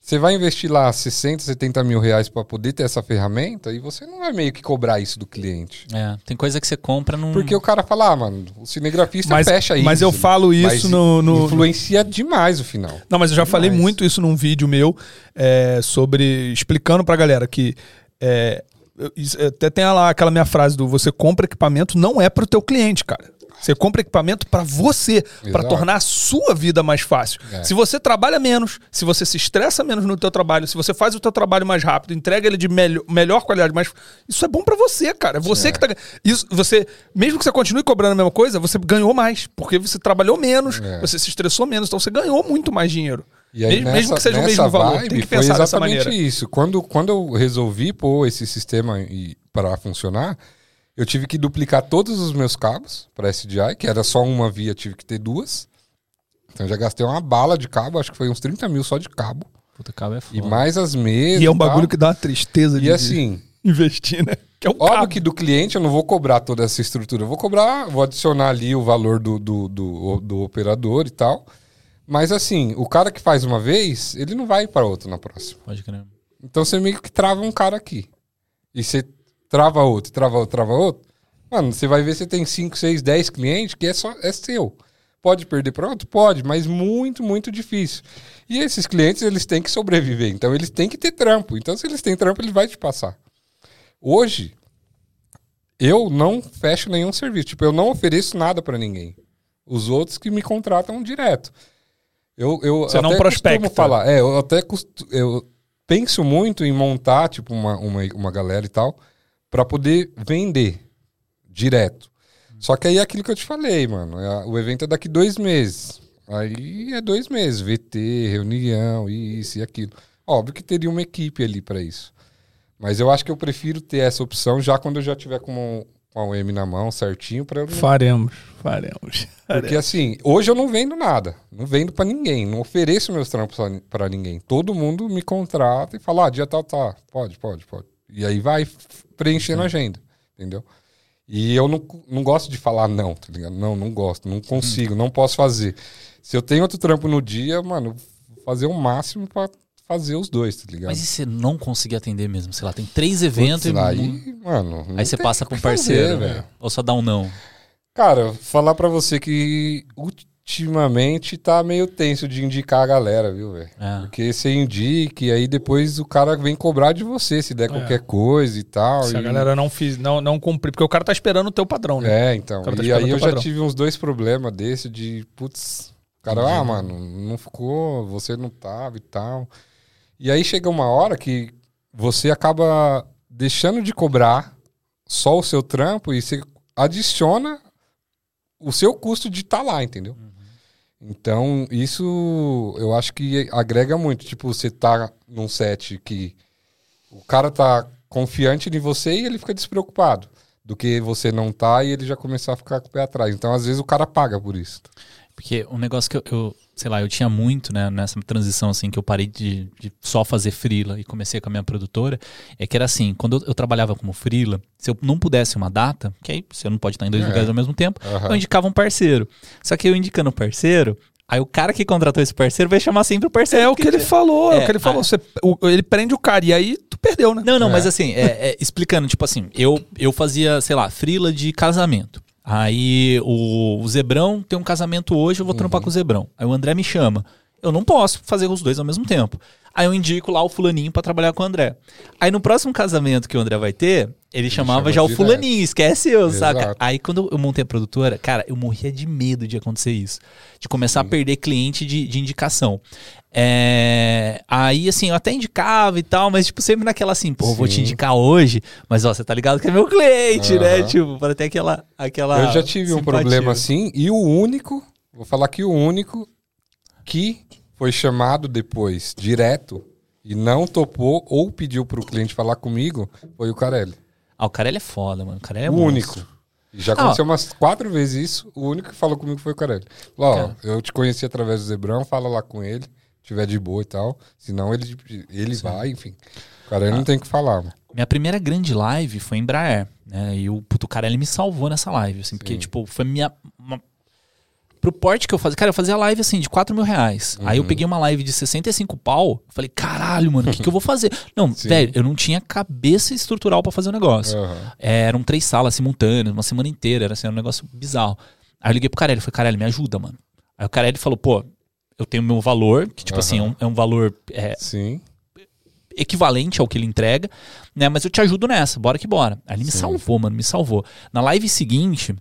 Você vai investir lá 60, 70 mil reais para poder ter essa ferramenta e você não vai meio que cobrar isso do cliente. É, tem coisa que você compra num... Porque o cara fala, ah, mano, o cinegrafista Mas, fecha isso. mas eu falo isso Mas no, no- Influencia demais o final. Não, mas eu já falei Demais. muito isso num vídeo meu é, sobre. explicando pra galera que. é, eu- isso- até tem lá aquela minha frase do você compra equipamento não é pro teu cliente, cara. Você compra equipamento pra você, Exato. tornar a sua vida mais fácil. É. Se você trabalha menos, se você se estressa menos no teu trabalho, se você faz o teu trabalho mais rápido, entrega ele de melhor, melhor qualidade, mais isso é bom pra você, cara. É você É. que tá isso você, mesmo que você continue cobrando a mesma coisa, você ganhou mais, porque você trabalhou menos, É. você se estressou menos, então você ganhou muito mais dinheiro. E aí, mesmo, nessa, mesmo que seja o mesmo valor, vibe, tem que foi pensar dessa exatamente maneira. isso. Quando, quando eu resolvi pôr esse sistema para funcionar, eu tive que duplicar todos os meus cabos para SDI, que era só uma via, tive que ter duas. Então já gastei uma bala de cabo, acho que foi uns 30 mil só de cabo. Puta, cabo é foda. E mais as mesas. E é um tal. bagulho que dá uma tristeza de E assim, investir, né? Que é um Óbvio cabo. que do cliente eu não vou cobrar toda essa estrutura. Eu vou cobrar, vou adicionar ali o valor do, do, do, do operador e tal. Mas assim, o cara que faz uma vez, ele não vai para outro na próxima. Pode crer. Então você meio que trava um cara aqui. E você trava outro, trava outro, trava outro. Mano, você vai ver se tem 5, 6, 10 clientes que é só é seu. Pode perder para outro? Pode, mas muito, muito difícil. E esses clientes, eles têm que sobreviver. Então eles têm que ter trampo. Então se eles têm trampo, ele vai te passar. Hoje, eu não fecho nenhum serviço. Tipo, eu não ofereço nada para ninguém. Os outros que me contratam direto. Eu, eu Você não até prospecta. costumo falar. É, eu até costu- eu penso muito em montar, tipo, uma, uma, uma galera e tal, para poder vender direto. Só que aí é aquilo que eu te falei, mano. é- o evento é daqui dois meses. Aí é dois meses, VT, reunião, isso e aquilo. Óbvio que teria uma equipe ali para isso. Mas eu acho que eu prefiro ter essa opção já quando eu já tiver com a UM na mão certinho para eu não Faremos, faremos. porque assim, hoje eu não vendo nada. Não vendo pra ninguém. Não ofereço meus trampos pra ninguém. Todo mundo me contrata e fala, ah, dia tal, tá. Pode, pode, pode. E aí vai preenchendo a agenda. Entendeu? E eu não, não gosto de falar não, tá ligado? Não, não gosto. Não consigo, não posso fazer. Se eu tenho outro trampo no dia, mano, vou fazer o máximo pra fazer os dois, tá ligado? Mas e se não conseguir atender mesmo? Sei lá, tem três eventos Putz, e... aí, mano. não Aí você passa o pra um que fazer, parceiro, velho. Ou só dá um não. Cara, falar pra você que ultimamente tá meio tenso de indicar a galera, viu, velho? É. Porque você indica e aí depois o cara vem cobrar de você se der qualquer coisa e tal. É. Se a e- galera não, fiz, não, não cumprir, porque o cara tá esperando o teu padrão, né? É, então. Tá E aí eu já padrão. tive uns dois problemas desse de, putz, cara, ah, mano, não ficou, você não tava e tal. E aí chega uma hora que você acaba deixando de cobrar só o seu trampo e você adiciona o seu custo de estar lá, entendeu? Então, isso eu acho que agrega muito. Tipo, você tá num set que o cara tá confiante em você e ele fica despreocupado. Do que você não tá e ele já começar a ficar com o pé atrás. Então, às vezes, o cara paga por isso. Porque um negócio que eu, eu, sei lá, eu tinha muito, né, nessa transição, assim, que eu parei de, de só fazer freela e comecei com a minha produtora, é que era assim, quando eu, eu trabalhava como freela, se eu não pudesse uma data, que aí você não pode estar em dois É. lugares ao mesmo tempo, Aham. eu indicava um parceiro. Só que eu indicando um parceiro, aí o cara que contratou esse parceiro vai chamar sempre o parceiro. É o que ele falou, é, o que ele falou. ah. Você, o- ele prende o cara e aí tu perdeu, né? Não, não, É. mas assim, é, é, explicando, tipo assim, eu, eu fazia, sei lá, frila de casamento. Aí o, o Zebrão tem um casamento hoje, eu vou trampar com o Zebrão. Aí o André me chama. Eu não posso fazer os dois ao mesmo tempo. Aí eu indico lá o fulaninho pra trabalhar com o André. Aí no próximo casamento que o André vai ter, ele, chamava chama já o direto. fulaninho, esquece eu, saca? Exato. Aí quando eu montei a produtora, cara, eu morria de medo de acontecer isso. De começar a perder cliente de, de indicação. É, aí, assim, eu até indicava e tal, mas, tipo, sempre naquela assim, pô, vou te Sim. indicar hoje, mas, ó, você tá ligado que é meu cliente, né? Aham. Tipo, para ter aquela, aquela. Eu já tive um simpatia. problema assim, e o único, vou falar que o único que foi chamado depois, direto, e não topou ou pediu pro cliente falar comigo, foi o Carelli. Ah, o Carelli é foda, mano. O Carelli é o monstro. único. Já aconteceu umas quatro vezes isso, o único que falou comigo foi o Carelli. Falou, ó, eu te conheci através do Zebrão, fala lá com ele, tiver de boa e tal, senão ele, ele vai, enfim. O Carelli Ah. não tem o que falar, mano. Minha primeira grande live foi em Embraer, né? E o puto Carelli me salvou nessa live, assim, porque, Sim. tipo, foi minha. Uma... Pro porte que eu fazia, cara, eu fazia live assim de 4 mil reais. Aí Uhum. eu peguei uma live de 65 pau, falei, caralho, mano, o que, que eu vou fazer? Não, Sim. velho, eu não tinha cabeça estrutural pra fazer o negócio. Aham. É, eram três salas simultâneas, uma semana inteira, era assim, era um negócio bizarro. Aí eu liguei pro Carelli, falei, Carelli, me ajuda, mano. Aí o Carelli falou, pô, eu tenho meu valor, que tipo assim, é um, é um valor é, Sim. equivalente ao que ele entrega, né? Mas eu te ajudo nessa, bora que bora. Aí ele me Sim. salvou, mano, me salvou. Na live seguinte,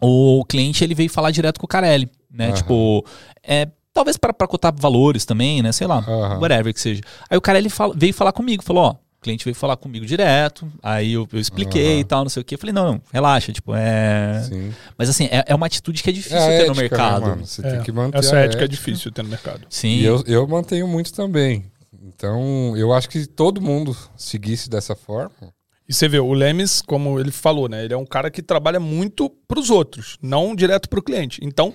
o cliente ele veio falar direto com o Carelli, né? Tipo, é, talvez para pra cotar valores também, né? Sei lá, whatever que seja. Aí o Carelli fala- veio falar comigo, falou, ó, o cliente veio falar comigo direto, aí eu, eu expliquei Aham. e tal, não sei o quê. Eu falei, não, não, relaxa, tipo, é... Sim. Mas assim, é, é uma atitude que é difícil É ter no ética, né, mercado. mano? Você tem É, que manter Essa a ética é difícil ter no mercado. Sim. E eu, eu mantenho muito também. Então, eu acho que todo mundo seguisse dessa forma. E você vê, o Lemes, como ele falou, né? Ele é um cara que trabalha muito pros outros, não direto pro cliente. Então,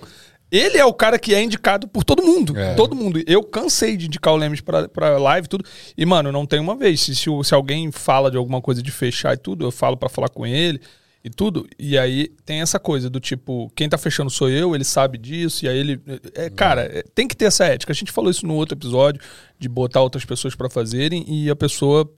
ele é o cara que é indicado por todo mundo. É. Todo mundo. Eu cansei de indicar o Lemes pra, pra live e tudo. E, mano, não tem uma vez. Se, se, se alguém fala de alguma coisa de fechar e tudo, eu falo pra falar com ele e tudo. E aí tem essa coisa do tipo, quem tá fechando sou eu, ele sabe disso, e aí ele. É, cara, é, tem que ter essa ética. A gente falou isso no outro episódio, de botar outras pessoas pra fazerem e a pessoa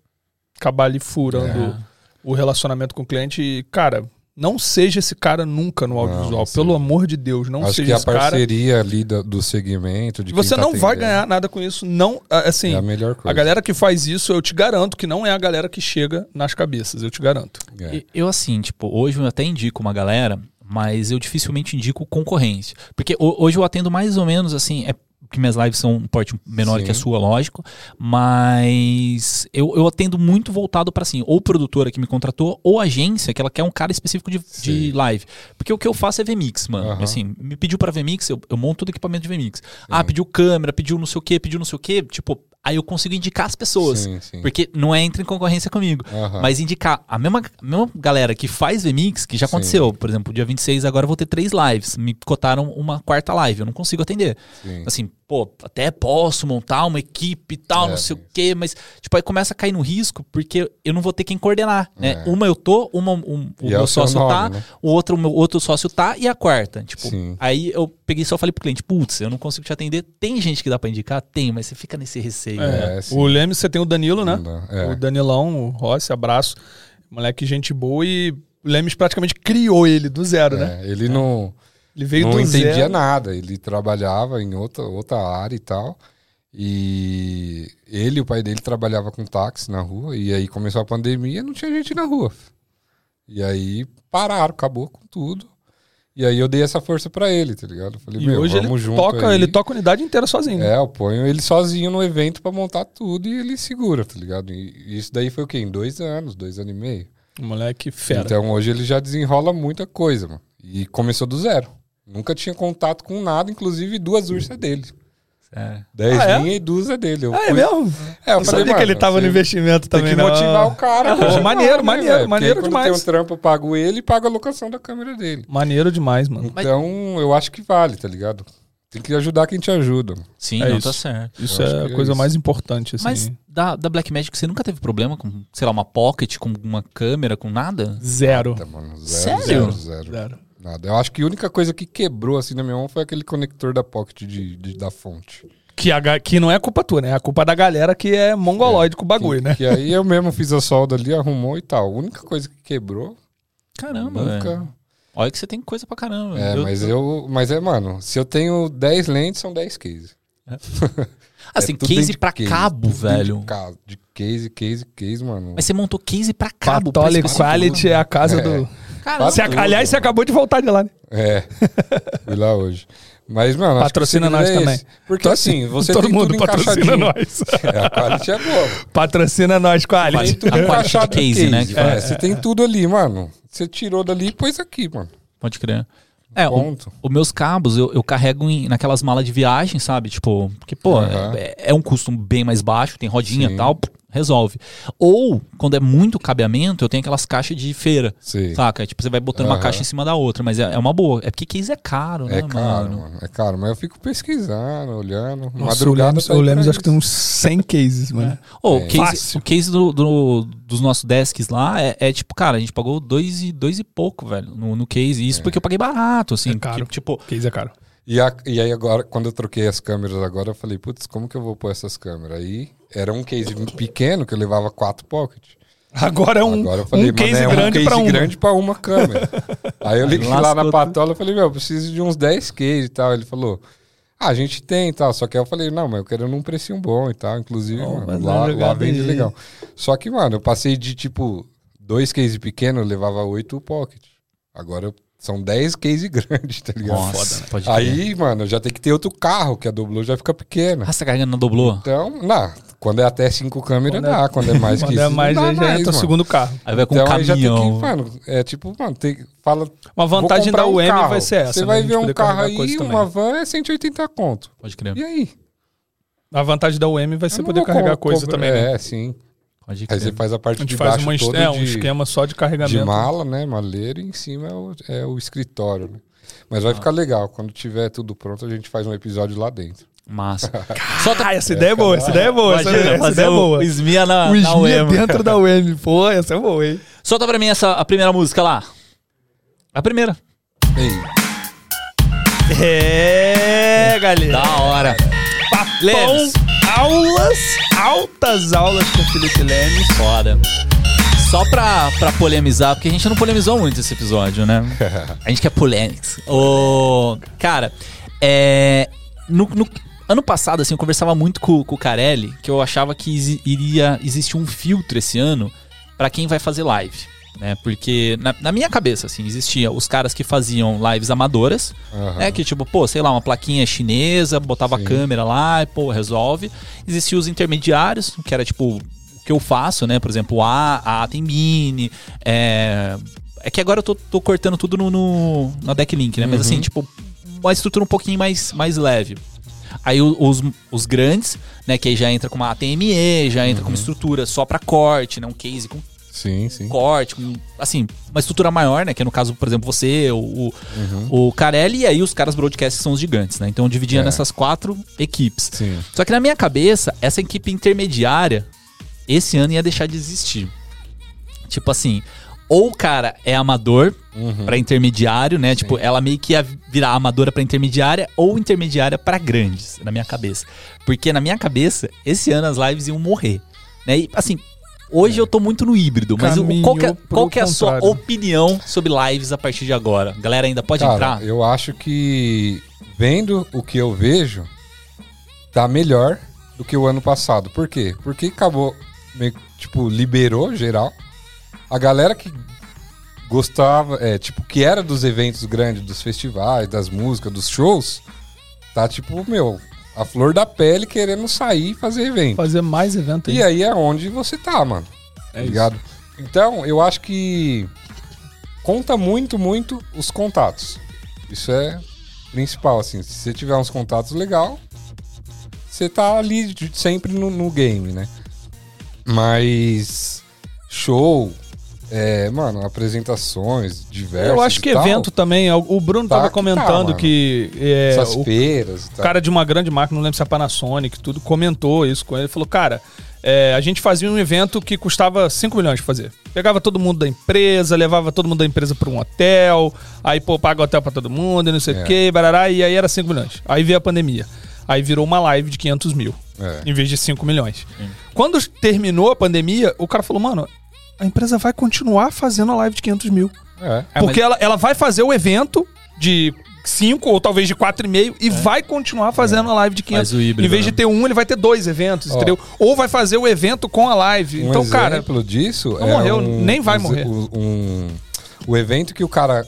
acabar ali furando É. o relacionamento com o cliente. E, cara, não seja esse cara nunca no audiovisual. sim. Pelo amor de Deus, não acho seja que a esse cara. parceria ali do, do segmento. De quem Você tá não vai ganhar nada com isso. Não, assim, É a melhor coisa. a galera que faz isso, eu te garanto que não é a galera que chega nas cabeças, eu te garanto. É. Eu, assim, tipo, hoje eu até indico uma galera, mas eu dificilmente indico concorrência. Porque ho- hoje eu atendo mais ou menos, assim, é que minhas lives são um porte menor Sim. que a sua, lógico, mas eu, eu atendo muito voltado para assim, ou produtora que me contratou, ou agência, que ela quer um cara específico de, de Sim. live. Porque o que eu faço é VMix, mano. Aham. Assim, me pediu para VMix, eu, eu monto todo equipamento de VMix. Ah, pediu câmera, pediu não sei o que, pediu não sei o que, tipo, aí eu consigo indicar as pessoas. Sim, sim. Porque não é entra em concorrência comigo. Aham. Mas indicar a mesma, a mesma galera que faz VMix, que já Sim. aconteceu. Por exemplo, dia 26 agora eu vou ter três lives. Me cotaram uma quarta live. Eu não consigo atender. Sim. Assim, pô, até posso montar uma equipe e tal, É. não sei o quê, mas, tipo, aí começa a cair no risco, porque eu não vou ter quem coordenar, né? É. Uma eu tô, uma um, o E é meu o seu sócio nome, tá, né? o outro, o meu outro sócio tá, e a quarta. Tipo, Sim. aí eu peguei e só falei pro cliente, putz, eu não consigo te atender. Tem gente que dá pra indicar? Tem, mas você fica nesse receio. Né? É, sim. o Leme, você tem o Danilo, né? É. O Danilão, o Rossi, abraço. Moleque, gente boa e o Lemes praticamente criou ele do zero, né? É, ele não, Ele veio não do entendia zero. nada. Ele trabalhava em outra, outra área e tal. E ele e o pai dele trabalhava com táxi na rua. E aí começou a pandemia não tinha gente na rua. E aí pararam, acabou com tudo. E aí eu dei essa força pra ele, tá ligado? Eu falei, E meu, hoje ele vamos junto toca, aí. ele toca a unidade inteira sozinho. É, eu ponho ele sozinho no evento pra montar tudo e ele segura, tá ligado? E isso daí foi o quê? Em dois anos, dois anos e meio. Moleque fera. Então hoje ele já desenrola muita coisa, mano. E começou do zero. Nunca tinha contato com nada, inclusive duas ursas dele. É. Dez Ah, é? minhas e duas é dele. Eu Ah, é fui- mesmo? É, eu Eu falei, sabia que ele tava no investimento Tem também, que não. motivar o cara. Ah, continuar, maneiro, né, maneiro, maneiro quando demais. tem um trampo, eu pago ele e pago a locação da câmera dele. Maneiro demais, mano. Então, eu acho que vale, tá ligado? Tem que ajudar quem te ajuda. Sim, É não, isso. tá certo. Isso Eu é a é coisa isso. mais importante, assim. Mas da, da Blackmagic você nunca teve problema com, sei lá, uma pocket, com uma câmera, com nada? Zero. Tá, mano, zero, Sério? Zero, zero, Zero. Nada. Eu acho que a única coisa que quebrou assim na minha mão foi aquele conector da Pocket de, de- da fonte. Que, a que não é culpa tua, né? É a culpa da galera que é mongoloide com o bagulho, que, né? Que aí eu mesmo fiz a solda ali, arrumou e tal. A única coisa que quebrou, Caramba, velho. nunca. Olha que você tem coisa pra caramba. É, mas eu. Mas é, mano, se eu tenho 10 lentes, são 10 cases. Assim, É tudo case dentro de pra cabo, tudo dentro velho. De, ca- de case, case, case, mano. Mas você montou case pra cabo. esse Quality é a casa É. do. Caramba. Você, aliás, você acabou de voltar de lá, né? É. Fui lá hoje. Mas, mano, Patrocina nós é também. Porque assim, você Todo tem mundo tudo patrocina nós. É, a quality é boa. patrocina nós, Quality. Tem tudo A quality no case, né, fala. É, você tem tudo ali, mano. Você tirou dali e pôs aqui, mano. Pode crer. É, o, Ponto. os meus cabos eu, eu carrego em, naquelas malas de viagem, sabe? Tipo, porque, pô, Aham. é, é um custo bem mais baixo, tem rodinha e tal, pô, resolve. Ou, quando é muito cabeamento, eu tenho aquelas caixas de feira, Sim. saca? Tipo, você vai botando uma Aham. caixa em cima da outra, mas é, é uma boa. É porque case é caro, né, É caro, mano? mano. É caro. Mas eu fico pesquisando, olhando. Nossa, o Madrugada Lemos, tá o Lemos pra acho que tem uns 100 cases, mano. Ô, o É. case, Fácil. o case do, do- dos nossos desks lá é, é tipo, cara, a gente pagou dois e, dois e pouco, velho, no, no case. Isso porque eu paguei barato, assim. É caro. porque, tipo, Case é caro. E, a- e aí agora, quando eu troquei as câmeras agora, eu falei, putz, como que eu vou pôr essas câmeras? Aí era um case pequeno que eu levava quatro pocket. Agora é um, agora eu falei, um case mano, é grande um pra case uma. grande pra uma câmera. aí eu liguei lá na patola e falei, meu, eu preciso de uns 10 case e tal. Ele falou, ah, a gente tem e tal. Só que aí eu falei, não, mas eu quero num precinho bom e tal. Inclusive, Oh, mano, lá, uma lá vende legal. Só que, mano, eu passei de tipo dois case pequenos, eu levava oito pocket. Agora eu- são 10 case grandes, tá ligado? nossa, pode crer. Aí, mano, já tem que ter outro carro, que a Doblo já fica pequena. Ah, você tá carregando na doblô? Então, não, quando é até cinco câmeras Quando é- dá, quando é mais que Quando isso, é mais, dá aí já entra o segundo carro. Aí vai com Então um aí já tem caminhão. que, mano, é tipo, mano, tem, fala, Uma vantagem da um UM vai ser essa. Você né? vai ver um carro aí, uma também. van é 180 conto. Pode crer. E aí? A vantagem da UM vai ser poder carregar co- coisa co- também, né? É, sim. Pode Aí crer. você faz a A parte gente de faz baixo uma, toda é, um de, esquema só de de carregamento. mala, né, maleiro, e em cima é o, é o escritório, né? Mas Ah. vai ficar legal. Quando tiver tudo pronto, a gente faz um episódio lá dentro. Massa. Ah, essa ideia é boa, essa ideia é boa, essa, Imagina, essa fazer ideia é boa. o Smia na, O na Smia UEM. dentro da UM. Pô, essa é boa, hein? Solta pra mim essa, a primeira música lá. A primeira. Ei, É, galera. Da hora. Lemes. Aulas, altas aulas com o Felipe Lemes. Foda. Só pra, pra polemizar, porque a gente não polemizou muito esse episódio, né? A gente quer polêmicas. Ô, cara, é. No, no ano passado, assim, eu conversava muito com, com o Carelli, que eu achava que iria existir um filtro esse ano pra quem vai fazer live. Né? Porque na, na minha cabeça, assim, existia os caras que faziam lives amadoras, aham. é que tipo, pô, sei lá, uma plaquinha chinesa, botava a Sim. câmera lá e pô, resolve. Existiam os intermediários, que era tipo o que eu faço, né? Por exemplo, a A tem mini, é é que agora eu tô, tô cortando tudo no, no na Decklink, né? Mas assim, tipo, uma estrutura um pouquinho mais mais leve. Aí os, os grandes, né, que aí já entra com uma ATME, já entra com uma estrutura só pra corte, né, um case com Sim, sim. corte, com, assim, uma estrutura maior, né? Que é no caso, por exemplo, você, o, o, Uhum. o Carelli e aí os caras broadcast que são os gigantes, né? Então eu dividia É. nessas quatro equipes. Sim. Só que na minha cabeça, essa equipe intermediária, esse ano ia deixar de existir. Tipo assim, ou o cara é amador Uhum. pra intermediário, né? Tipo, ela meio que ia virar amadora pra intermediária ou intermediária pra grandes, na minha cabeça. Porque na minha cabeça, esse ano as lives iam morrer. Né? E assim, hoje eu tô muito no híbrido, mas o- qual que é, qual que é a sua opinião sobre lives a partir de agora? Galera ainda pode Cara, entrar? eu acho que vendo o que eu vejo, tá melhor do que o ano passado. Por quê? Porque acabou, meio tipo, liberou geral. A galera que gostava, é, tipo, que era dos eventos grandes, dos festivais, das músicas, dos shows, tá tipo, meu, a flor da pele querendo sair e fazer evento. Fazer mais evento aí. E aí é onde você tá, mano. Tá É ligado? Então, eu acho que conta muito, muito os contatos. Isso é principal, assim. Se você tiver uns contatos legal, você tá ali sempre no, no game, né? Mas show, é, mano, apresentações diversas. Eu acho que e tal, evento também. O o Bruno Tá tava que tá, comentando que é, essas o feiras e O tal. cara de uma grande marca, não lembro se é a Panasonic, tudo, comentou isso com ele. Falou, cara, é, a gente fazia um evento que custava 5 milhões de fazer. Pegava todo mundo da empresa, levava todo mundo da empresa pra um hotel, aí, pô, paga hotel pra todo mundo e não sei o É. quê, barará, e aí era 5 milhões. Aí veio a pandemia. Aí virou uma live de 500 mil, É. em vez de 5 milhões. Quando terminou a pandemia, o cara falou, mano, a empresa vai continuar fazendo a live de 500 mil. É. É, Porque ela, ela vai fazer o evento de 5 ou talvez de 4,5 e vai continuar fazendo a live de 500. É. Faz o híbrido, em vez de né? ter um, ele vai ter dois eventos, Ó. entendeu? Ou vai fazer o evento com a live. Um então, cara, exemplo disso não é morreu, um- nem vai um- morrer. Um, o evento que o cara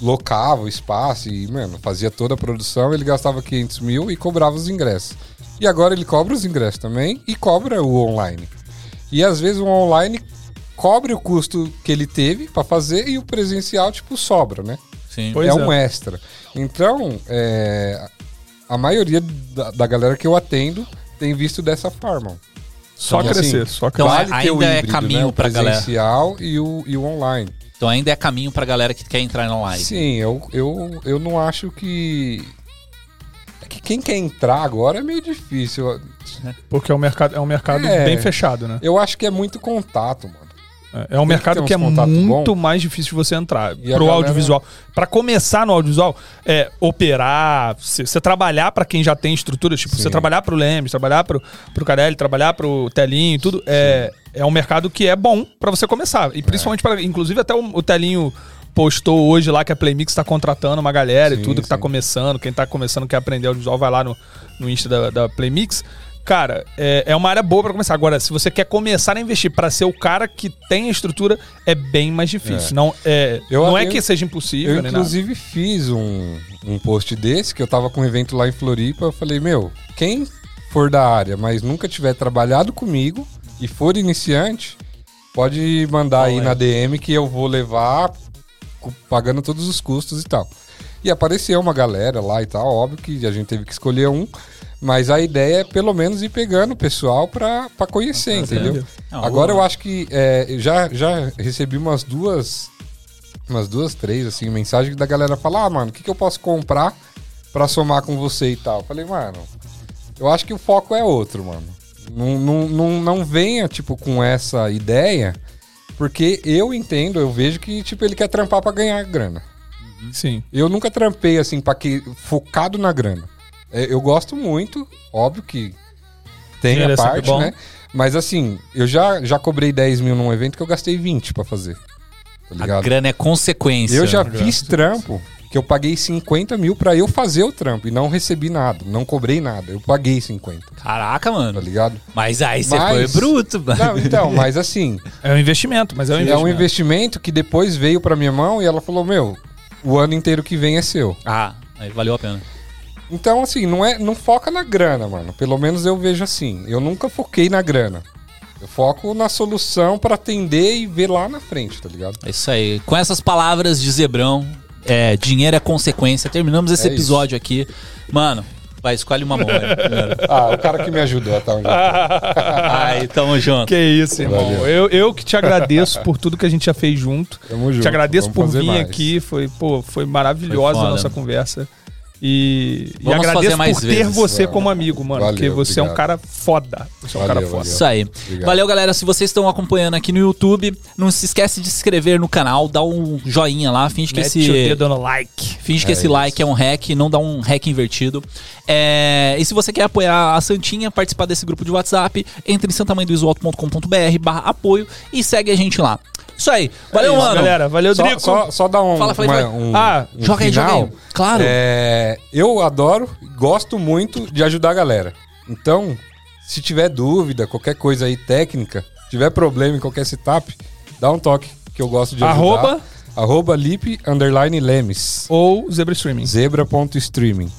locava o espaço e, mano, fazia toda a produção, ele gastava 500 mil e cobrava os ingressos. E agora ele cobra os ingressos também e cobra o online. E às vezes o online cobre o custo que ele teve pra fazer e o presencial, tipo, sobra, né? Sim. Pois é, é. um extra. Então, é, a maioria da, da galera que eu atendo tem visto dessa forma. só Então, crescer, assim, só Então, crescer. vale ter o ainda é híbrido, caminho né? o pra galera. presencial e o, e o online. Então ainda é caminho pra galera que quer entrar na live. Sim, eu, eu, eu não acho que. É que quem quer entrar agora é meio difícil. Porque é um mercado, é um mercado É. bem fechado, né? Eu acho que é muito contato, mano. É, é um que mercado ter que é muito bom. mais difícil de você entrar E a pro galera- audiovisual. Pra começar no audiovisual, é operar, você trabalhar pra quem já tem estrutura, tipo, você trabalhar pro Lemes, trabalhar pro, pro Carelli, trabalhar pro Telinho, tudo, é, é um mercado que é bom pra você começar. E principalmente para, inclusive até o, o Telinho postou hoje lá que a Playmix tá contratando uma galera e Sim, tudo que tá sim. começando, quem tá começando quer aprender audiovisual, vai lá no, no Insta da, da Playmix. Cara, é, é uma área boa pra começar. Agora, se você quer começar a investir pra ser o cara que tem a estrutura, é bem mais difícil. É. Não, é, Eu- não é eu- que seja impossível, Eu, nada. inclusive, fiz um, um post desse, que eu tava com um evento lá em Floripa. Eu falei, meu, quem for da área, mas nunca tiver trabalhado comigo e for iniciante, pode mandar aí Olha. na DM que eu vou levar pagando todos os custos e tal. E apareceu uma galera lá e tal, óbvio que a gente teve que escolher um. Mas a ideia é pelo menos ir pegando o pessoal pra, pra conhecer, entendeu? Não, Agora eu acho que é, já, já recebi umas duas, umas duas, três, assim, mensagens da galera falar, ah, mano, o que, que eu posso comprar pra somar com você e tal? Eu falei, mano, eu acho que o foco é outro, mano. Não, não, não, não venha, tipo, com essa ideia, porque eu entendo, eu vejo que, tipo, ele quer trampar pra ganhar grana. Sim. Eu nunca trampei, assim, pra que, focado na grana. É, Eu gosto muito, óbvio que tem Dinheiro a é parte, bom. né? Mas assim, eu já, já cobrei 10 mil num evento que eu gastei 20 pra fazer. Tá A grana é consequência. Eu já fiz trampo que eu paguei 50 mil pra eu fazer o trampo e não recebi nada, não cobrei nada. Eu paguei 50, Caraca, tá mano. ligado? Mas aí você Mas- foi bruto, mano. Não, então, mas assim, É um investimento, mas é um é investimento. um investimento que depois veio pra minha mão e ela falou: Meu, o ano inteiro que vem é seu. Ah, aí valeu a pena. Então, assim, não, é, não foca na grana, mano. Pelo menos eu vejo assim. Eu nunca foquei na grana. Eu foco na solução pra atender e ver lá na frente, tá ligado? É isso aí. Com essas palavras de Zebrão, é, dinheiro é consequência. Terminamos esse É isso. episódio aqui. Mano, vai, escolhe uma mão. velho. Ah, o cara que me ajudou, tá? Onde. Aí, tamo junto. Que isso, irmão. Valeu. Eu, eu que te agradeço por tudo que a gente já fez junto. Tamo junto. Te agradeço Vamos por vir mais. aqui. Foi, pô, foi maravilhosa Foi foda. a nossa conversa. E, e agradeço fazer mais por ter vezes. você Vamos. como amigo, mano. Valeu, porque você é um obrigado. cara foda. Você é um Valeu, cara foda. valeu. Isso aí. Obrigado. Valeu, galera. Se vocês estão acompanhando aqui no YouTube, não se esquece de se inscrever no canal, dá um joinha lá, finge que Mete esse o dedo no like. Finge que É esse isso. like é um hack, não dá um hack invertido. É, e se você quer apoiar a Santinha, participar desse grupo de WhatsApp, entre em santamanhodoisoalto.com.br barra apoio e segue a gente lá. Isso aí. Valeu, É isso, mano. galera. Valeu, Só, Drico. só, só dar um, Fala, fala, uma- fala. um, Ah, um joga aí, joga aí. Claro. É, eu adoro, gosto muito de ajudar a galera. Então, se tiver dúvida, qualquer coisa aí técnica, tiver problema em qualquer setup, dá um toque que eu gosto de ajudar. Arroba? Arroba lip underline lemes. Ou Zebra Streaming. Zebra.streaming.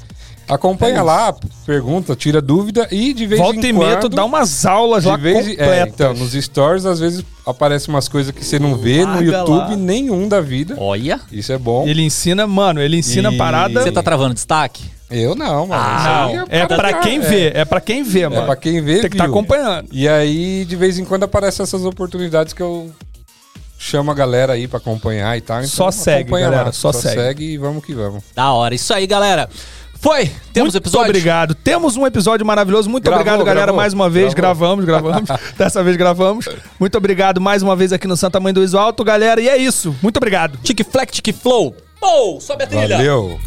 Acompanha É lá, pergunta, tira dúvida e de vez Volta em e quando... meia, tu dá umas aulas de lá vez em- completas. é, então, nos stories às vezes aparecem umas coisas que você não vê no YouTube lá. nenhum da vida. Olha. Isso é bom. Ele ensina, mano, ele ensina E- parada. Você tá travando destaque? Eu não, mano. Isso Não, aí é pra quem é. vê, é pra quem vê, mano. É pra quem vê, Tem que estar viu. acompanhando. E aí, de vez em quando, aparecem essas oportunidades que eu chamo a galera aí pra acompanhar e tal. Então, Só segue, galera, lá. só segue. e vamos que vamos. Da hora. Isso aí, galera. Foi. Temos Muito episódio. obrigado. Temos um episódio maravilhoso. Muito Gravou, obrigado, galera, gravou, mais uma vez. gravou. Gravamos, gravamos. Dessa vez gravamos. Muito obrigado mais uma vez aqui no Santa Mãe do Iso Alto, galera. E é isso. Muito obrigado. Tic Flex, Tic Flow. Pou, sobe a trilha. Valeu!